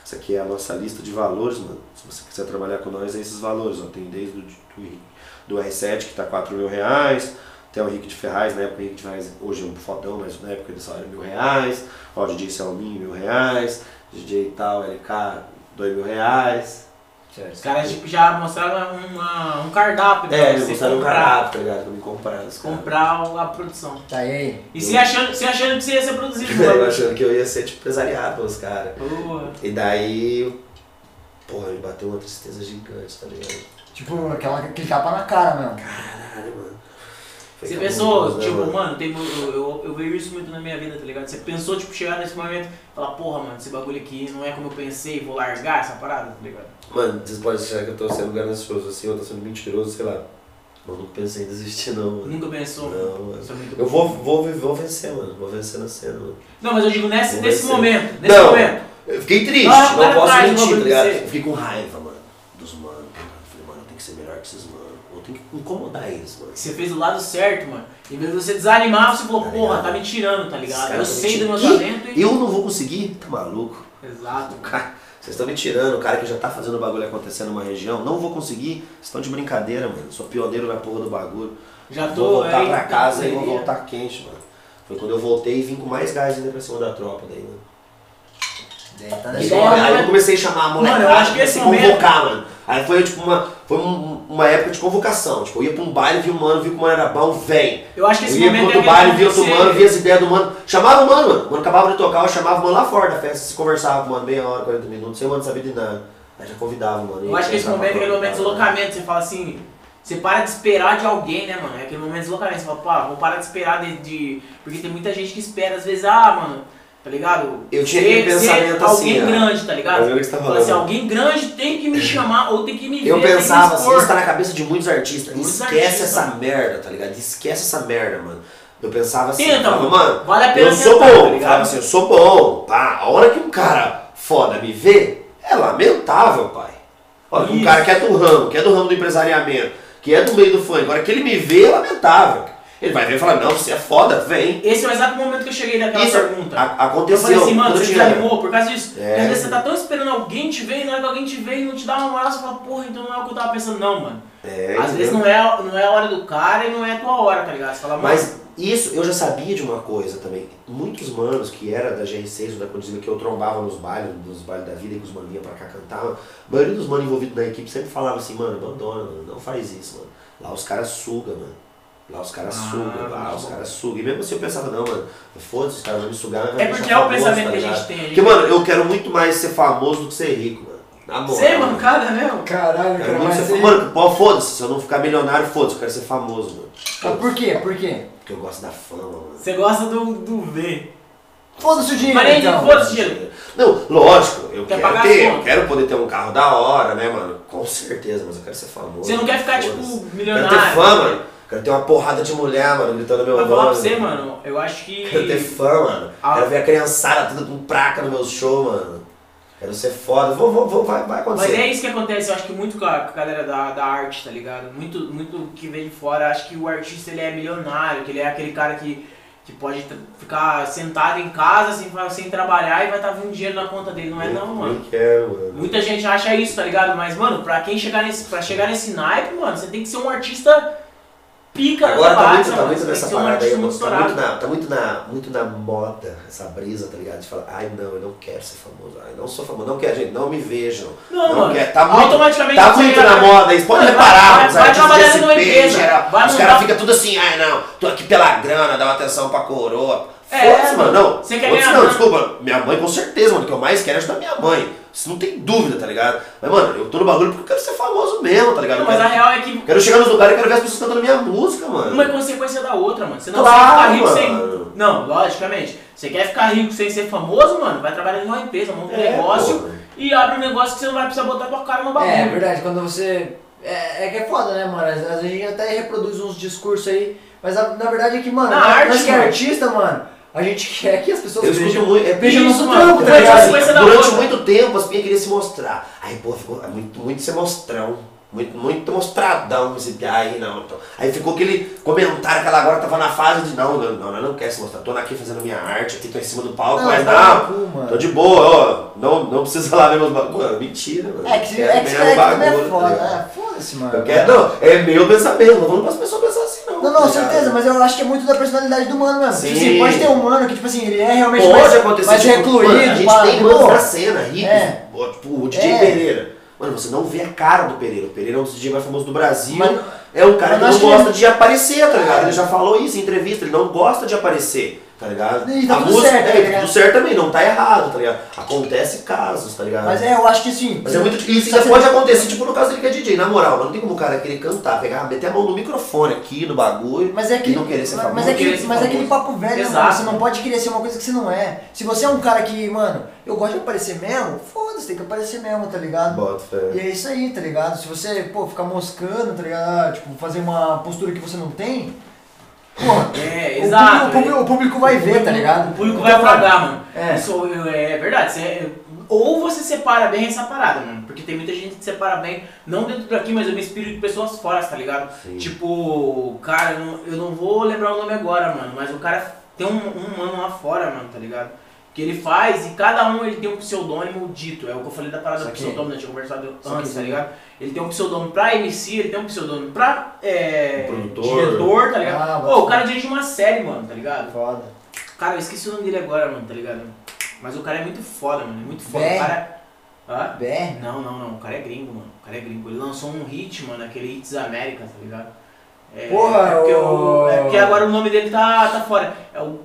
Speaker 2: Essa aqui é a nossa lista de valores, mano. Se você quiser trabalhar com nós, é esses valores, ó. Tem desde o do, do R7, que tá 4 mil reais, até o Henrique de Ferraz, na época o Henrique de Ferraz hoje é um fodão, mas na época ele só era mil reais. Ó, DJ Selminho, mil reais. DJ tal, LK, dois mil reais.
Speaker 1: Os caras tipo, já mostraram uma- um cardápio pra
Speaker 2: É, eles
Speaker 1: você
Speaker 2: mostraram um cardápio, tá ligado? Pra me comprar.
Speaker 1: comprar a produção.
Speaker 3: Tá aí.
Speaker 1: E se achando, se achando que você ia ser produzido.
Speaker 2: Eu
Speaker 1: mano.
Speaker 2: achando que eu ia ser tipo empresariado pelos caras. E daí, porra, me bateu uma tristeza gigante, tá ligado?
Speaker 3: Tipo, aquela, aquele tapa na cara mesmo.
Speaker 2: Caralho, mano.
Speaker 1: Você pensou,
Speaker 2: né,
Speaker 1: tipo, mano, tem, eu, eu, eu vejo isso muito na minha vida, tá ligado? Você pensou, tipo, chegar nesse momento e falar, porra, mano, esse bagulho aqui não é como eu pensei, vou largar essa parada, tá ligado?
Speaker 2: Mano, vocês podem achar que eu tô sendo ganancioso assim, ou tô sendo mentiroso, sei lá. Eu nunca pensei em desistir, não, mano.
Speaker 1: Nunca pensou.
Speaker 2: Não, mano. Eu vou, vou, vou vencer, mano. Vou vencer na cena, mano.
Speaker 1: Não, mas eu digo nesse,
Speaker 2: Vou
Speaker 1: nesse
Speaker 2: vencer.
Speaker 1: momento, nesse
Speaker 2: Não.
Speaker 1: momento.
Speaker 2: Eu fiquei triste,
Speaker 1: Não,
Speaker 2: não, posso
Speaker 1: atrás,
Speaker 2: mentir, tá ligado? fiquei com raiva, mano, dos manos. tá ligado? Eu falei, mano, eu tenho que ser melhor que esses manos. Eu tenho que incomodar eles, mano.
Speaker 1: Você fez o lado certo, mano. Em vez de você desanimar, você falou,
Speaker 2: Tá
Speaker 1: porra, tá me tirando, tá ligado? Eu sei do meu talento e.
Speaker 2: Eu não vou conseguir? Tá maluco?
Speaker 1: Exato.
Speaker 2: Cara, Vocês estão me tirando, o cara que já tá fazendo o bagulho acontecer numa região, não vou conseguir. Vocês estão de brincadeira, mano. Sou pioneiro na porra do bagulho.
Speaker 1: Já tô
Speaker 2: vou voltar
Speaker 1: aí,
Speaker 2: pra casa e vou voltar quente, mano. Foi quando eu voltei e vim com mais gás ainda pra cima da tropa daí, mano.
Speaker 3: Daí tá
Speaker 2: Aí,
Speaker 1: né?
Speaker 2: eu comecei a chamar a molecada,
Speaker 1: Mano, eu acho que esse momento-
Speaker 2: convocar, mano. Aí foi tipo uma, foi um- uma época de convocação. Tipo, eu ia pra um baile, vi o mano, vi que o mano era bom, vem.
Speaker 1: Eu acho que
Speaker 2: Eu
Speaker 1: esse
Speaker 2: ia pro outro
Speaker 1: é
Speaker 2: baile, via
Speaker 1: momento
Speaker 2: outro mano, via as ideias do mano. Chamava o mano, mano. O mano acabava de tocar, eu chamava o mano lá fora da festa. Se conversava com o mano meia hora, 40 minutos, sem o mano saber de nada. Aí já convidava o mano.
Speaker 1: Eu acho que esse momento é aquele momento de deslocamento. Você fala assim, você para de esperar de alguém, né, mano? É aquele momento de deslocamento. Você fala, pá, vou parar de esperar de, de- Porque tem muita gente que espera, às vezes, ah, mano, tá ligado?
Speaker 2: Eu tinha
Speaker 1: Ser-
Speaker 2: aquele pensamento assim,
Speaker 1: alguém
Speaker 2: ó.
Speaker 1: grande, tá ligado?
Speaker 2: Você tá
Speaker 1: assim,
Speaker 2: falando.
Speaker 1: alguém grande tem que me chamar ou tem que me ver.
Speaker 2: Eu
Speaker 1: me
Speaker 2: pensava assim, isso tá na cabeça de muitos artistas.
Speaker 1: Muitos
Speaker 2: Esquece
Speaker 1: artistas,
Speaker 2: essa
Speaker 1: mano.
Speaker 2: merda, tá ligado? Esquece essa merda, mano. Eu pensava assim,
Speaker 1: Tenta,
Speaker 2: falava,
Speaker 1: mano. Vale a pena
Speaker 2: eu sou
Speaker 1: tentar, tá
Speaker 2: bom.
Speaker 1: ligado?
Speaker 2: falava assim, eu sou bom. Pá, a hora que um cara foda me vê, é lamentável, pai. Olha, um
Speaker 1: Isso.
Speaker 2: cara que é do ramo, que é do ramo do empresariamento, que é do meio do funk, agora que ele me vê, é lamentável. Ele vai ver e falar, não, você é foda, vem.
Speaker 1: Esse é o exato momento que eu cheguei naquela
Speaker 2: Isso
Speaker 1: pergunta.
Speaker 2: a-
Speaker 1: Eu
Speaker 2: aconteceu.
Speaker 1: falei assim, mano, você
Speaker 2: eu
Speaker 1: desanimou por causa disso.
Speaker 2: É.
Speaker 1: Porque vezes você tá tão esperando alguém te ver, e na hora que alguém te vê e não te dá uma moral, você fala, porra, então não é o que eu tava pensando, não, mano.
Speaker 2: É,
Speaker 1: Às vezes não é, não é a hora do cara e não é a tua hora, tá ligado? Você fala,
Speaker 2: Mas isso, eu já sabia de uma coisa também. Muitos manos que era da GR6 ou da Condizila que eu trombava nos bailes, nos bailes da vida, que os manos vinham pra cá cantar, a maioria dos manos envolvidos na equipe sempre falava assim, mano, abandona, mano, não faz isso, mano. Lá os caras sugam, mano. Lá os caras
Speaker 1: Ah,
Speaker 2: sugam, lá os caras sugam. E mesmo assim eu pensava, não, mano, foda-se, os caras vão me sugar, mas vai
Speaker 1: É porque é o
Speaker 2: famoso,
Speaker 1: pensamento
Speaker 2: tá
Speaker 1: que a gente tem.
Speaker 2: Porque, mano, eu quero muito mais ser famoso do que ser rico, mano. Na moral.
Speaker 1: É
Speaker 2: mano.
Speaker 1: mancada mesmo?
Speaker 3: Caralho, cara,
Speaker 2: quero muito
Speaker 3: mas
Speaker 2: ser
Speaker 3: você...
Speaker 2: famoso. Mano, foda-se, se eu não ficar milionário, foda-se, eu quero ser famoso, mano.
Speaker 3: Ah, por quê? Por quê?
Speaker 2: Porque eu gosto da fama, mano.
Speaker 1: Você gosta do, do V.
Speaker 3: Foda-se o dinheiro,
Speaker 1: Mas nem
Speaker 3: então.
Speaker 1: foda-se o dinheiro.
Speaker 2: Não, lógico, eu
Speaker 1: Quer
Speaker 2: quero ter, eu quero poder ter um carro da hora, né, mano? Com certeza, mas eu quero ser famoso.
Speaker 1: Você não quer ficar, tipo, milionário.
Speaker 2: Quero ter fã, mano. Quero ter uma porrada de mulher, mano, gritando meu
Speaker 1: Mas
Speaker 2: nome.
Speaker 1: falar pra você, mano, eu acho que.
Speaker 2: Quero ter fã, mano.
Speaker 1: Ah.
Speaker 2: Quero ver a criançada tudo com praca no meu show, mano. Quero ser foda. Vou, vou, vou, vai, vai
Speaker 1: Mas
Speaker 2: acontecer.
Speaker 1: é isso que acontece, eu acho que muito com a, galera da, da arte, tá ligado? Muito, muito que vem de fora, acho que o artista ele é milionário, que ele é aquele cara que, que pode ficar sentado em casa sem, sem trabalhar e vai estar vindo dinheiro na conta dele. Não é não, mano.
Speaker 2: Nem quero, mano.
Speaker 1: Muita gente acha isso, tá ligado? Mas, mano, pra quem chegar nesse, pra chegar nesse naipe, mano, você tem que ser um artista pica
Speaker 2: Agora tá muito, tá muito nessa parada aí, mano.
Speaker 1: muito
Speaker 2: Tá muito, na, tá muito, na, muito na moda essa brisa, tá ligado? De falar, ai não, eu não quero ser famoso. Ai, não sou famoso. Não quero, gente, não me vejam.
Speaker 1: Não,
Speaker 2: Não
Speaker 1: mano.
Speaker 2: quer, tá muito-
Speaker 1: automaticamente
Speaker 2: Tá muito na moda isso. Pode
Speaker 1: Mano, vai-
Speaker 2: reparar,
Speaker 1: vai-
Speaker 2: os
Speaker 1: vai trabalhar numa
Speaker 2: peixe,
Speaker 1: empresa,
Speaker 2: os caras ficam tudo assim, ai não, tô aqui pela grana, dá uma atenção pra coroa.
Speaker 1: É,
Speaker 2: Foda-se, mano, não.
Speaker 1: você quer
Speaker 2: não, desculpa, minha mãe com certeza, mano, o que eu mais quero é ajudar minha mãe. Isso não tem dúvida, tá ligado? Mas, mano, eu tô no bagulho porque eu quero ser famoso mesmo, tá ligado?
Speaker 1: Não, mas a real é que
Speaker 2: quero chegar nos lugares e quero ver as pessoas cantando minha música, mano.
Speaker 1: uma é consequência da outra, mano.
Speaker 2: Claro,
Speaker 1: você quer ficar rico
Speaker 2: mano.
Speaker 1: sem. Não, logicamente. Você quer ficar rico sem ser famoso, mano? Vai trabalhar em uma empresa, monta um
Speaker 2: É,
Speaker 1: negócio
Speaker 2: porra.
Speaker 1: e abre um negócio que você não vai precisar botar tua cara no bagulho.
Speaker 3: É, é verdade, quando você. É, é que é foda, né, mano? Às vezes a gente até reproduz uns discursos aí, mas a- na verdade é que, mano,
Speaker 1: Na
Speaker 3: nós,
Speaker 1: arte,
Speaker 3: nós que é
Speaker 1: mano.
Speaker 3: artista, mano, a gente quer que as pessoas
Speaker 2: Eu
Speaker 3: vejam,
Speaker 2: muito. É,
Speaker 3: vejam
Speaker 1: isso,
Speaker 3: nosso trampo, tá ligado?
Speaker 2: Durante muito tempo as pinhas queriam se mostrar. Aí, pô, ficou muito, muito ser mostrão. Muito, muito mostradão esse aí, não. Então, aí ficou aquele comentário que ela agora tava na fase de não, não, não, não quer se mostrar. Tô aqui fazendo minha arte, aqui tô em cima do palco,
Speaker 3: Não,
Speaker 2: mas não.
Speaker 3: mano.
Speaker 2: Tô de boa, ó. Não, não precisa lá ver meus bagulhos. Mentira, mano.
Speaker 3: É que, é que, é que é
Speaker 2: bagulho, tá
Speaker 3: foda, né? Foda-se, mano.
Speaker 2: Eu quero, não, é meu pensamento, não vamos para as pessoas pensar assim, não.
Speaker 3: Não, não,
Speaker 2: tá ligado?
Speaker 3: certeza, mas eu acho que é muito da personalidade do mano mesmo. Tipo
Speaker 2: Sim.
Speaker 3: assim, pode ter um mano que, tipo assim, ele é realmente
Speaker 2: Pode
Speaker 3: mais,
Speaker 2: acontecer,
Speaker 3: mais
Speaker 2: tipo,
Speaker 3: recluído,
Speaker 2: mano, a gente tem
Speaker 3: pô,
Speaker 2: manos na cena, ricos,
Speaker 3: É.
Speaker 2: tipo o DJ
Speaker 3: É.
Speaker 2: Pereira. Mano, você não vê a cara do Pereira. O Pereira é um dos DJ mais famosos do Brasil.
Speaker 3: Mas-
Speaker 2: é um cara que não
Speaker 3: que
Speaker 2: gosta
Speaker 3: ele-
Speaker 2: de aparecer, tá ligado?
Speaker 3: É.
Speaker 2: Ele já falou isso em entrevista, ele não gosta de aparecer, tá ligado?
Speaker 3: E tá
Speaker 2: a
Speaker 3: tudo
Speaker 2: música,
Speaker 3: certo, tá
Speaker 2: é,
Speaker 3: ligado?
Speaker 2: tudo certo também, não tá errado, tá ligado? Acontece casos, tá ligado?
Speaker 3: Mas é, eu acho que sim.
Speaker 2: Mas é muito difícil. Isso
Speaker 3: você-
Speaker 2: pode acontecer, tipo no caso dele que é DJ, na moral. Não tem como o cara querer cantar, pegar, meter a mão no microfone aqui, no bagulho.
Speaker 3: Mas é
Speaker 2: E
Speaker 3: que,
Speaker 2: não querer ser famoso.
Speaker 3: mas é que,
Speaker 1: ser
Speaker 3: mas é aquele
Speaker 1: famoso.
Speaker 3: papo velho, né,
Speaker 1: Exato.
Speaker 3: mano? Você não pode querer ser uma coisa que você não é. Se você é um cara que, mano, eu gosto de aparecer mesmo, foda-se, tem que aparecer mesmo, tá ligado?
Speaker 2: Bota fé.
Speaker 3: E é isso aí, tá ligado? Se você, pô, ficar moscando, tá ligado? Ah, Tipo, fazer uma postura que você não tem, porra,
Speaker 1: É,
Speaker 3: o,
Speaker 1: exato.
Speaker 3: público, o, público, o público vai ver, tá ligado?
Speaker 1: O público
Speaker 3: Então,
Speaker 1: vai pagar, mano.
Speaker 3: É.
Speaker 1: Isso é verdade. Você- ou você separa bem essa parada, mano. Porque tem muita gente que separa bem, não dentro daqui, mas eu me inspiro de pessoas fora, tá ligado?
Speaker 2: Sim.
Speaker 1: Tipo, cara, eu não, eu não vou lembrar o nome agora, mano. Mas o cara tem um, um mano lá fora, mano, tá ligado? Que ele faz e cada um ele tem um pseudônimo dito. É o que eu falei da parada do pseudônimo, eu tinha conversado antes, tá ligado? Ele tem um pseudônimo pra MC, ele tem um pseudônimo pra é,
Speaker 2: Produtor.
Speaker 1: diretor, tá ligado?
Speaker 3: Ah,
Speaker 1: Pô, o cara dirige uma série, mano, tá ligado?
Speaker 3: Foda.
Speaker 1: Cara, eu esqueci o nome dele agora, mano, tá ligado? Mas o cara é muito foda, mano. É muito foda.
Speaker 3: BR?
Speaker 1: O cara. Hã?
Speaker 3: BR?
Speaker 1: Não, não, não. O cara é gringo, mano. O cara é gringo. Ele lançou um hit, mano, aquele Hits América, tá ligado? É,
Speaker 3: Porra,
Speaker 1: é porque,
Speaker 3: o-
Speaker 1: é porque agora o nome dele tá, tá fora. É o,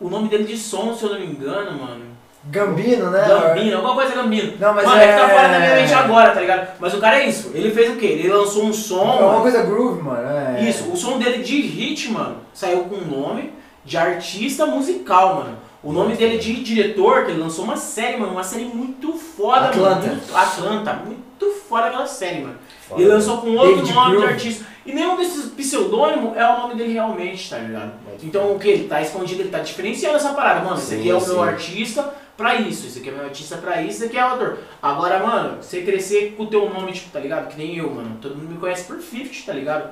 Speaker 1: o nome dele de som, se eu não me engano, mano.
Speaker 3: Gambino, né?
Speaker 1: Gambino, alguma coisa Gambino.
Speaker 3: Não, mas
Speaker 1: mano, é... que tá
Speaker 3: é-
Speaker 1: fora da minha mente agora, tá ligado? Mas o cara é isso. Ele fez o quê? Ele lançou um som.
Speaker 3: É uma
Speaker 1: mano,
Speaker 3: coisa groove, mano. É.
Speaker 1: isso, o som dele de hit, mano, saiu com o nome de artista musical, mano. O nome dele de diretor, que ele lançou uma série, mano, uma série muito foda,
Speaker 3: Atlanta.
Speaker 1: mano. Muito, Atlanta, muito foda aquela série, mano.
Speaker 2: Foda.
Speaker 1: Ele lançou com outro
Speaker 3: David
Speaker 1: nome de
Speaker 3: Groove.
Speaker 1: artista. E nenhum desses pseudônimos é o nome dele realmente, tá ligado? Então o que? Ele tá escondido, ele tá diferenciando essa parada, mano. Esse aqui é o meu artista, pra isso, esse aqui é meu artista pra isso, esse aqui é o autor. Agora, mano, você crescer com o teu nome, tipo, tá ligado? Que nem eu, mano. Todo mundo me conhece por 50, tá ligado?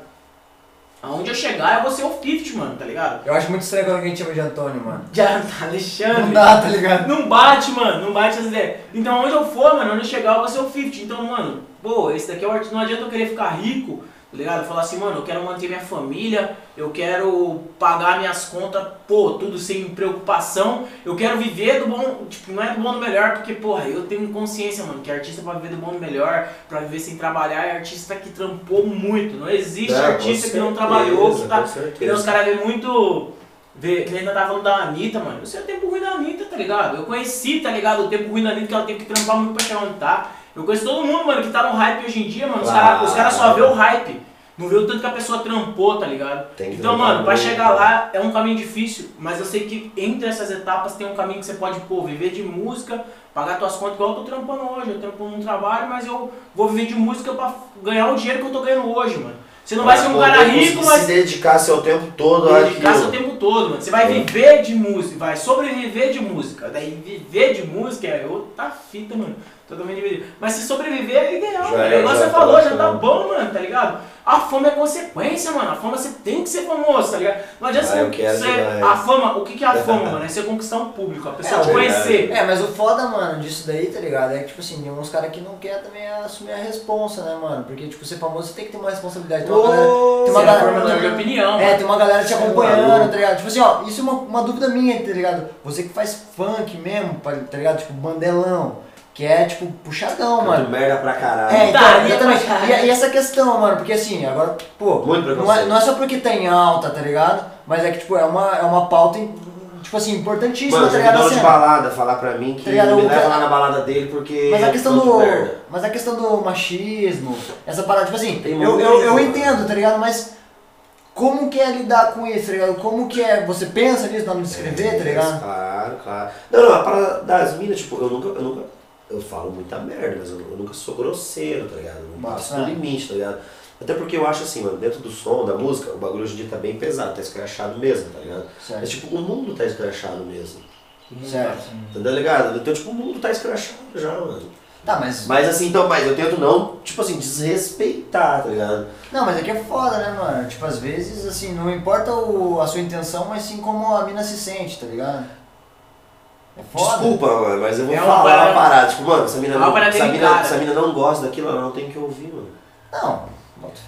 Speaker 1: Aonde eu chegar, eu vou ser o 50, mano, tá ligado?
Speaker 3: Eu acho muito estranho quando alguém chama de Antônio, mano.
Speaker 1: Já, Alexandre.
Speaker 3: Não dá, tá ligado?
Speaker 1: Não bate, mano, não bate as ideias. Então onde eu for, mano, onde eu chegar, eu vou ser o 50. Então, mano, pô, esse daqui é o artista. Não adianta eu querer ficar rico, tá ligado? Falar assim, mano, eu quero manter minha família, eu quero pagar minhas contas, pô, tudo sem preocupação. Eu quero viver do bom, tipo, não é do bom do melhor, porque, porra, eu tenho consciência, mano, que artista pra viver do bom do melhor, pra viver sem trabalhar, é artista que trampou muito. Não existe
Speaker 2: É,
Speaker 1: artista que não
Speaker 2: certeza,
Speaker 1: trabalhou, que tá.
Speaker 2: certeza.
Speaker 1: Porque os caras vêem muito. Vê, que nem ainda tava falando da Anitta, mano. Eu sei o tempo ruim da Anitta, tá ligado? Eu conheci, tá ligado? O tempo ruim da Anitta, que ela teve que trampar muito pra chegar onde tá. Eu conheço todo mundo, mano, que tá no hype hoje em dia, mano. Os
Speaker 2: Claro.
Speaker 1: caras os cara só vê o hype. Não vê o tanto que a pessoa trampou, tá ligado?
Speaker 2: Tem que
Speaker 1: Então, mano, pra chegar lá é um caminho difícil, mas eu sei que entre essas etapas tem um caminho que você pode, pô, viver de música, pagar tuas contas, igual eu tô trampando hoje. Eu trampo num trabalho, mas eu vou viver de música pra ganhar o dinheiro que eu tô ganhando hoje, mano. Você não vai ser um cara rico, mas
Speaker 2: se dedicar seu tempo todo
Speaker 1: dedicar seu tempo todo, mano. Você vai viver de música, vai sobreviver de música. Daí viver de música é outra fita, mano. Totalmente dividido. Mas se sobreviver é ideal.
Speaker 2: Já é,
Speaker 1: Igual
Speaker 2: já
Speaker 1: você
Speaker 2: tá
Speaker 1: falou, já tá bom, mano, tá ligado? A fama é consequência, mano. A fama você tem que ser famoso, tá ligado? Não adianta
Speaker 2: Ah,
Speaker 1: você. A fama, o que, que é a fama, mano? É você conquistar um público, a pessoa
Speaker 3: É,
Speaker 1: te conhecer.
Speaker 3: É, mas o foda, mano, disso daí, tá ligado? É que, tipo assim, tem uns caras que não querem também assumir a responsa, né, mano? Porque, tipo, ser famoso você tem que ter uma responsabilidade. Tem uma galera, tem uma
Speaker 1: é
Speaker 3: galera-
Speaker 1: formador de opinião.
Speaker 3: É, tem uma galera te acompanhando, tá ligado? Tipo assim, ó, isso é uma, uma dúvida minha, tá ligado? Você que faz funk mesmo, tá ligado? Tipo, bandelão, que é, tipo, puxadão,
Speaker 2: Canto
Speaker 3: mano.
Speaker 2: merda pra caralho.
Speaker 3: É, então,
Speaker 1: Putaria
Speaker 3: exatamente. E, e essa questão, mano, porque assim, agora, pô,
Speaker 2: Muito
Speaker 3: não é, não é só porque tá em alta, tá ligado? Mas é que, tipo, é uma, é uma pauta, em- tipo assim, importantíssima,
Speaker 2: Mano,
Speaker 3: tá ligado?
Speaker 2: dono de
Speaker 3: Assim,
Speaker 2: balada falar pra mim que
Speaker 3: Tá ligado?
Speaker 2: não me leva
Speaker 3: cara-
Speaker 2: lá na balada dele porque.
Speaker 3: Mas a questão do.
Speaker 2: merda.
Speaker 3: Mas a questão do machismo, essa parada, tipo assim,
Speaker 2: Tem
Speaker 3: eu, eu, eu entendo, tá ligado? Mas como que é lidar com isso, tá ligado? Como que é. Você pensa nisso na hora de escrever, tá ligado?
Speaker 2: Claro, claro. Não, não, a parada das minas, tipo, eu nunca, eu nunca. Eu falo muita merda, mas eu, eu nunca sou grosseiro, tá ligado? Não passo do
Speaker 3: É.
Speaker 2: limite, tá ligado? Até porque eu acho assim, mano, dentro do som, da música, o bagulho hoje em dia tá bem pesado, tá escrachado mesmo, tá ligado? Mas
Speaker 3: Certo.
Speaker 2: tipo, o mundo tá escrachado mesmo.
Speaker 3: Certo.
Speaker 2: Tá ligado? Então, tipo, o mundo tá escrachado já, mano.
Speaker 3: Tá, mas.
Speaker 2: Mas assim, então, mas eu tento não, tipo assim, desrespeitar, tá ligado?
Speaker 3: Não, mas aqui é foda, né, mano? Tipo, às vezes, assim, não importa o, a sua intenção, mas sim como a mina se sente, tá ligado? É foda.
Speaker 2: Desculpa, mano, mas eu vou
Speaker 1: É uma
Speaker 2: falar
Speaker 1: parada-
Speaker 2: uma parada. Tipo, mano, essa mina,
Speaker 1: É uma
Speaker 2: não, essa, mina, essa mina não gosta daquilo, ela não tem que ouvir, mano.
Speaker 3: Não.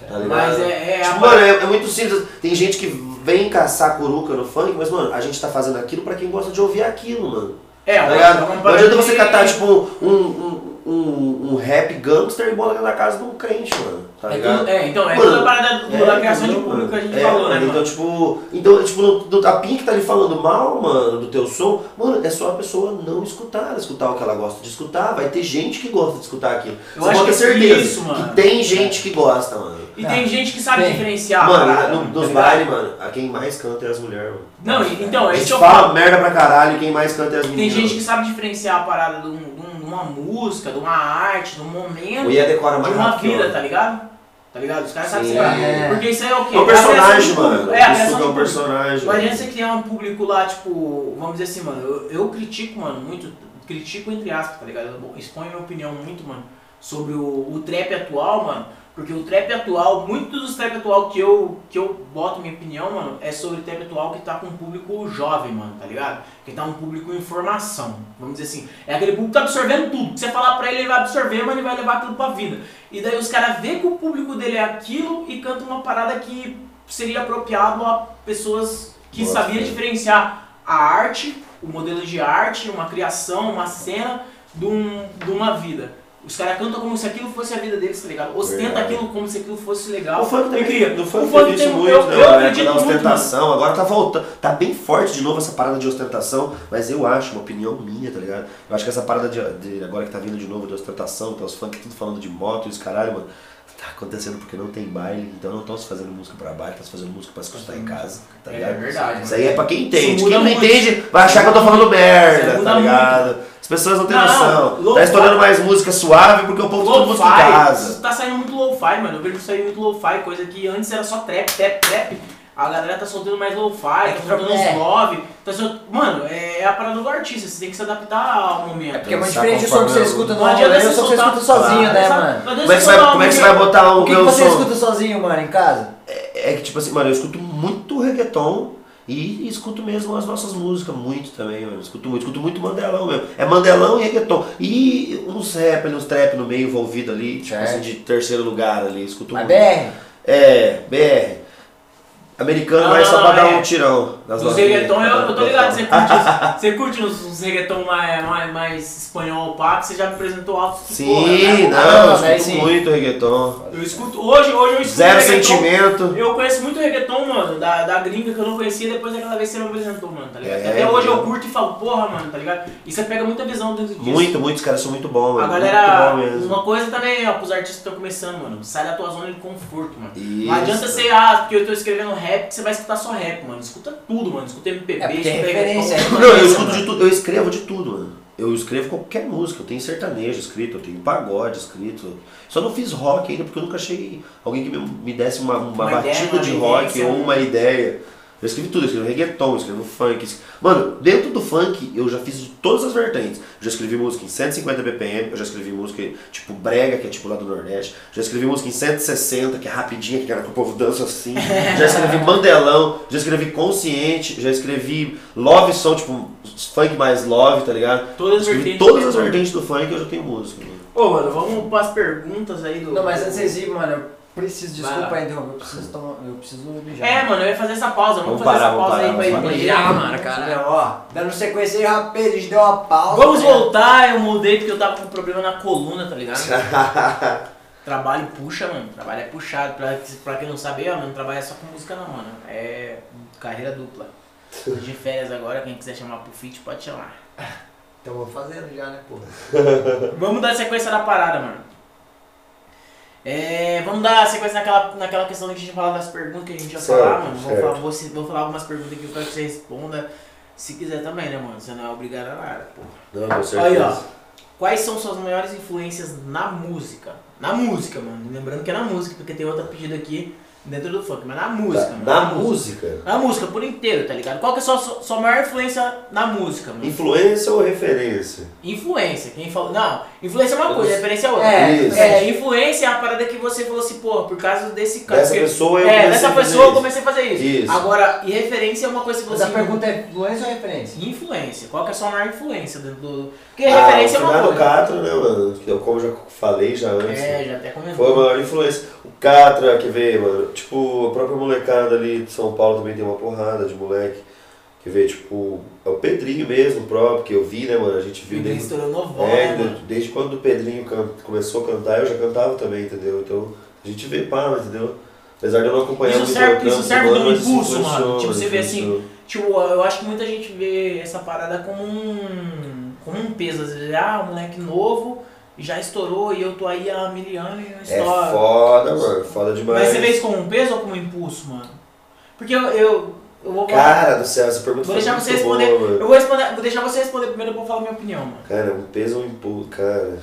Speaker 2: Tá ligado?
Speaker 1: Mas é, é a
Speaker 2: Tipo, mano, é, é muito simples. Tem gente que vem caçar curuca no funk, mas, mano, a gente tá fazendo aquilo pra quem gosta de ouvir aquilo, mano.
Speaker 1: É,
Speaker 2: Tá
Speaker 1: uma-
Speaker 2: ligado?
Speaker 1: uma
Speaker 2: Não adianta você catar, tipo, um, um, um, um rap gangster e bola dentro da casa de um crente, mano. Tá
Speaker 1: É,
Speaker 2: ligado?
Speaker 1: tudo- é, então, é
Speaker 2: Mano,
Speaker 1: toda a parada do- da criação de público que a gente
Speaker 2: É,
Speaker 1: falou, né,
Speaker 2: mano,
Speaker 1: mano?
Speaker 2: Então, tipo, então, tipo no, no, a Pink tá ali falando mal, mano, do teu som, mano, é só a pessoa não escutar, escutar o que ela gosta de escutar. Vai ter gente que gosta de escutar aquilo.
Speaker 1: Eu
Speaker 2: Você
Speaker 1: acho que é
Speaker 2: certeza
Speaker 1: isso, mano.
Speaker 2: que tem gente que gosta, mano.
Speaker 1: E tem gente que sabe
Speaker 3: Tem.
Speaker 1: diferenciar. a
Speaker 2: mano,
Speaker 1: parada,
Speaker 2: no-
Speaker 1: tá
Speaker 2: nos bailes, mano, a quem mais canta é as mulheres, mano.
Speaker 1: Não, então,
Speaker 2: A
Speaker 1: é
Speaker 2: gente
Speaker 1: isso que eu
Speaker 2: fala merda pra caralho quem mais canta é as
Speaker 1: Tem
Speaker 2: meninas.
Speaker 1: gente que sabe diferenciar a parada de, um- um- uma música, de uma arte, de um momento,
Speaker 2: O Ia decora
Speaker 1: de
Speaker 2: mais
Speaker 1: uma vida,
Speaker 2: eu.
Speaker 1: tá ligado? Tá ligado? Os caras sabem separar.
Speaker 3: É.
Speaker 1: Porque isso aí é o quê?
Speaker 2: É um personagem, mano.
Speaker 1: É, a
Speaker 2: Isso
Speaker 1: criação
Speaker 2: é um personagem.
Speaker 1: Imagina você criar um público lá, tipo, vamos dizer assim, mano, eu, eu critico, mano, muito, critico entre aspas, tá ligado? Eu exponho minha opinião muito, mano, sobre o, o trap atual, mano, porque o trap atual, muitos dos trap atual que eu, que eu boto minha opinião, mano, é sobre o trap atual que tá com um público jovem, mano, tá ligado? Que tá um público em formação, vamos dizer assim. É aquele público que tá absorvendo tudo. Se você falar pra ele, ele vai absorver, mas ele vai levar aquilo pra vida. E daí os caras vê que o público dele é aquilo e canta uma parada que seria apropriado a pessoas que
Speaker 2: Nossa,
Speaker 1: sabiam
Speaker 2: é.
Speaker 1: diferenciar a arte, o modelo de arte, uma criação, uma cena de, um, de uma vida. Os caras cantam como se aquilo fosse a vida deles, tá ligado? Ostenta aquilo como se aquilo fosse legal.
Speaker 2: O funk
Speaker 1: e
Speaker 2: também,
Speaker 1: cria.
Speaker 2: no funk
Speaker 1: O funk
Speaker 2: teve isso
Speaker 1: tem-
Speaker 2: muito,
Speaker 1: eu-
Speaker 2: né?
Speaker 1: eu acredito
Speaker 2: da
Speaker 1: muito,
Speaker 2: ostentação, agora tá voltando, tá bem forte de novo essa parada de ostentação, mas eu acho, uma opinião minha, tá ligado? Eu acho que essa parada de, de- agora que tá vindo de novo de ostentação, tá os funk tudo falando de moto e os caralho, mano, tá acontecendo porque não tem baile, então não estão se fazendo música pra baile, tá se fazendo música pra se escutar em casa, tá
Speaker 1: É
Speaker 2: ligado?
Speaker 1: verdade.
Speaker 2: Isso aí é pra quem entende. Quem não
Speaker 1: muito.
Speaker 2: entende vai achar que eu tô falando merda, tá ligado? As pessoas não têm
Speaker 1: Não,
Speaker 2: noção. Tá estourando mais música suave porque o povo tá música em casa.
Speaker 1: Tá saindo muito lo-fi, mano. Eu vejo sair muito lo-fi, coisa que antes era só trap, trap, trap. A galera tá soltando mais lo-fi,
Speaker 3: É
Speaker 1: tá
Speaker 3: que
Speaker 1: soltando
Speaker 3: é.
Speaker 1: uns love. Tá sol- Mano, é a parada do artista, você tem que se adaptar ao momento.
Speaker 3: É porque é muito
Speaker 2: Dançar
Speaker 3: diferente do som que você escuta
Speaker 1: Não
Speaker 3: no
Speaker 1: adianta
Speaker 3: rolê,
Speaker 1: você
Speaker 3: o som que você escuta sozinho, né, mano?
Speaker 2: Como é que você
Speaker 1: você
Speaker 2: vai, como é que
Speaker 1: um
Speaker 2: você vai botar o
Speaker 3: O que, que
Speaker 2: meu
Speaker 3: você
Speaker 2: som?
Speaker 3: escuta sozinho, mano, em casa?
Speaker 2: É que, tipo assim, mano, eu escuto muito reggaeton e escuto mesmo as nossas músicas, muito também, mano. Escuto muito, escuto muito mandelão mesmo. É mandelão e reggaeton. E uns rap, uns trap no meio envolvido ali, tipo assim, de terceiro lugar ali. Escuto
Speaker 3: A
Speaker 2: muito.
Speaker 3: BR?
Speaker 2: É, BR. Americano
Speaker 1: Não,
Speaker 2: vai só pra
Speaker 1: não,
Speaker 2: dar
Speaker 1: é.
Speaker 2: um tirão. Das
Speaker 1: Os reggaeton, eu, eu tô ligado, você curte, você curte uns, uns reggaeton mais, mais, mais espanhol que você já me apresentou alto. que, porra,
Speaker 2: Sim,
Speaker 1: né?
Speaker 2: não,
Speaker 3: Ah,
Speaker 2: eu
Speaker 3: né,
Speaker 2: escuto
Speaker 3: sim.
Speaker 2: muito reggaeton.
Speaker 1: Eu escuto, hoje, hoje eu escuto
Speaker 2: Zero sentimento.
Speaker 1: Eu conheço muito reggaeton, mano, da, da gringa que eu não conhecia depois daquela vez que você me apresentou, mano, tá ligado?
Speaker 2: É,
Speaker 1: Até hoje eu curto e falo, porra, mano, tá ligado? E você pega muita visão dentro disso.
Speaker 2: Muito, muitos caras são muito bons,
Speaker 1: A
Speaker 2: mano.
Speaker 1: galera,
Speaker 2: bom mesmo.
Speaker 1: uma coisa também, ó, pros artistas que estão começando, mano, sai da tua zona de conforto, mano.
Speaker 2: Isso.
Speaker 1: Não adianta ser, ah, porque eu tô escrevendo rap, que você vai escutar só rap, mano. Escuta tudo, mano. Escuta MPB,
Speaker 3: É,
Speaker 1: escuta
Speaker 3: é referência, é
Speaker 2: Não, eu escuto de tudo, eu escrevo de tudo, mano. Eu escrevo qualquer música, eu tenho sertanejo escrito, eu tenho pagode escrito. Só não fiz rock ainda porque eu nunca achei alguém que me, me desse uma, uma,
Speaker 1: Uma ideia,
Speaker 2: batida
Speaker 1: uma
Speaker 2: de rock ou
Speaker 1: né?
Speaker 2: uma ideia. Eu escrevi tudo, eu escrevi reggaeton, eu escrevi funk. Mano, dentro do funk eu já fiz de todas as vertentes. Eu já escrevi música em 150 BPM, eu já escrevi música tipo brega, que é tipo lá do Nordeste. Já escrevi música em 160, que é rapidinha, que era que o povo dança assim. já escrevi mandelão, já escrevi consciente, já escrevi love song, tipo funk mais love, tá ligado?
Speaker 1: Todas as
Speaker 2: escrevi
Speaker 1: vertentes.
Speaker 2: todas as vertentes do funk eu já tenho música. mano.
Speaker 1: Ô, mano, vamos pras perguntas aí do.
Speaker 3: Não, mas antes de mano, preciso, desculpa aí, interromper, eu preciso tomar, eu preciso mijar.
Speaker 1: É, mano, eu ia fazer essa pausa. Vamos,
Speaker 2: Vamos
Speaker 1: fazer
Speaker 2: parar,
Speaker 1: essa pausa
Speaker 2: vamos
Speaker 1: aí pra ir
Speaker 2: parar.
Speaker 3: Já, mano, cara. Ó, dando sequência aí, rapaz, a gente deu uma pausa.
Speaker 1: Vamos
Speaker 3: né?
Speaker 1: voltar, eu mudei porque eu tava com problema na coluna, tá ligado? Trabalho puxa, mano. Trabalho é puxado. Pra, pra quem não sabe, ó, não trabalha só com música não, mano. É carreira dupla. Tô de férias agora, quem quiser chamar pro feat pode chamar.
Speaker 3: Então vou fazendo já, né, porra.
Speaker 1: Vamos dar sequência da parada, mano. É, vamos dar sequência naquela, naquela questão que a gente falava das perguntas que a gente ia
Speaker 2: Certo,
Speaker 1: falar, mano. Vou falar, vou, vou falar algumas perguntas aqui quero que você responda. Se quiser também, né, mano? Você não é obrigado a nada, porra.
Speaker 2: Não, com certeza.
Speaker 1: Aí, ó. Quais são suas maiores influências na música? Na música, mano. Lembrando que é na música, porque tem outra pedida aqui dentro do funk, mas na música,
Speaker 2: Tá,
Speaker 1: mano.
Speaker 2: Na música?
Speaker 1: Na música, por inteiro, tá ligado? Qual que é a sua, sua, maior influência na música, mano?
Speaker 2: Influência ou referência?
Speaker 1: Influência, quem falou. Não, influência é uma coisa, referência é outra.
Speaker 3: É,
Speaker 2: Isso.
Speaker 1: É, influência é a parada que você falou assim, pô, por causa desse cara.
Speaker 2: Dessa
Speaker 1: porque-
Speaker 2: pessoa eu
Speaker 1: É,
Speaker 2: comecei
Speaker 1: dessa
Speaker 2: a fazer
Speaker 1: pessoa eu comecei a fazer isso.
Speaker 2: Isso.
Speaker 1: Agora, e referência é uma coisa que
Speaker 3: Mas
Speaker 1: você.
Speaker 3: a pergunta é influência ou referência?
Speaker 1: Influência. Qual que é a sua maior influência dentro do. Porque
Speaker 2: Ah,
Speaker 1: referência é
Speaker 2: o
Speaker 1: uma coisa.
Speaker 2: Catra, né, mano? Que eu, como já falei já antes.
Speaker 1: É, já até comentou.
Speaker 2: Foi a maior influência. O Catra, que veio, mano. Tipo, a própria molecada ali de São Paulo também tem uma porrada de moleque. Que veio, tipo, é o Pedrinho mesmo próprio, que eu vi, né, mano? A gente viu
Speaker 1: Ele
Speaker 2: desde,
Speaker 1: novão,
Speaker 2: é,
Speaker 1: né,
Speaker 2: desde quando o Pedrinho can- começou a cantar, eu já cantava também, entendeu? Então, a gente vê pá, entendeu? Apesar de eu não acompanhar
Speaker 1: Isso
Speaker 2: muito
Speaker 1: serve-
Speaker 2: o trampo
Speaker 1: isso serve de um
Speaker 2: mas
Speaker 1: impulso, mano. Tipo, você vê assim. Tipo, eu acho que muita gente vê essa parada como um. como um peso. Às vezes, ah, um moleque novo já estourou e eu tô aí há mil anos e não
Speaker 2: É
Speaker 1: estoura.
Speaker 2: foda, mano. Foda demais.
Speaker 1: Mas você isso como um peso ou como um impulso, mano? Porque eu. eu, eu vou
Speaker 2: Cara do céu, essa pergunta
Speaker 1: Vou deixar você responder.
Speaker 2: boa.
Speaker 1: Eu vou, responder, vou deixar você responder primeiro e eu vou falar minha opinião, mano.
Speaker 2: Cara, um peso ou um impulso, cara.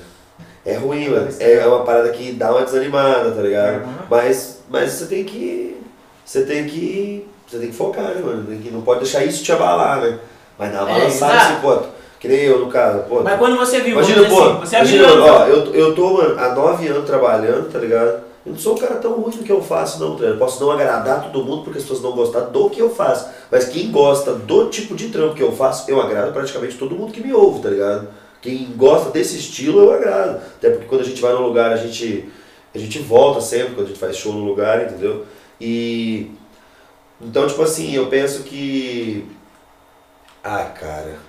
Speaker 2: É ruim, mano. É uma parada que dá uma desanimada, tá ligado?
Speaker 1: Uhum.
Speaker 2: Mas, mas você tem que. Você tem que. Você tem que focar, né, mano? Tem que, não pode deixar isso te abalar, né? Mas dá uma
Speaker 1: É,
Speaker 2: balançada assim, pô. Que nem eu, no caso, pô.
Speaker 1: Mas quando você viu,
Speaker 2: Imagina, pô,
Speaker 1: assim, você é
Speaker 2: imagina, ó, eu, eu tô, mano, há nove anos trabalhando, tá ligado? Eu não sou um cara tão ruim no que eu faço, não, tá ligado? Eu posso não agradar todo mundo porque as pessoas não gostar do que eu faço. Mas quem gosta do tipo de trampo que eu faço, eu agrado praticamente todo mundo que me ouve, tá ligado? Quem gosta desse estilo, eu agrado. Até porque quando a gente vai num lugar, a gente, a gente volta sempre quando a gente faz show no lugar, entendeu? E. Então, tipo assim, eu penso que. Ah, cara.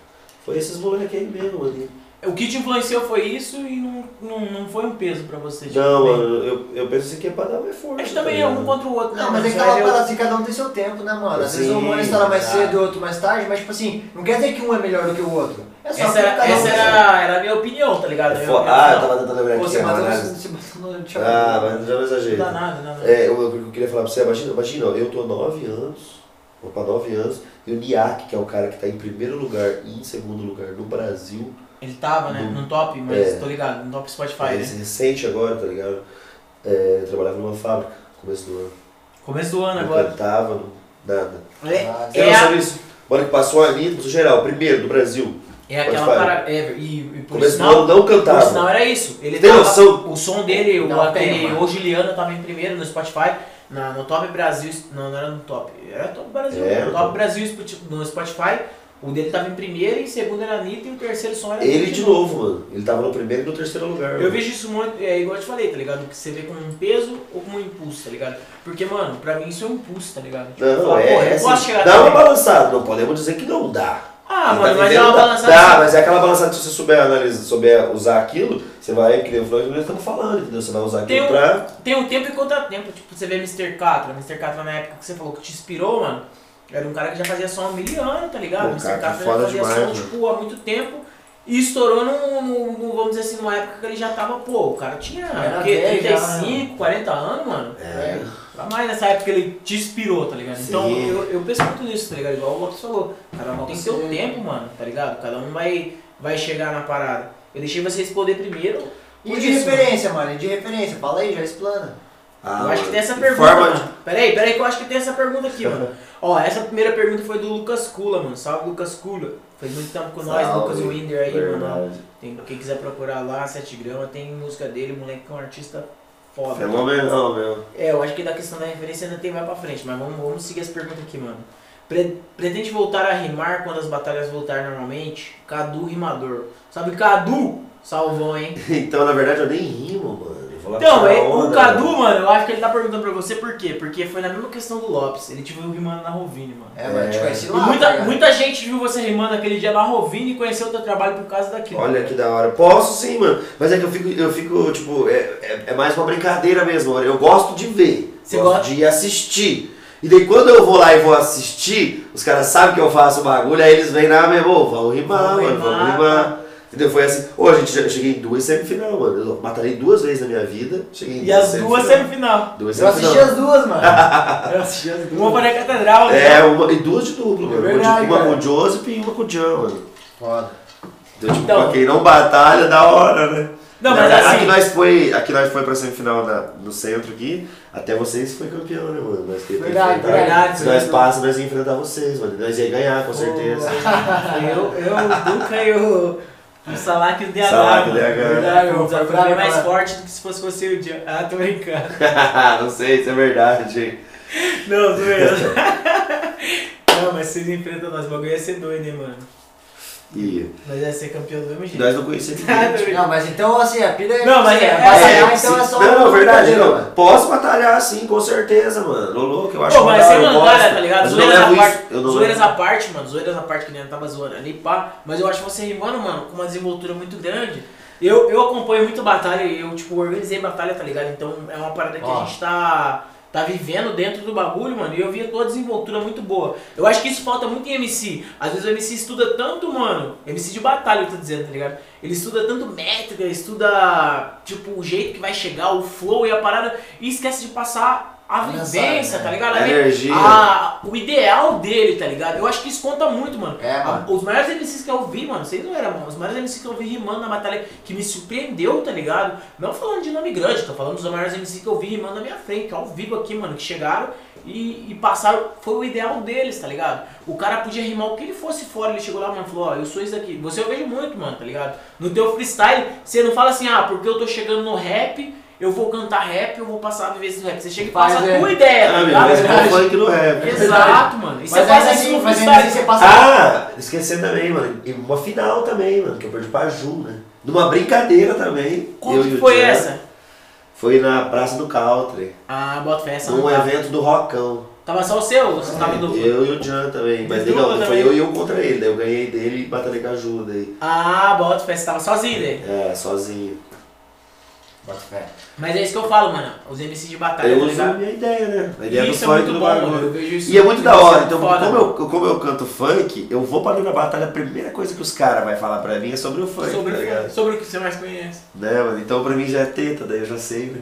Speaker 2: Foi esses moleques aí mesmo ali.
Speaker 1: O que te influenciou foi isso e não, não, não foi um peso pra você. tipo,
Speaker 2: Não, mano, eu, eu penso assim que é pra dar mais força.
Speaker 1: Acho que também
Speaker 2: tá
Speaker 1: é um contra o outro, né?
Speaker 3: Não, mas é aquela
Speaker 1: Eu-
Speaker 3: parada assim, cada um tem seu tempo, né, mano? Às vezes um ano estoura mais
Speaker 1: exato.
Speaker 3: cedo e outro mais tarde, mas tipo assim, não quer dizer que um é melhor do que o outro. É só
Speaker 1: Essa era,
Speaker 3: cada
Speaker 1: essa era, era a minha opinião, tá ligado?
Speaker 2: É
Speaker 1: opinião.
Speaker 2: Ah, eu tava tentando lembrar aqui.
Speaker 3: Você
Speaker 2: a análise.
Speaker 3: no- tchau.
Speaker 2: Ah, mas já não
Speaker 1: Não
Speaker 2: exagero.
Speaker 1: dá nada, nada.
Speaker 2: É, o que eu queria falar pra você, imagina, imagina, eu tô há 9 anos, vou pra 9 anos, e o Niak, que é o cara que tá em primeiro lugar e em segundo lugar no Brasil,
Speaker 1: Ele tava, né?
Speaker 2: No-
Speaker 1: No top, mas
Speaker 2: É.
Speaker 1: tô ligado, no top Spotify,
Speaker 2: é,
Speaker 1: né?
Speaker 2: recente agora, tá ligado? É, trabalhava numa fábrica, no começo do ano.
Speaker 1: Começo do ano
Speaker 2: Eu
Speaker 1: agora.
Speaker 2: cantava, não, Nada.
Speaker 1: É,
Speaker 3: Ah,
Speaker 1: é,
Speaker 2: não
Speaker 1: a-
Speaker 2: isso? Mano, que passou a Anitta, passou geral, primeiro do Brasil.
Speaker 1: é aquela
Speaker 2: Spotify.
Speaker 1: parada. É, e, e por
Speaker 2: Começo do
Speaker 1: sinal,
Speaker 2: ano não
Speaker 1: por
Speaker 2: cantava.
Speaker 1: sinal era isso. Ele
Speaker 2: Tem
Speaker 1: tava-
Speaker 2: noção?
Speaker 1: O som dele, o,
Speaker 3: Não mano.
Speaker 1: O Juliana tava em primeiro no Spotify. Na, no Top Brasil. Não, não era no Top. Era Top Brasil.
Speaker 2: Era
Speaker 1: no
Speaker 2: Top.
Speaker 1: Top Brasil no Spotify. O dele tava em primeiro, em segundo era a Anitta e o terceiro som era
Speaker 2: Ele de novo, mano. Ele tava no primeiro e no terceiro lugar.
Speaker 1: Eu
Speaker 2: mano.
Speaker 1: vejo isso muito, é igual eu te falei, tá ligado? Que você vê como um peso ou como um impulso, tá ligado? Porque, mano, pra mim isso é um impulso, tá ligado?
Speaker 2: Não,
Speaker 1: falar,
Speaker 2: é, é assim, dá uma balançada, não podemos dizer que não dá.
Speaker 1: Ah, mano,
Speaker 2: tá
Speaker 1: mas é uma balançada.
Speaker 2: Dá,
Speaker 1: assim.
Speaker 2: mas é aquela balançada que se você souber analisar, souber usar aquilo, você vai, que nem o Flávio nós estamos falando, entendeu? Você vai usar
Speaker 1: Tem
Speaker 2: aquilo
Speaker 1: um-
Speaker 2: pra.
Speaker 1: Tem um tempo e contratempo. Tipo, você vê Mr. Catra. Mr. Catra na época que você falou que te inspirou, mano. Era um cara que já fazia som há mil anos, tá ligado?
Speaker 2: Pô,
Speaker 1: Mr.
Speaker 2: cara, tá
Speaker 1: Catra já fazia
Speaker 2: demais,
Speaker 1: som,
Speaker 2: mano.
Speaker 1: tipo, há muito tempo. E estourou num, num- num, vamos dizer assim, numa época que ele já tava, pô, o cara tinha
Speaker 3: Era
Speaker 1: o quê?
Speaker 3: velho já,
Speaker 1: 35, 40 anos, mano.
Speaker 2: É.
Speaker 1: Pra mais nessa época que ele te inspirou, tá ligado? Então
Speaker 2: Sim.
Speaker 1: eu, eu penso muito nisso, tá ligado? Igual o Lopes falou. Cada um tem seu
Speaker 3: Você-
Speaker 1: tempo, mano, tá ligado? Cada um vai, vai chegar na parada. Eu deixei você responder primeiro.
Speaker 3: E de
Speaker 1: isso,
Speaker 3: referência, mano? E de referência? Fala aí, já explana.
Speaker 2: Ah,
Speaker 1: Eu acho que
Speaker 2: mano,
Speaker 1: tem essa pergunta,
Speaker 2: forma
Speaker 1: mano. Peraí, peraí que eu acho que tem essa pergunta aqui, mano. Ó, essa primeira pergunta foi do Lucas Kula, mano. Salve, Lucas Kula. Faz muito tempo com nós,
Speaker 2: Salve.
Speaker 1: Lucas Winder aí, mano.
Speaker 2: Verdade.
Speaker 1: Tem, quem quiser procurar lá, 7 gramas, tem música dele, o moleque é um artista foda.
Speaker 2: Fenomenal, meu.
Speaker 1: É, eu acho que da questão da referência ainda tem mais pra frente, mas vamos, vamos seguir as perguntas aqui, mano. Pre- pretende voltar a rimar quando as batalhas voltarem normalmente? Cadu Rimador. Sabe Cadu? Salvou, hein?
Speaker 2: Então, na verdade, eu nem rimo, mano.
Speaker 1: Então,
Speaker 2: tirar
Speaker 1: é, o
Speaker 2: onda,
Speaker 1: Cadu,
Speaker 2: mano.
Speaker 1: eu acho que ele tá perguntando pra você por quê? Porque foi na mesma questão do Lopes. Ele te viu rimando na Rovini, mano.
Speaker 3: É, mano, te
Speaker 2: É.
Speaker 3: conheci lá. tá
Speaker 1: muita,
Speaker 3: ligado?
Speaker 1: muita gente viu você rimando aquele dia na Rovini e conheceu o teu trabalho por causa daquilo.
Speaker 2: Olha que da hora. Posso sim, mano. Mas é que eu fico, eu fico tipo, é, é, é mais uma brincadeira mesmo. mano. Eu gosto de ver.
Speaker 1: Você
Speaker 2: gosto
Speaker 1: gosta?
Speaker 2: de assistir. E daí quando eu vou lá e vou assistir, os caras sabem que eu faço o bagulho, aí eles vêm lá mesmo, ô, vamos rimar,
Speaker 1: Vamos
Speaker 2: mano, vamos
Speaker 1: rimar,
Speaker 2: rimar. Entendeu? Foi assim. Ô, a gente já- eu cheguei em duas semifinal, mano. Eu batalhei duas vezes na minha vida. Cheguei em
Speaker 1: E as duas
Speaker 2: semifinal.
Speaker 1: semifinal.
Speaker 2: Duas
Speaker 3: Eu assisti as duas, mano. Eu assisti as duas.
Speaker 1: Uma foi na catedral, né?
Speaker 2: É, uma, e duas de duplo, mano.
Speaker 3: Verdade,
Speaker 2: uma
Speaker 3: cara.
Speaker 2: com o Joseph e uma com o Jan, mano.
Speaker 3: Foda.
Speaker 2: Então, tipo,
Speaker 1: Então-
Speaker 2: pra quem não batalha, da hora, né?
Speaker 1: Não, mas assim.
Speaker 2: Aqui nós foi, aqui nós foi pra semifinal na, no centro aqui, até vocês foi campeão, né, mano? Nós que
Speaker 3: Verdade,
Speaker 1: verdade,
Speaker 2: Se nós passamos, nós ia enfrentar vocês, mano. Nós ia ganhar, com certeza.
Speaker 1: Eu, eu, o Duca e o, Salak e o DH.
Speaker 2: Salak e o. DH.
Speaker 1: Verdade,
Speaker 3: Foi
Speaker 1: mais forte do que se fosse você o dia. Ah, tô brincando.
Speaker 2: não sei se é verdade, hein?
Speaker 1: Não, zoeira. Não, mas vocês enfrentam nós, o bagulho ia ser doido, hein, mano.
Speaker 2: E
Speaker 1: Nós ia ser campeão do mesmo jeito.
Speaker 2: nós não conhecemos ninguém.
Speaker 3: Não, mas então assim, a pira é.
Speaker 1: Não, mas
Speaker 3: assim,
Speaker 1: é-
Speaker 3: batalhar,
Speaker 1: é,
Speaker 3: então é só.
Speaker 2: não,
Speaker 3: uma
Speaker 2: verdade, não.
Speaker 3: mano.
Speaker 2: Posso batalhar sim, com certeza, mano. Louco, eu acho
Speaker 1: Pô, mas sem mandar, tá ligado?
Speaker 2: Mas não
Speaker 1: Zoeiras à parte,
Speaker 2: não
Speaker 1: zoeiras à parte, mano. Zoeiras à parte que nem eu tava zoando ali, pá. Mas eu acho você rimando, mano, com uma desenvoltura muito grande. Eu, eu acompanho muito batalha e eu, tipo, organizei batalha, tá ligado? Então é uma parada que
Speaker 3: Ó.
Speaker 1: a gente tá, tá vivendo dentro do bagulho, mano. E eu vi a tua desenvoltura muito boa. Eu acho que isso falta muito em MC. Às vezes o MC estuda tanto, mano. MC de batalha, eu tô dizendo, tá ligado? Ele estuda tanto métrica, estuda, tipo, o jeito que vai chegar, o flow e a parada. E esquece de passar a vivência,
Speaker 3: mensagem,
Speaker 1: tá
Speaker 3: né?
Speaker 1: ligado?
Speaker 2: A
Speaker 1: A-
Speaker 2: energia.
Speaker 1: a- o ideal dele, tá ligado? Eu acho que isso conta muito, mano.
Speaker 3: É, mano.
Speaker 1: A- Os maiores MCs que eu vi, mano, vocês não eram, mano. Os maiores MCs que eu vi rimando na batalha que me surpreendeu, tá ligado? Não falando de nome grande, tô falando dos maiores MCs que eu vi rimando na minha frente, ao vivo aqui, mano, que chegaram e, e passaram. Foi o ideal deles, tá ligado? O cara podia rimar o que ele fosse fora, ele chegou lá, mano, falou: Ó, eu sou isso daqui. Você eu vejo muito, mano, tá ligado? No teu freestyle, você não fala assim, ah, porque eu tô chegando no rap. Eu vou cantar rap, eu vou passar a vivência do rap. Você chega e
Speaker 3: Faz,
Speaker 1: passa a
Speaker 3: é.
Speaker 1: tua ideia, tá
Speaker 2: Ah,
Speaker 1: ligado?
Speaker 2: mas é funk no rap.
Speaker 1: Exato, mano. E você faz isso no freestyle.
Speaker 3: você passa.
Speaker 2: Ah, esquecendo também, mano. E uma final também, mano, que eu perdi pra Ju, né? Numa brincadeira também.
Speaker 1: Como
Speaker 2: eu
Speaker 1: que
Speaker 2: e o
Speaker 1: foi
Speaker 2: Jean.
Speaker 1: essa?
Speaker 2: Foi na Praça do Country.
Speaker 1: Ah, bota fé, essa
Speaker 2: Num
Speaker 1: tava.
Speaker 2: evento do Rockão.
Speaker 1: Tava só o seu? Você tava em dupla?
Speaker 2: Eu e o Jan também. Mas
Speaker 1: Dupla
Speaker 2: não, foi
Speaker 1: também.
Speaker 2: eu e eu contra ele. Daí eu ganhei dele e batalhei com a Ju daí.
Speaker 1: Ah, bota você tava sozinho daí.
Speaker 2: É, sozinho.
Speaker 1: Mas é isso que eu falo, mano. Os MCs de batalha,
Speaker 2: eu
Speaker 1: tá
Speaker 2: uso a minha ideia, né? A ideia do
Speaker 1: isso é
Speaker 2: funk
Speaker 1: muito
Speaker 2: do
Speaker 1: bom,
Speaker 2: bagulho.
Speaker 1: vejo isso.
Speaker 2: E é muito da hora.
Speaker 1: é
Speaker 2: Então,
Speaker 1: foda,
Speaker 2: como eu, como eu canto funk, eu vou pra da batalha, a primeira coisa que os caras vão falar pra mim é sobre o funk,
Speaker 1: Sobre,
Speaker 2: tá ligado?
Speaker 1: sobre o que você mais conhece.
Speaker 2: Né, mano? Então pra mim já é teta, daí eu já sei, né?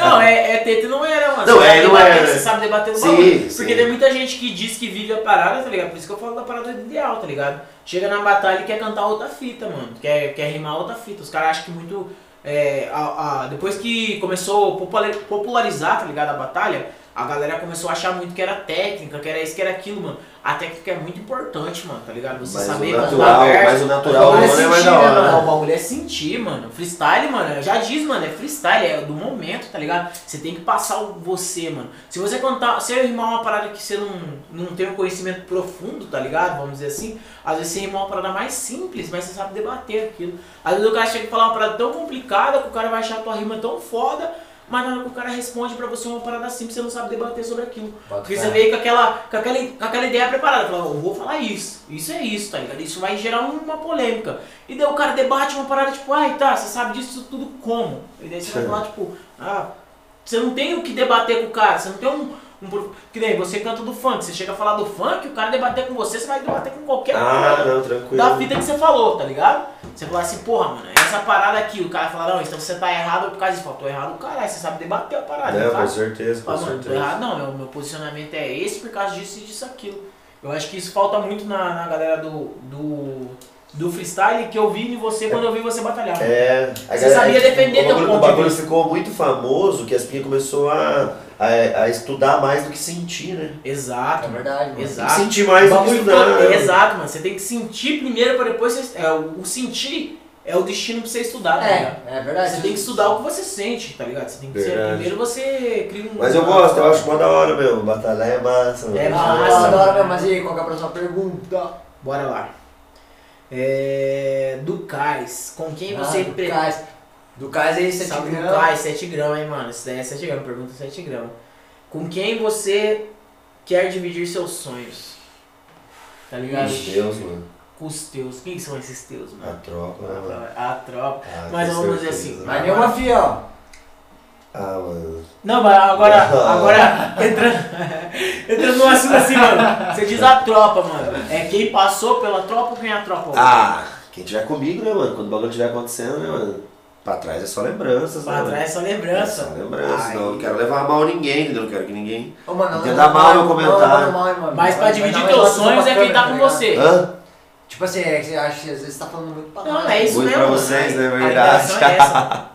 Speaker 1: Não, é, é teta e não era, mano.
Speaker 2: Não,
Speaker 1: você
Speaker 2: é, não
Speaker 1: debater,
Speaker 2: era.
Speaker 1: Você sabe debater no
Speaker 2: Sim,
Speaker 1: bagulho.
Speaker 2: sim.
Speaker 1: Porque tem muita gente que diz que vive a parada, tá ligado? Por isso que eu falo da parada do ideal, tá ligado? Chega na batalha e quer cantar outra fita, mano. Quer, quer rimar outra fita. Os caras acham que muito. É, a- a- depois que começou a popula- popularizar, tá ligado? A batalha, a galera começou a achar muito que era técnica, que era isso, que era aquilo, mano. A técnica é muito importante, mano, tá ligado? Você
Speaker 2: Mas
Speaker 1: saber
Speaker 2: o natural,
Speaker 1: verso.
Speaker 2: mas o natural
Speaker 1: O bagulho
Speaker 2: humano é mais
Speaker 1: sentir,
Speaker 2: da hora.
Speaker 1: mano? O bagulho é sentir, mano. Freestyle, mano, já diz, mano, é freestyle, é do momento, tá ligado? Você tem que passar o você, mano. Se você cantar, se eu rimar uma parada que você não, não tem um conhecimento profundo, tá ligado? Vamos dizer assim, às vezes você rimar uma parada mais simples, mas você sabe debater aquilo. Às vezes o cara chega e fala uma parada tão complicada que o cara vai achar a tua rima tão foda, mas na hora que o cara responde pra você uma parada simples, você não sabe debater sobre aquilo.
Speaker 3: Bota
Speaker 1: Porque você veio com aquela, com aquela, com aquela ideia preparada, fala, eu vou falar isso, isso é isso, tá ligado? Isso vai gerar uma polêmica. E daí o cara debate uma parada tipo, ai tá, você sabe disso tudo como? E daí você vai
Speaker 2: Sim.
Speaker 1: falar, tipo, ah, você não tem o que debater com o cara, você não tem um. Um que nem você canta do funk, você chega a falar do funk, o cara debater com você, você vai debater com qualquer
Speaker 2: Ah, não, tranquilo.
Speaker 1: da fita que você falou, tá ligado? Você fala assim, porra, mano, essa parada aqui, o cara fala, não, então você tá errado por causa disso. Fala, tô errado, caralho, você sabe debater a parada,
Speaker 2: Não, com certeza, com
Speaker 1: Fala, mano, tô
Speaker 2: certeza.
Speaker 1: errado, não, meu, meu posicionamento é esse por causa disso e disso aquilo. Eu acho que isso falta muito na, na galera do, do, do freestyle que eu vi em você quando eu vi você batalhar.
Speaker 2: É,
Speaker 1: Você sabia defender
Speaker 2: o
Speaker 1: teu ponto
Speaker 2: o bagulho ficou muito famoso que as pinhas começou a, a, a estudar mais do que sentir, né?
Speaker 1: Exato,
Speaker 3: É verdade, mano.
Speaker 1: Exato.
Speaker 2: sentir mais do que estudar. né?
Speaker 1: Exato, mano. Você tem que sentir primeiro pra depois você. É, o, o sentir é o destino pra você estudar, tá ligado?
Speaker 3: É, é verdade.
Speaker 1: Você tem que estudar o que você sente, tá ligado? Você tem que ser. Primeiro você cria um.
Speaker 2: Mas eu gosto, eu acho mó da hora, meu. Batalhar é massa, mano.
Speaker 1: É
Speaker 3: Ah,
Speaker 1: massa.
Speaker 3: da hora mesmo, mas e aí, qual que é a próxima pergunta?
Speaker 1: Bora lá. É. Do Cais. Com quem você
Speaker 3: Ah, do
Speaker 1: pre-
Speaker 3: Cais. Do Cais aí, 7
Speaker 1: Sabe do
Speaker 3: gramas.
Speaker 1: Cais, 7 gramas, hein, mano? Isso daí é 7 gramas, pergunta 7 gramas. Com quem você quer dividir seus sonhos? Tá ligado?
Speaker 2: Meu Deus, mano.
Speaker 1: Com os teus. Quem são esses teus,
Speaker 2: A
Speaker 1: mano?
Speaker 2: tropa, né, mano?
Speaker 1: A tropa.
Speaker 2: Ah,
Speaker 1: Mas
Speaker 2: com
Speaker 1: vamos dizer
Speaker 2: certeza.
Speaker 1: assim,
Speaker 3: Mas nenhuma fiel.
Speaker 2: Ah, mano.
Speaker 1: Não, mas agora, agora entrando, entrando no assunto assim, mano. Você diz a tropa, mano. É quem passou pela tropa ou quem é a tropa?
Speaker 2: Ah, quem tiver comigo, né, mano? Quando o bagulho estiver acontecendo, né, mano? Pra trás é só lembranças, né?
Speaker 1: Pra
Speaker 2: mano?
Speaker 1: trás é só
Speaker 2: É
Speaker 1: lembrança.
Speaker 2: só lembranças.
Speaker 1: Ai.
Speaker 2: Não, não quero levar mal ninguém, entendeu? Não quero que ninguém.
Speaker 3: Ô, mano,
Speaker 2: Entenda mal meu comentário.
Speaker 3: não, não, não, mano.
Speaker 1: Mas pra dividir
Speaker 3: dar
Speaker 1: teus sonhos é quem tá com você.
Speaker 2: Hã?
Speaker 3: Tipo assim, é que você acha que às vezes você tá falando muito pra
Speaker 1: Não, é isso
Speaker 2: Muito
Speaker 1: mesmo.
Speaker 2: pra vocês, né? Verdade.
Speaker 1: é.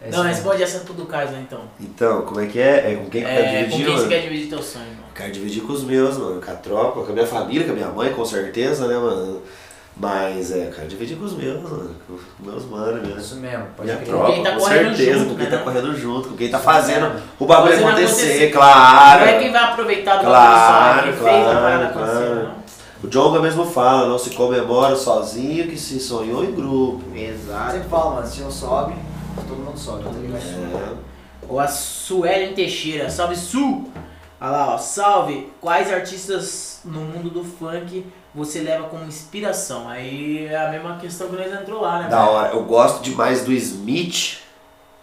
Speaker 3: É
Speaker 1: Não, responde essa tudo Caio, né, então.
Speaker 2: Então, como é que é? É com quem que
Speaker 1: É, com
Speaker 2: dividir,
Speaker 1: quem você quer dividir teu sonho, mano?
Speaker 2: Quero dividir com os meus, mano. Com a tropa, com a minha família, com a minha mãe, com certeza, né, mano? Mas, é, quero dividir com os meus, mano. Com os meus manos mesmo.
Speaker 3: Isso mesmo, pode
Speaker 2: Minha
Speaker 3: crer.
Speaker 2: tropa,
Speaker 1: quem tá
Speaker 2: com
Speaker 1: correndo
Speaker 2: certeza,
Speaker 1: junto,
Speaker 2: com quem
Speaker 1: né,
Speaker 2: tá
Speaker 1: não?
Speaker 2: correndo junto, com quem tá fazendo o bagulho acontecer,
Speaker 1: acontecer.
Speaker 2: claro.
Speaker 1: Não é quem vai aproveitar do
Speaker 2: Claro,
Speaker 1: bagulho só, é quem fez a
Speaker 2: claro,
Speaker 1: parada
Speaker 2: claro.
Speaker 1: acontecer, não.
Speaker 2: O Jonga mesmo fala, não se comemora sozinho que se sonhou em grupo.
Speaker 1: Exato.
Speaker 3: sempre falo, mano, se um sobe, todo mundo sobe, tá ligado?
Speaker 2: É.
Speaker 1: Ou a Suelen Teixeira. Salve, Su! Olha lá, ó. Salve! Quais artistas no mundo do funk você leva como inspiração? Aí é a mesma questão que nós entrou lá, né?
Speaker 2: Da hora. Eu gosto demais do Smith,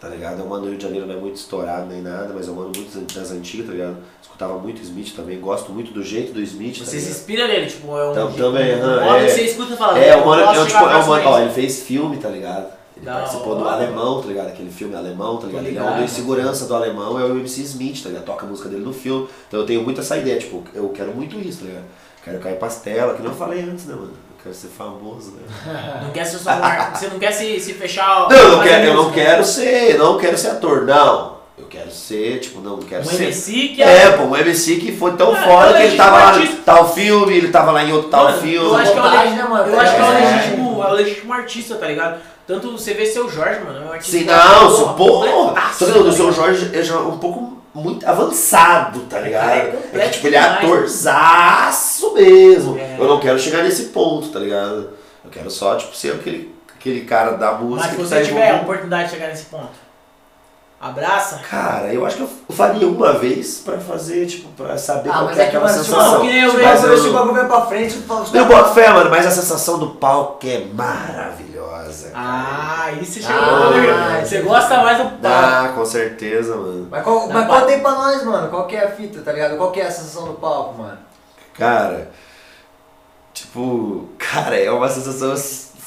Speaker 2: tá ligado? Eu mano do Rio de Janeiro não é muito estourado nem nada, mas eu mando muito das antigas, tá ligado? Escutava muito Smith também, gosto muito do jeito do Smith, tá
Speaker 1: Você se
Speaker 2: ligado?
Speaker 1: inspira nele, tipo, é um,
Speaker 2: Tam-
Speaker 1: um
Speaker 2: também,
Speaker 1: modo
Speaker 2: é.
Speaker 1: que você escuta e fala,
Speaker 2: É,
Speaker 1: "Eu
Speaker 2: o mano, eu, tipo, é o mano, ó, ele
Speaker 1: isso."
Speaker 2: fez filme, tá ligado? Ele
Speaker 1: Da
Speaker 2: participou do. Alemão, tá ligado? Aquele filme Alemão, tá ligado? Ele é
Speaker 1: ligado.
Speaker 2: um dos segurança do Alemão, é o MC Smith, tá ligado? Toca a música dele no filme. Então eu tenho muito essa ideia, tipo, eu quero muito isso, tá ligado? Quero cair pastela, que nem eu falei antes, né, mano? Eu quero ser famoso, né?
Speaker 1: Não quer ser só um Você não quer se, se fechar.
Speaker 2: Não, eu não quero, eu não quero ser, não quero ser ator, não. Eu quero ser, tipo, não, não quero
Speaker 1: Um
Speaker 2: ser.
Speaker 1: MC que
Speaker 2: É, pô, um MC que foi tão
Speaker 1: Ah,
Speaker 2: foda
Speaker 1: é
Speaker 2: que ele tava lá em tal filme, ele tava lá em outro tal
Speaker 1: Mano,
Speaker 2: filme.
Speaker 1: Eu acho que é o,
Speaker 3: Vontade,
Speaker 1: legítimo,
Speaker 3: né, mano?
Speaker 1: eu acho que é o
Speaker 3: É.
Speaker 1: legítimo, é o legítimo artista, tá ligado? Tanto você vê seu Jorge, mano, é um artista.
Speaker 2: Sim, não,
Speaker 1: porra,
Speaker 2: seu porra. Só que não,
Speaker 1: tá
Speaker 2: o seu
Speaker 1: ligado?
Speaker 2: Jorge é já um pouco muito avançado, tá ligado?
Speaker 1: Cara, é
Speaker 2: É
Speaker 1: completo
Speaker 2: que, tipo, ele é atorzaço mesmo.
Speaker 1: É.
Speaker 2: Eu não quero chegar nesse ponto, tá ligado? Eu quero só, tipo, ser aquele, aquele cara da música
Speaker 1: Mas se você
Speaker 2: tá
Speaker 1: tiver a oportunidade de chegar nesse ponto, abraça.
Speaker 2: Cara, eu acho que eu faria uma vez pra fazer, tipo, pra saber
Speaker 3: Ah,
Speaker 2: qual é
Speaker 3: é que,
Speaker 2: aquela sensação.
Speaker 1: bagulho- que nem eu
Speaker 3: Se o
Speaker 1: vejo,
Speaker 2: Mas
Speaker 3: bagulho-
Speaker 2: eu-
Speaker 3: pra frente, eu
Speaker 2: Eu boto fé, mano, mas a sensação do palco é maravilhosa. cara.
Speaker 1: Ah, aí você chegou.
Speaker 3: Ah,
Speaker 1: você gosta mais do palco.
Speaker 2: Ah, com certeza, mano.
Speaker 3: Mas, qual, mas conta aí pra nós, mano. Qual que é a fita, tá ligado? Qual que é a sensação do palco, mano?
Speaker 2: Cara, tipo, cara, é uma sensação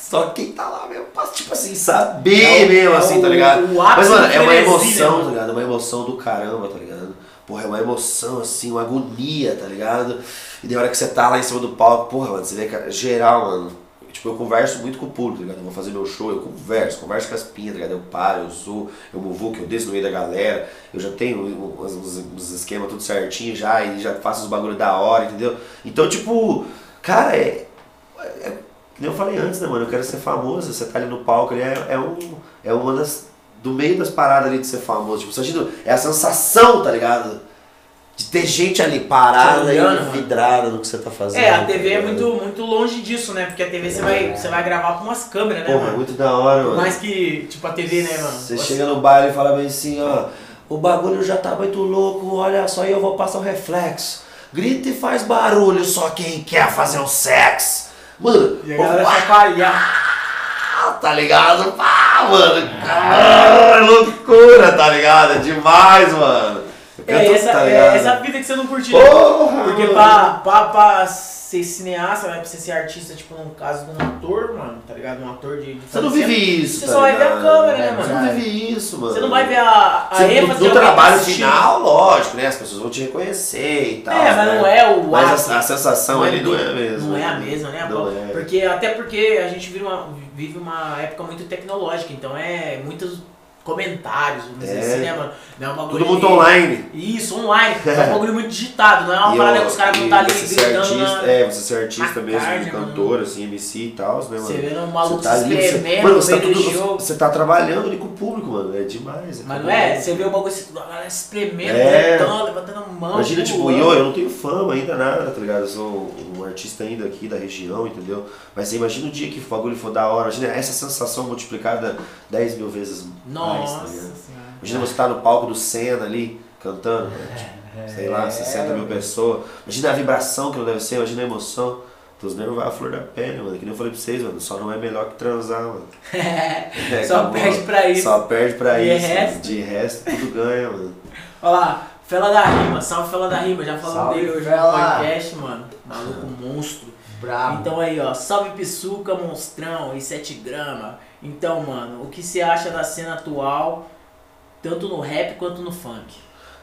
Speaker 2: só quem tá lá mesmo, pra, tipo assim, saber
Speaker 1: É o-
Speaker 2: mesmo,
Speaker 1: é
Speaker 2: assim, tá ligado?
Speaker 1: o
Speaker 2: Mas, mano, é uma
Speaker 1: né,
Speaker 2: emoção, tá ligado? É uma emoção do caramba, tá ligado? Porra, é uma emoção, assim, uma agonia, tá ligado? E na hora que você tá lá em cima do palco, porra, mano, você vê que geral, mano, tipo, eu converso muito com o público, tá ligado? Eu vou fazer meu show, eu converso, converso com as pinhas, tá ligado? Eu paro, eu sou, eu movo, que eu desço no meio da galera, eu já tenho uns, uns- uns esquemas tudo certinho já, e já faço os bagulho da hora, entendeu? Então, tipo, cara, é, é eu falei antes, né, mano? Eu quero ser famoso, você tá ali no palco, ali, é, é, um, é uma das. Do meio das paradas ali de ser famoso. Tipo, sentindo, é a sensação, tá ligado? De ter gente ali parada
Speaker 1: olhando,
Speaker 2: e
Speaker 1: mano.
Speaker 2: vidrada no que você tá fazendo.
Speaker 1: É, a
Speaker 2: tá
Speaker 1: TV é
Speaker 2: ligado?
Speaker 1: muito, muito longe disso, né? Porque a TV você vai, você vai gravar com umas câmeras, né,
Speaker 2: é
Speaker 1: mano?
Speaker 2: muito da hora, mano.
Speaker 1: mais que, tipo, a TV, né, mano?
Speaker 2: Você chega no baile e fala bem assim, ó. O bagulho já tá muito louco, olha só, e eu vou passar o reflexo. Grita e faz barulho, só quem quer fazer o sexo. Mano,
Speaker 1: E a galera
Speaker 2: ah,
Speaker 1: chacoalhar.
Speaker 2: tá ligado? Pá, mano. Caralho, loucura, tá ligado? É demais, mano. Eu
Speaker 1: É
Speaker 2: canto,
Speaker 1: essa,
Speaker 2: tá
Speaker 1: é essa vida que você não curtiu.
Speaker 2: Porra,
Speaker 1: Porque
Speaker 2: mano.
Speaker 1: pra, pra, pra ser cineasta, né, pra você ser artista, tipo, no caso de um ator, mano, tá ligado? Um ator de. de
Speaker 2: Você não vive
Speaker 1: cena,
Speaker 2: isso,
Speaker 1: Você
Speaker 2: tá
Speaker 1: só vai ver a
Speaker 2: ligado?
Speaker 1: câmera, né,
Speaker 2: Você
Speaker 1: mano?
Speaker 2: não vive isso, mano.
Speaker 1: Você não vai ver a, a
Speaker 2: Você,
Speaker 1: ênfase
Speaker 2: no, trabalho final, lógico, né? As pessoas vão te reconhecer e tal.
Speaker 1: É, mas
Speaker 2: né?
Speaker 1: não é o
Speaker 2: Mas
Speaker 1: ápice.
Speaker 2: a, a sensação
Speaker 1: é
Speaker 2: ali não é a mesma.
Speaker 1: Não é a mesma, né?
Speaker 2: É.
Speaker 1: Porque, até porque a gente vive uma, vive uma época muito tecnológica, então é muitos comentários, vamos dizer assim, né, mano? Não é um bagulho
Speaker 2: Tudo muito online.
Speaker 1: Isso, online. É um bagulho muito digitado, não é uma
Speaker 2: E
Speaker 1: parada
Speaker 2: eu-
Speaker 1: que os caras vão estar ali
Speaker 2: você ser
Speaker 1: gritando
Speaker 2: artista,
Speaker 1: na...
Speaker 2: É, você ser artista mesmo,
Speaker 1: carne,
Speaker 2: cantor, assim, MC e tal, né, mano?
Speaker 1: Você vendo um maluco
Speaker 2: tá
Speaker 1: se espremendo
Speaker 2: mano,
Speaker 1: no
Speaker 2: você tá, tudo, você tá trabalhando ali com o público, mano. É demais.
Speaker 1: Mas
Speaker 2: é
Speaker 1: não é? Você vê o bagulho se espremendo,
Speaker 2: É.
Speaker 1: gritando, levantando a mão.
Speaker 2: Imagina, tipo, eu, eu não tenho fama ainda, nada, tá ligado? Eu sou um artista ainda aqui da região, entendeu? Mas você imagina o dia que o bagulho for da hora, imagina essa sensação multiplicada 10 mil vezes mais,
Speaker 1: Nossa
Speaker 2: tá ligado?
Speaker 1: senhora.
Speaker 2: Imagina você estar no palco do Senna ali, cantando, né? Tipo, sei lá, 60 mil pessoas. Imagina a vibração que não deve ser, imagina a emoção. Teus nervos vai à flor da pele, mano. Que nem eu falei pra vocês, mano. Só não é melhor que transar, mano. É,
Speaker 1: Só
Speaker 2: acabou.
Speaker 1: perde pra isso.
Speaker 2: Só perde pra
Speaker 1: De
Speaker 2: isso.
Speaker 1: resto.
Speaker 2: De resto, tudo ganha, mano.
Speaker 1: Olha lá, Fela da Rima, salve Fela da Rima, já falamos
Speaker 3: Salve,
Speaker 1: dele hoje
Speaker 3: Fela.
Speaker 1: no podcast, mano. Maluco monstro.
Speaker 3: Brabo.
Speaker 1: Então aí, ó, salve Pisuca, monstrão e 7 gramas. Então, mano, o que você acha da cena atual, tanto no rap quanto no funk?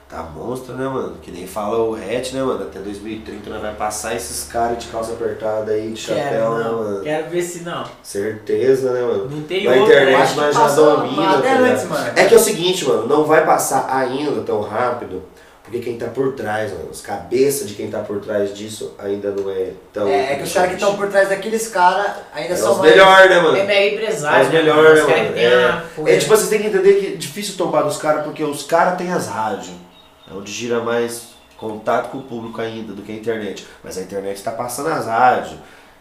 Speaker 2: Tá monstro, né, mano? Que nem fala o Hatch, né, mano? Até 2030 nós vai passar esses caras de calça apertada aí, de chapéu,
Speaker 1: Quero,
Speaker 2: né,
Speaker 1: não.
Speaker 2: mano?
Speaker 1: Quero ver se não.
Speaker 2: Certeza, né, mano?
Speaker 1: Não tem
Speaker 2: Na
Speaker 1: outra,
Speaker 2: internet
Speaker 1: né?
Speaker 2: Nós já domina,
Speaker 3: Até
Speaker 2: tá
Speaker 3: antes, mano.
Speaker 2: É que é o seguinte, mano, não vai passar ainda tão rápido, porque quem tá por trás, mano, as cabeças de quem tá por trás disso ainda não é tão.
Speaker 3: É, é que os caras que estão por trás daqueles caras ainda
Speaker 2: É
Speaker 3: são
Speaker 2: os
Speaker 3: mais-
Speaker 2: melhores, né, mano?
Speaker 1: É mega empresário.
Speaker 2: É os
Speaker 1: né,
Speaker 2: melhores,
Speaker 1: mano? Os
Speaker 2: né, mano?
Speaker 1: a
Speaker 2: É tipo, vocês têm que entender que é difícil tombar dos caras porque os caras têm as rádios. É onde gira mais contato com o público ainda do que a internet. Mas a internet tá passando as rádios.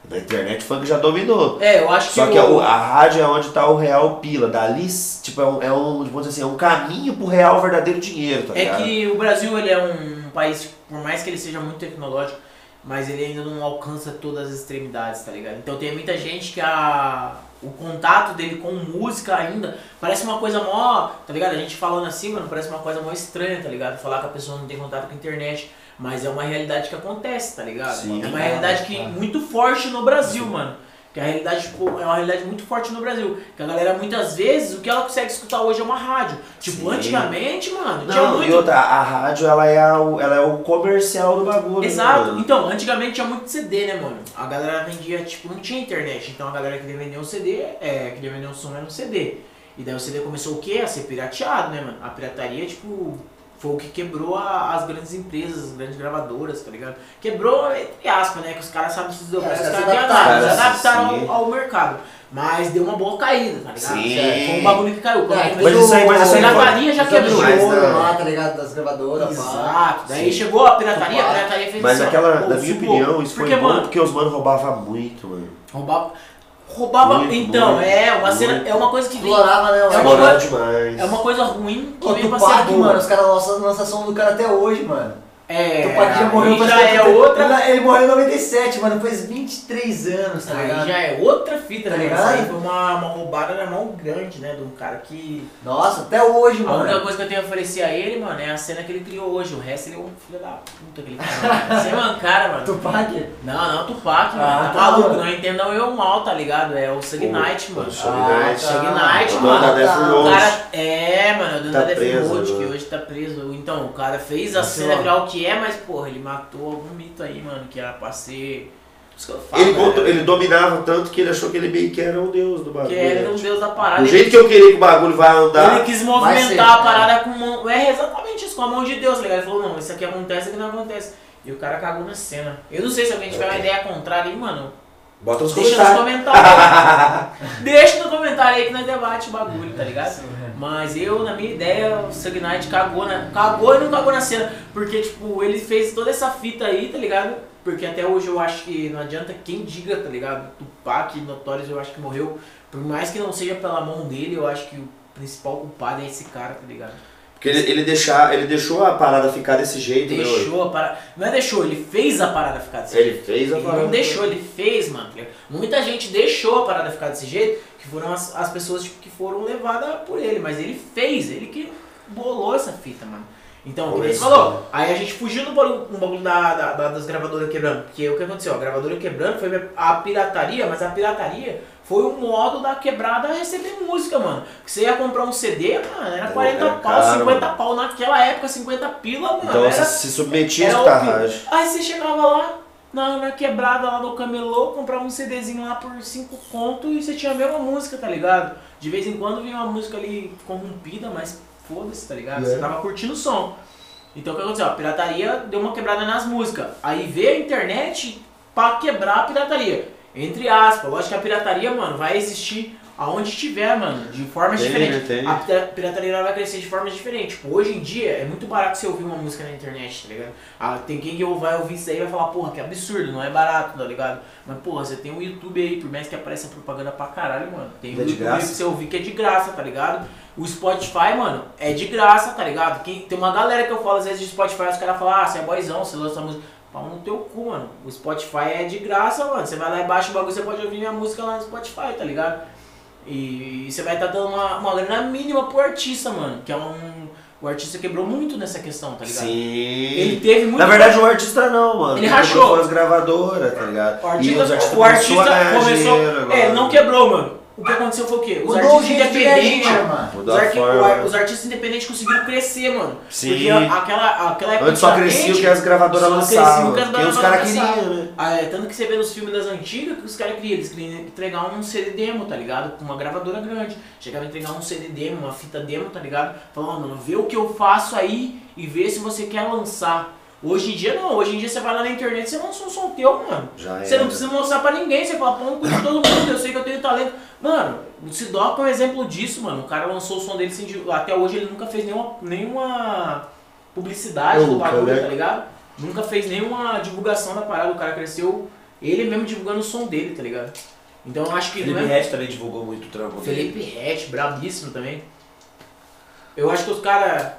Speaker 2: Na internet o funk já dominou.
Speaker 1: É, eu acho que,
Speaker 2: Só que
Speaker 1: o-
Speaker 2: a, a rádio é onde tá o real pila. Dali, tipo, é um, é um, vamos dizer assim, é um caminho pro real verdadeiro dinheiro, tá
Speaker 1: É que o Brasil ele é um país, por mais que ele seja muito tecnológico, mas ele ainda não alcança todas as extremidades, tá ligado? Então tem muita gente que a, o contato dele com música ainda parece uma coisa mó, tá ligado? A gente falando assim, mano, parece uma coisa mó estranha, tá ligado? Falar que a pessoa não tem contato com a internet, mas é uma realidade que acontece, tá ligado?
Speaker 2: Sim.
Speaker 1: é uma realidade que muito forte no Brasil, mano. Que a realidade, tipo, é uma realidade muito forte no Brasil. Que a galera, muitas vezes, o que ela consegue escutar hoje é uma rádio. Tipo,
Speaker 2: Sim.
Speaker 1: antigamente, mano, tinha
Speaker 2: Não,
Speaker 1: muito
Speaker 2: e outra, a rádio ela é, o- ela é o comercial do bagulho. né,
Speaker 1: Exato.
Speaker 2: mano?
Speaker 1: Então, antigamente tinha muito CD, né, mano? A galera vendia, tipo, não tinha internet. Então a galera queria vender um CD, é, queria vender um som era um CD. E daí o CD começou o quê? A ser pirateado, né, mano? A pirataria, tipo, foi o que quebrou a- as grandes empresas, as grandes gravadoras, tá ligado? Quebrou, entre aspas, né? Que os caras sabem se desdobrar,
Speaker 3: É,
Speaker 1: os
Speaker 3: se
Speaker 1: caras
Speaker 3: adaptaram,
Speaker 2: né?
Speaker 1: se adaptaram ao, ao mercado. Mas deu uma boa caída, tá ligado?
Speaker 2: Sim.
Speaker 1: É, Foi um bagulho que caiu. Quando
Speaker 3: É,
Speaker 1: começou-
Speaker 2: Mas isso aí- mas isso aí
Speaker 1: a
Speaker 2: foi-
Speaker 1: pirataria já quebrou.
Speaker 2: né?
Speaker 3: lá, tá ligado? Das gravadoras.
Speaker 1: Exato. Daí
Speaker 2: Sim.
Speaker 1: chegou a pirataria, a pirataria fez
Speaker 2: Mas
Speaker 1: ó,
Speaker 2: naquela,
Speaker 1: pô,
Speaker 2: na minha opinião, isso foi
Speaker 1: porque,
Speaker 2: bom
Speaker 1: mano,
Speaker 2: porque os mano roubavam muito, mano.
Speaker 1: Roubava. Roubava.
Speaker 2: Muito,
Speaker 1: então,
Speaker 2: muito,
Speaker 1: é uma cena.
Speaker 2: muito.
Speaker 1: É uma coisa que vem.
Speaker 3: Explorava, né?
Speaker 1: É uma
Speaker 2: Explorava
Speaker 1: coisa-
Speaker 2: demais.
Speaker 1: É uma coisa ruim que
Speaker 3: Ô,
Speaker 1: vem pra ser boa.
Speaker 3: mano, os caras lançam lançam som do cara até hoje, mano.
Speaker 1: É.
Speaker 3: Tupac já morreu
Speaker 1: aí
Speaker 3: faz
Speaker 1: já é outra.
Speaker 3: Ele, ele morreu em 97, mano, faz 23 anos, tá ligado?
Speaker 1: Aí já é outra fita,
Speaker 3: Tá
Speaker 1: né?
Speaker 3: ligado?
Speaker 1: Isso aí foi uma, uma roubada na mão grande, né? De um cara que.
Speaker 3: Nossa, até hoje,
Speaker 1: A única
Speaker 3: mano.
Speaker 1: coisa que eu tenho a oferecer a ele, mano, é a cena que ele criou hoje. O resto ele é um filho da puta que ele. Você é uma cara, mano.
Speaker 3: Tupac?
Speaker 1: Não, não, Tupac, mano.
Speaker 3: Ah,
Speaker 1: tá
Speaker 3: tá,
Speaker 1: maluco,
Speaker 3: mano.
Speaker 1: não entendam eu mal, tá ligado? É o Knight, mano.
Speaker 2: o
Speaker 3: Ah, tá.
Speaker 1: Knight,
Speaker 2: O
Speaker 1: mano.
Speaker 2: dono da Death
Speaker 3: tá.
Speaker 2: Row.
Speaker 1: O cara, é, mano, o dono
Speaker 2: Tá
Speaker 1: da Death
Speaker 2: preso
Speaker 1: Road, que hoje tá preso. Então, o cara fez a cena virar o que é, mas, porra, ele matou algum mito aí, mano, que era pra ser que falo.
Speaker 2: Ele,
Speaker 1: velho.
Speaker 2: control- ele dominava tanto que ele achou que ele meio que era o deus do bagulho.
Speaker 1: Que ele era um
Speaker 2: né?
Speaker 1: deus da parada.
Speaker 2: Do
Speaker 1: ele-
Speaker 2: jeito que eu queria que o bagulho vai
Speaker 1: Ele
Speaker 2: andar.
Speaker 1: quis
Speaker 3: Vai
Speaker 1: movimentar a
Speaker 3: é.
Speaker 1: parada com mão. É exatamente isso, com a mão de Deus, tá ligado? Ele falou, não, isso aqui acontece, isso aqui não acontece. E o cara cagou na cena. Eu não sei se alguém tiver uma ideia contrária aí, mano.
Speaker 2: Bota nos
Speaker 1: Deixa nos
Speaker 2: comentários.
Speaker 1: comentários. deixa no comentário aí que nós debate o bagulho, tá ligado? Mas eu, na minha ideia, o Sug Knight cagou, na, cagou e não cagou na cena. Porque, tipo, ele fez toda essa fita aí, tá ligado? Porque até hoje eu acho que não adianta quem diga, tá ligado? Tupac, Notorious, eu acho que morreu. Por mais que não seja pela mão dele, eu acho que o principal culpado é esse cara, tá ligado?
Speaker 2: Porque ele, ele, deixar, ele deixou a parada ficar desse jeito, né?
Speaker 1: Deixou a parada. Não é deixou, ele fez a parada ficar desse jeito.
Speaker 2: Ele fez a
Speaker 1: Ele
Speaker 2: parada.
Speaker 1: não deixou, ele fez, mano. tá? Muita gente deixou a parada ficar desse jeito, que foram as, as pessoas tipo, que foram levadas por ele, mas ele fez, ele que bolou essa fita, mano. Então, como ele falou, aí a gente fugiu do bagulho, do bagulho da, da- da- das gravadoras quebrando. Porque o que aconteceu? A gravadora quebrando foi a pirataria, mas a pirataria foi o modo da quebrada receber música, mano. Que você ia comprar um CD, mano, era
Speaker 2: Era
Speaker 1: 40
Speaker 2: caro,
Speaker 1: pau, 50
Speaker 2: mano.
Speaker 1: pau. Naquela época, 50 pila, mano.
Speaker 2: Então
Speaker 1: era
Speaker 2: você se submetia a
Speaker 1: era
Speaker 2: escutar
Speaker 1: o pi-
Speaker 2: rádio.
Speaker 1: Aí você chegava lá na, na quebrada lá no camelô, comprava um CDzinho lá por 5 conto e você tinha a mesma música, tá ligado? De vez em quando vinha uma música ali corrompida, mas foda-se, tá ligado? Você
Speaker 2: É.
Speaker 1: tava curtindo o som. Então o que aconteceu? A pirataria deu uma quebrada nas músicas. Aí veio a internet pra quebrar a pirataria. Entre aspas, lógico que a pirataria, mano, vai existir aonde tiver, mano, de formas
Speaker 2: Tem,
Speaker 1: diferentes.
Speaker 2: tem.
Speaker 1: A pira- pirataria vai crescer de formas diferentes. Tipo, hoje em dia é muito barato você ouvir uma música na internet, tá ligado? Ah, tem quem que vai ouvir isso aí e vai falar, porra, que absurdo, não é barato, tá ligado? Mas, porra, você tem o YouTube aí, por mais que apareça propaganda pra caralho, mano. Tem o
Speaker 2: É
Speaker 1: YouTube aí
Speaker 2: graça.
Speaker 1: pra você ouvir que é de graça, tá ligado? O Spotify, mano, é de graça, tá ligado? Quem, tem uma galera que eu falo às vezes de Spotify, os caras falam, ah, você é boizão, você lança música. Pau no teu cu, mano. O Spotify é de graça, mano. Você vai lá e baixa o bagulho, você pode ouvir minha música lá no Spotify, tá ligado? E você vai estar dando uma, uma grana mínima pro artista, mano. Que é um. O artista quebrou muito nessa questão, tá ligado?
Speaker 2: Sim.
Speaker 1: Ele teve muito.
Speaker 2: Na verdade, o artista não, mano.
Speaker 1: Ele rachou.
Speaker 2: as gravadoras, tá ligado?
Speaker 1: O artista,
Speaker 2: e os artistas
Speaker 1: o artista
Speaker 2: começou dinheiro.
Speaker 1: É, não quebrou, mano. O que aconteceu foi o quê? Os
Speaker 3: Mudou o
Speaker 1: artistas independentes.
Speaker 3: mano.
Speaker 1: Os, arqui- os artistas independentes conseguiram crescer, mano.
Speaker 2: Sim.
Speaker 1: Porque aquela, aquela época.
Speaker 2: Antes só crescia o que as gravadoras lançavam.
Speaker 1: que
Speaker 2: Porque os caras queriam, né?
Speaker 1: Ah, é, tanto que você vê nos filmes das antigas que os caras queriam, eles queriam entregar um CD demo, tá ligado? Com uma gravadora grande. Chegava a entregar um CD demo, uma fita demo, tá ligado? Falando, mano, vê o que eu faço aí e vê se você quer lançar. Hoje em dia não, hoje em dia você vai lá na internet e você lança um som teu, mano.
Speaker 2: Já
Speaker 1: Você
Speaker 2: era.
Speaker 1: não precisa mostrar pra ninguém, você fala, pô, de todo mundo, eu sei que eu tenho talento. Mano, o Sidoca é um exemplo disso, mano. O cara lançou o som dele sem. Até hoje ele nunca fez nenhuma, nenhuma publicidade do
Speaker 2: Nunca,
Speaker 1: bagulho,
Speaker 2: né?
Speaker 1: tá ligado? Nunca fez nenhuma divulgação da parada, o cara cresceu ele mesmo divulgando o som dele, tá ligado? Então eu acho que
Speaker 2: Felipe
Speaker 1: não é.
Speaker 2: Rett também divulgou muito o trampo dele.
Speaker 1: Felipe Rett, brabíssimo também. Eu acho que os caras,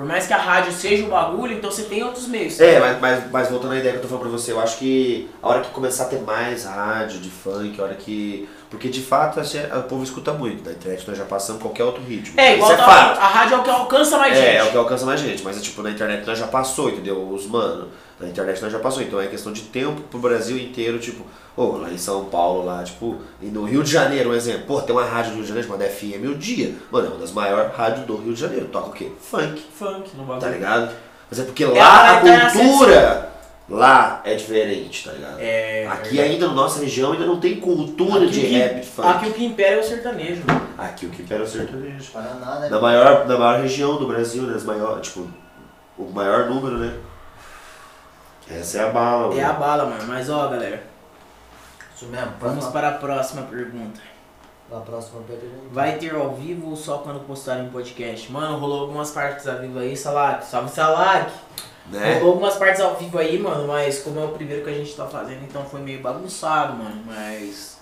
Speaker 1: por mais que a rádio seja o bagulho, então você tem outros meios. tá
Speaker 2: É, mas, mas, mas voltando à ideia que eu tô falando pra você, eu acho que a hora que começar a ter mais rádio de funk, a hora que. Porque de fato assim, o povo escuta muito. Na internet nós já passamos qualquer outro ritmo.
Speaker 1: É, igual
Speaker 2: Isso é
Speaker 1: tá-
Speaker 2: fato.
Speaker 1: a rádio é o que alcança mais gente.
Speaker 2: É, é o que alcança mais gente, mas é tipo, na internet nós já passou, entendeu? Os mano, na internet nós já passou, então é questão de tempo pro Brasil inteiro, tipo, ô, lá em São Paulo, lá, tipo, e no Rio de Janeiro, um exemplo, pô, tem uma rádio no Rio de Janeiro chamada FM o dia, mano, é uma das maiores rádios do Rio de Janeiro, toca o quê? Funk,
Speaker 1: Funk no bagulho.
Speaker 2: tá ligado? Mas é porque
Speaker 1: É,
Speaker 2: lá
Speaker 1: a
Speaker 2: a
Speaker 1: internet
Speaker 2: cultura, lá é diferente, tá ligado?
Speaker 1: É,
Speaker 2: Aqui
Speaker 1: verdade.
Speaker 2: ainda na nossa região ainda não tem cultura
Speaker 1: Aqui
Speaker 2: de
Speaker 1: que-
Speaker 2: rap, de funk.
Speaker 1: Aqui o que impera é o sertanejo.
Speaker 2: Aqui o que impera é o sertanejo.
Speaker 3: Paraná, né?
Speaker 2: Na maior, na maior região do Brasil, né? As maior, tipo, o maior número, né? Essa é a bala,
Speaker 1: É a
Speaker 2: mano.
Speaker 1: bala, mano. Mas ó, galera,
Speaker 3: Isso mesmo.
Speaker 1: vamos para a próxima pergunta.
Speaker 3: a próxima pergunta.
Speaker 1: Vai ter ao vivo ou só quando postarem podcast? Mano, rolou algumas partes ao vivo aí, Salak. Salve, Salak!
Speaker 2: Né?
Speaker 1: Rolou algumas partes ao vivo aí, mano, mas como é o primeiro que a gente tá fazendo, então foi meio bagunçado, mano. Mas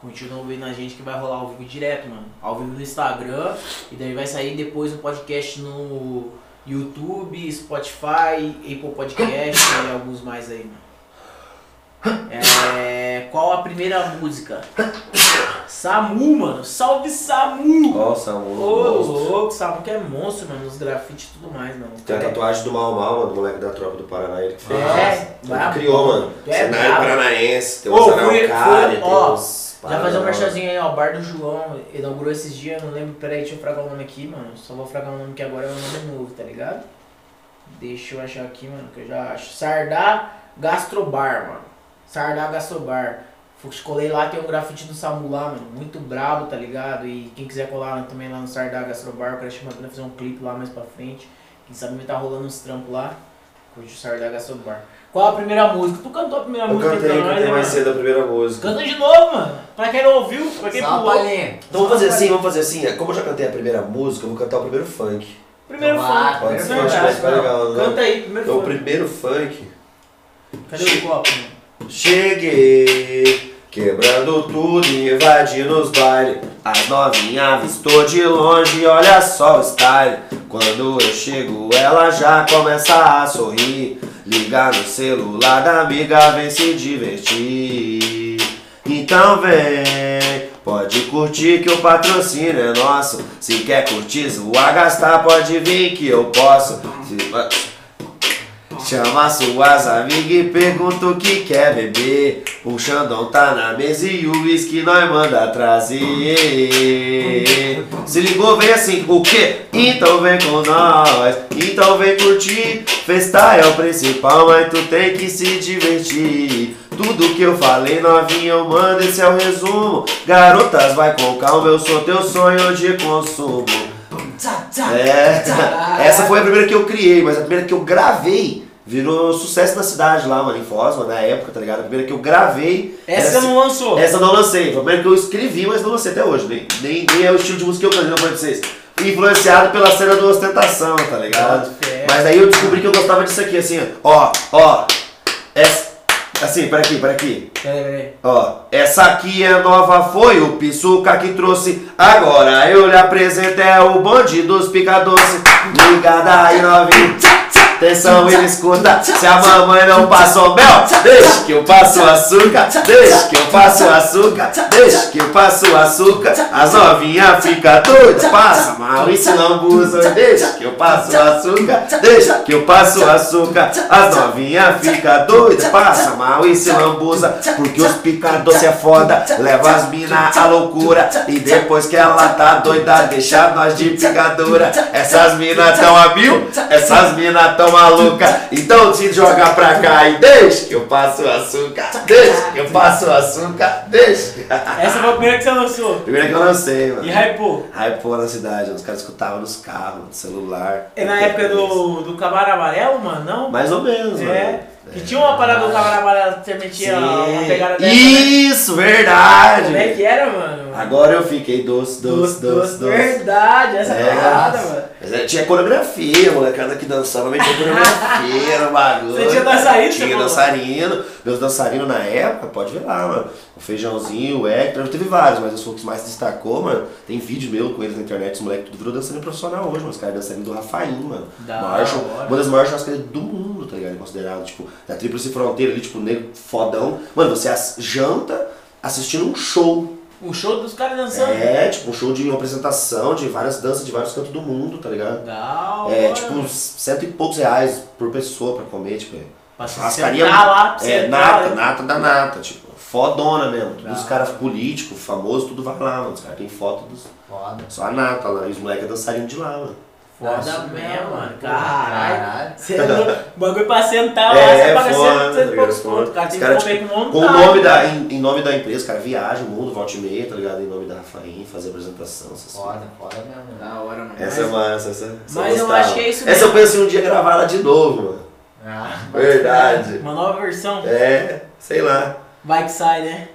Speaker 1: continuam vendo a gente que vai rolar ao vivo direto, mano. Ao vivo no Instagram e daí vai sair depois o podcast no YouTube, Spotify, Apple Podcast e alguns mais aí, mano. É, qual a primeira música? Samu, mano. Salve Samu!
Speaker 2: Nossa,
Speaker 1: Ô,
Speaker 2: um
Speaker 1: louco, Samu que é monstro, mano, nos grafites e tudo mais, mano.
Speaker 2: Tem a tatuagem do Mal Mal, mano, do moleque da tropa do Paraná, ele que fez.
Speaker 1: É,
Speaker 2: Ele criou, mano.
Speaker 1: É
Speaker 2: Cenário
Speaker 1: brabo.
Speaker 2: paranaense, tem
Speaker 1: Ô,
Speaker 2: uns
Speaker 1: fui-
Speaker 2: araucária,
Speaker 1: fui-
Speaker 2: tem
Speaker 1: ó,
Speaker 2: uns...
Speaker 1: Já fazer um
Speaker 2: Paraná.
Speaker 1: merchanzinho aí, ó. Bar do João inaugurou esses dias, não lembro. Peraí, deixa eu fragar o nome aqui, mano. Só vou fragar o nome que agora é o nome novo, tá ligado? Deixa eu achar aqui, mano, que eu já acho. Sardá Gastrobar, mano. Sardaga Sobar. Fui- Colei lá, tem um grafite do Samu lá, mano. Muito brabo, tá ligado? E quem quiser colar também lá no Sardaga Astrobar, eu quero chamar pra fazer um clipe lá mais pra frente. Quem sabe vai tá rolando uns trampos lá. Curte o Sardaga Astrobar. Qual a primeira música? Tu cantou a primeira
Speaker 2: Eu
Speaker 1: música
Speaker 2: cantei,
Speaker 1: nós,
Speaker 2: cantei
Speaker 1: né,
Speaker 2: mais
Speaker 1: mano?
Speaker 2: cedo a primeira música.
Speaker 1: Canta de novo, mano. Pra quem não ouviu, pra quem
Speaker 3: Só
Speaker 1: pulou.
Speaker 2: Então vamos fazer assim, vamos fazer assim. Como eu já cantei a primeira música, eu vou cantar o primeiro funk.
Speaker 1: Primeiro
Speaker 3: Então
Speaker 1: funk.
Speaker 2: Pode
Speaker 3: primeiro
Speaker 2: ser,
Speaker 3: funk,
Speaker 2: acho que vai ficar legal, né?
Speaker 1: Canta aí, primeiro
Speaker 2: Então o
Speaker 1: funk.
Speaker 2: primeiro funk.
Speaker 1: Cadê o copo?
Speaker 2: Cheguei, quebrando tudo e invadindo os bailes. As novinhas avistou de longe, olha só o style. Quando eu chego, ela já começa a sorrir. Ligar no celular da amiga, vem se divertir. Então vem, pode curtir que o patrocínio é nosso. Se quer curtir, zoar, gastar, pode vir que eu posso. Se- Chama suas amigas e pergunta o que quer beber. O Xandão tá na mesa e o uísque nós manda trazer. Se ligou, vem assim, o quê? Então vem com nós, então vem curtir. Festa é o principal, mas tu tem que se divertir. Tudo que eu falei, novinha, eu mando, esse é o resumo. Garotas, vai com calma, eu sou teu sonho de consumo. É, essa foi a primeira que eu criei, mas a primeira que eu gravei virou sucesso na cidade lá, mano, em Foz, mano, na época, tá ligado? A primeira que eu gravei.
Speaker 1: Essa
Speaker 2: era
Speaker 1: não lançou.
Speaker 2: essa não lancei, foi a primeira que eu escrevi, mas não lancei até hoje. Nem, nem, nem é o estilo de música que eu canto, não pra vocês. Influenciado pela cena do ostentação, tá ligado?
Speaker 1: Fé.
Speaker 2: Mas daí eu descobri que eu gostava disso aqui, assim, ó, ó. Essa, assim, para aqui, para aqui.
Speaker 1: Peraí, peraí.
Speaker 2: Ó, essa aqui é nova, foi o Pisuca que trouxe. Agora eu lhe apresento, é o bonde dos pica-doce. Ligada aí, novinho. Atenção, ele escuta. Se a mamãe não passou mel, deixa que eu passo açúcar. Deixa que eu passo açúcar. Deixa que eu passo açúcar. As novinhas fica doida, passa mal e se lambuza. Deixa que eu passo açúcar. Deixa que eu passo açúcar. As novinhas fica doida, passa mal e se lambuza. Porque os pica-doce é foda, leva as mina à loucura. E depois que ela tá doida, deixa nós de picadura. Essas mina tão a mil, essas mina tão maluca. Então se joga pra cá e deixa que eu passo açúcar. Deixa que eu passo açúcar, deixa.
Speaker 1: Essa foi a primeira que você lançou.
Speaker 2: Primeira que eu lancei, mano.
Speaker 1: E hypou.
Speaker 2: Hypou na cidade, os caras escutavam nos carros, no celular.
Speaker 1: É na época do, do Camarão Amarelo, mano, não?
Speaker 2: Mais ou menos,
Speaker 1: É.
Speaker 2: mano.
Speaker 1: Que tinha uma parada do Camarão Amarelo que metia uma pegada dessa, né?
Speaker 2: Isso, verdade.
Speaker 1: Como é que era, mano?
Speaker 2: Agora eu fiquei doce, doce, doce, doce.
Speaker 1: Verdade, essa
Speaker 2: É.
Speaker 1: parada, mano.
Speaker 2: Mas é, tinha coreografia, molecada que dançava, mas tinha coreografia no bagulho.
Speaker 1: Você tinha dançarino,
Speaker 2: Tinha
Speaker 1: falou?
Speaker 2: dançarino. Meus dançarinos na época, pode ver lá, mano. O Feijãozinho, o Hector, teve vários, mas os que mais destacou, mano. Tem vídeo meu com eles na internet, os moleques tudo virou dançarino profissional hoje, mano. Os caras dançarinos do Rafaim, mano.
Speaker 1: Da
Speaker 2: Maior show- uma das maiores churrascarias do mundo, tá ligado? Considerado, tipo, da Tríplice Fronteira ali, tipo, nego fodão. Mano, você janta assistindo um show.
Speaker 1: O show dos caras dançando.
Speaker 2: É, tipo, um show de uma apresentação de várias danças de vários cantos do mundo, tá ligado? É, tipo, uns cento e poucos reais por pessoa pra comer, tipo, é.
Speaker 1: Pra
Speaker 2: Churrascaria.
Speaker 1: lá, pra você
Speaker 2: É,
Speaker 1: entrar,
Speaker 2: nata,
Speaker 1: né?
Speaker 2: nata da nata, tipo, fodona mesmo. Todos os caras políticos, famosos, tudo vai lá, mano. Os caras têm foto dos.
Speaker 3: Foda.
Speaker 2: Só a nata lá, e os moleques dançariam de lá, mano.
Speaker 1: Foda mesmo, mano. Caralho. É. O bagulho pra sentar lá,
Speaker 2: É,
Speaker 1: você paga
Speaker 2: foda,
Speaker 1: e
Speaker 2: tá
Speaker 1: poucos
Speaker 2: ligado?
Speaker 1: conto. O cara tem que comer com
Speaker 2: Com o
Speaker 1: vontade.
Speaker 2: nome da, em, em nome da empresa, cara, viaja o mundo, volta e meia, tá ligado? Em nome da Rafaim, fazer apresentação, essas coisas.
Speaker 3: Foda, foda mesmo.
Speaker 4: Da hora, mano.
Speaker 2: Essa é massa, essa, essa
Speaker 1: mas eu
Speaker 2: gostava.
Speaker 1: acho que é isso
Speaker 2: Essa eu
Speaker 1: mesmo.
Speaker 2: penso em um dia gravar ela de novo, mano.
Speaker 3: Ah,
Speaker 2: Verdade.
Speaker 1: Uma nova versão.
Speaker 2: É, sei lá.
Speaker 1: Vai que sai, né?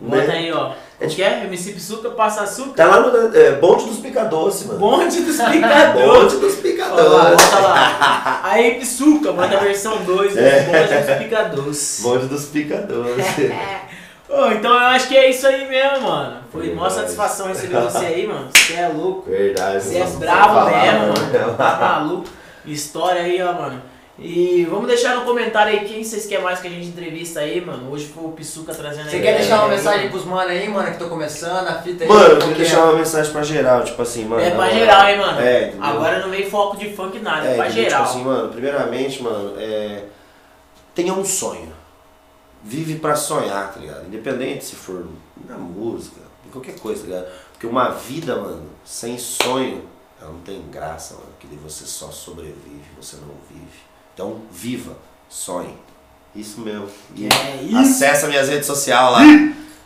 Speaker 1: Bota
Speaker 2: Né?
Speaker 1: aí, ó. O que é? MC Psuca passa açúcar.
Speaker 2: Tá lá no é, Bonde dos Picadoce, mano.
Speaker 1: Bonde dos picadores.
Speaker 2: Bonde dos Picadoce.
Speaker 1: bota lá. Aí Psuca, bota a versão 2 do
Speaker 2: É.
Speaker 1: Bonde dos picadores.
Speaker 2: Bonde dos Picadoce.
Speaker 1: Ô, então eu acho que é isso aí mesmo, mano. Foi uma satisfação receber você aí, mano. Você é louco.
Speaker 2: Verdade.
Speaker 1: Você é bravo mesmo, mano. Tá maluco. História aí, ó, mano. E vamos deixar no comentário aí quem vocês querem mais que a gente entrevista aí, mano. Hoje foi o Pisuca trazendo
Speaker 3: Você
Speaker 1: aí.
Speaker 3: quer deixar uma
Speaker 1: aí,
Speaker 3: mensagem pros mano aí, mano, que tô começando, a fita aí?
Speaker 2: Mano, eu queria
Speaker 3: que
Speaker 2: deixar uma mensagem pra geral, tipo assim, mano.
Speaker 1: É pra geral, hein, mano.
Speaker 2: É, entendeu?
Speaker 1: Agora não vem foco de funk nada, é,
Speaker 2: É,
Speaker 1: pra
Speaker 2: entendeu?
Speaker 1: geral.
Speaker 2: Tipo assim, mano, primeiramente, mano, é. Tenha um sonho. Vive pra sonhar, tá ligado? Independente se for na música, em qualquer coisa, tá ligado? Porque uma vida, mano, sem sonho, ela não tem graça, mano. Que daí você só sobrevive, você não vive. Então, viva, sonhe. Isso mesmo. E
Speaker 1: É isso.
Speaker 2: acessa minhas redes sociais lá.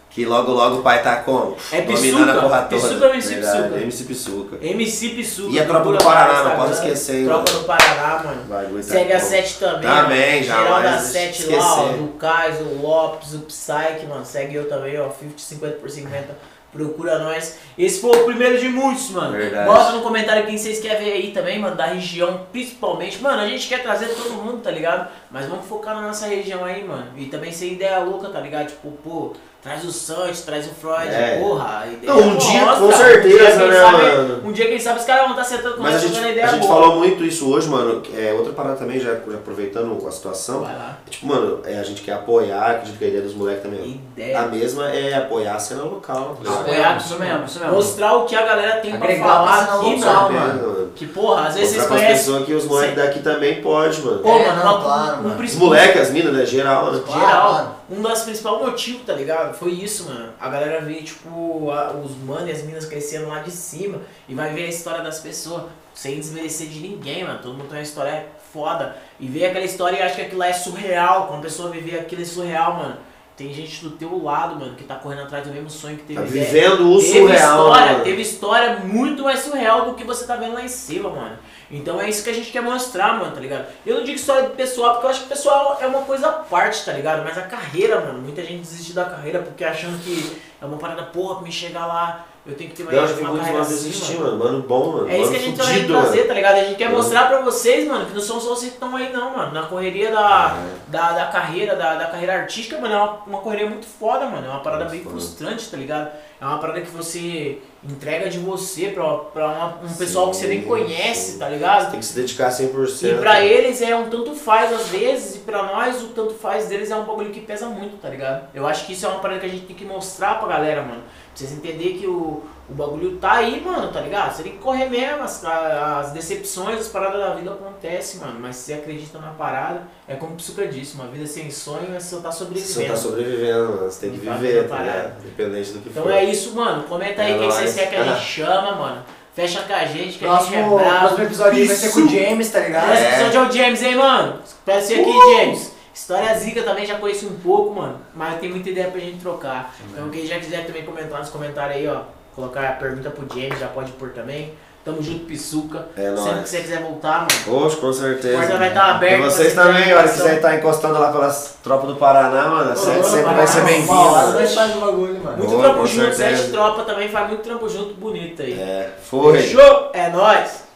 Speaker 2: Que logo logo o pai tá como?
Speaker 1: É
Speaker 2: Dominando
Speaker 1: Pissuca.
Speaker 2: a porra toda.
Speaker 1: Pissuca ou MC
Speaker 2: Verdade? MC Pissuca.
Speaker 1: MC Pissuca.
Speaker 2: E a Tropa do Paraná, não pode esquecer, hein,
Speaker 1: Tropa
Speaker 2: mano.
Speaker 1: do Paraná, mano.
Speaker 2: Bagulho tá
Speaker 1: Segue a
Speaker 2: bom.
Speaker 1: 7 também.
Speaker 2: Também,
Speaker 1: ó.
Speaker 2: jamais
Speaker 1: Geral da 7 lá, ó.
Speaker 2: esquecer.
Speaker 1: Do Kais, o Lopes, o Psyche, mano. Segue eu também, ó. 50, 50 por 50. Procura nós. Esse foi o primeiro de muitos, mano.
Speaker 2: Verdade.
Speaker 1: Bota no comentário quem vocês querem ver aí também, mano. Da região, principalmente. Mano, a gente quer trazer todo mundo, tá ligado? Mas vamos focar na nossa região aí, mano. E também ser ideia louca, tá ligado? Tipo, pô, traz o Santos, traz o Freud.
Speaker 2: É.
Speaker 1: Porra, a ideia
Speaker 2: Não, um dia,
Speaker 1: mostra.
Speaker 2: com certeza,
Speaker 1: um dia,
Speaker 2: né,
Speaker 1: sabe,
Speaker 2: mano?
Speaker 1: Um dia, quem sabe, os caras vão estar sentando com
Speaker 2: Mas a
Speaker 1: nós
Speaker 2: gente,
Speaker 1: trocando ideia
Speaker 2: a gente
Speaker 1: boa.
Speaker 2: falou muito isso hoje, mano. É, outra parada também, já, já aproveitando a situação.
Speaker 1: Vai lá.
Speaker 2: Tipo, mano, é, a gente quer apoiar, acredito que a ideia dos moleques também.
Speaker 1: Ideia.
Speaker 2: A mesma é apoiar a cena local. tá ligado?
Speaker 1: Apoiar
Speaker 3: Isso mesmo, isso mesmo.
Speaker 1: Mostrar o que a galera tem
Speaker 3: Agregar
Speaker 1: pra falar aqui,
Speaker 3: local,
Speaker 1: mano.
Speaker 2: Mano.
Speaker 1: Que porra, às vezes
Speaker 2: Mostrar
Speaker 1: vocês conhecem.
Speaker 2: pessoas que os moleques daqui também pode, mano.
Speaker 1: Pô,
Speaker 3: É,
Speaker 1: mano,
Speaker 3: não, claro, mano.
Speaker 2: Os moleques, as minas, né? Geral, né?
Speaker 1: Geral. Um dos principais motivos, tá ligado? Foi isso, mano. A galera vê, tipo, a- os manos e as minas crescendo lá de cima e vai ver a história das pessoas, sem desmerecer de ninguém, mano. Todo mundo tem uma história foda. E vê aquela história e acha que aquilo lá é surreal. Quando a pessoa viver aquilo é surreal, mano. Tem gente do teu lado, mano, que tá correndo atrás do mesmo sonho que teve
Speaker 2: Tá vivendo o
Speaker 1: Teve
Speaker 2: surreal,
Speaker 1: história,
Speaker 2: mano.
Speaker 1: teve história muito mais surreal do que você tá vendo lá em cima, mano. Então é isso que a gente quer mostrar, mano, tá ligado? Eu não digo do pessoal, porque eu acho que pessoal é uma coisa à parte, tá ligado? Mas a carreira, mano, muita gente desiste da carreira porque achando que é uma parada, porra, pra me chegar lá, eu tenho que ter uma,
Speaker 2: Não,
Speaker 1: uma carreira assim,
Speaker 2: desistir,
Speaker 1: mano.
Speaker 2: mano. Bom, mano.
Speaker 1: É isso
Speaker 2: mano
Speaker 1: que a gente vai
Speaker 2: fudido,
Speaker 1: trazer, tá ligado? A gente quer
Speaker 2: Mano.
Speaker 1: mostrar pra vocês, mano, que não são só vocês que estão aí, não, mano. Na correria da, da, da carreira, da, da carreira artística, mano, é uma, uma correria muito foda, mano. É uma parada
Speaker 2: Muito
Speaker 1: bem
Speaker 2: foda.
Speaker 1: frustrante, tá ligado? É uma parada que você entrega de você pra, pra uma- um pessoal que você nem
Speaker 2: Sim,
Speaker 1: conhece,
Speaker 2: sim.
Speaker 1: tá ligado?
Speaker 2: Tem que se dedicar 100%.
Speaker 1: E pra eles é um tanto faz às vezes, e pra nós o tanto faz deles é um bagulho que pesa muito, tá ligado? Eu acho que isso é uma parada que a gente tem que mostrar pra galera, mano. Pra vocês entenderem que o, o bagulho tá aí, mano, tá ligado? Você tem que correr mesmo, as, as decepções, as paradas da vida acontecem, mano. Mas se você acredita na parada, é como o Psuca disse, uma vida sem sonho é só tá
Speaker 2: Você só
Speaker 1: sobrevivendo.
Speaker 2: tá sobrevivendo, mano. Você tem que
Speaker 1: Tá
Speaker 2: viver, tá ligado? Independente do que
Speaker 1: Então
Speaker 2: for.
Speaker 1: é isso, mano. Comenta aí
Speaker 2: É
Speaker 1: quem vocês
Speaker 2: nóis.
Speaker 1: querem que a gente chama, mano. Fecha com a gente, que a gente é
Speaker 3: Próximo,
Speaker 1: bravo.
Speaker 3: próximo episódio vai ser com o James, tá ligado?
Speaker 1: Esse
Speaker 2: É.
Speaker 1: episódio é o James, hein, mano? Espero ser aqui,
Speaker 3: Uh!
Speaker 1: James. História zica também já conheço um pouco, mano. Mas tem muita ideia pra gente trocar. Então quem já quiser também comentar nos comentários aí, ó. Colocar a pergunta pro James, já pode pôr também. Tamo junto, Pisuca.
Speaker 2: É
Speaker 1: Sempre
Speaker 2: nóis.
Speaker 1: que você quiser voltar, mano.
Speaker 2: Oxe, com certeza.
Speaker 1: A porta vai estar aberta.
Speaker 2: E vocês
Speaker 1: você
Speaker 2: também,
Speaker 1: fazer
Speaker 2: a hora que
Speaker 1: interação.
Speaker 2: quiser estar encostando lá pelas tropas do Paraná, mano, sempre,
Speaker 1: Ô,
Speaker 2: sempre
Speaker 1: Paraná,
Speaker 2: vai ser bem-vindo.
Speaker 3: Nós faz o bagulho, mano.
Speaker 1: Muito
Speaker 2: Boa,
Speaker 1: trampo junto,
Speaker 2: certeza.
Speaker 1: sete tropa também faz muito trampo junto bonito aí.
Speaker 2: É, foi.
Speaker 1: Fechou? É nóis!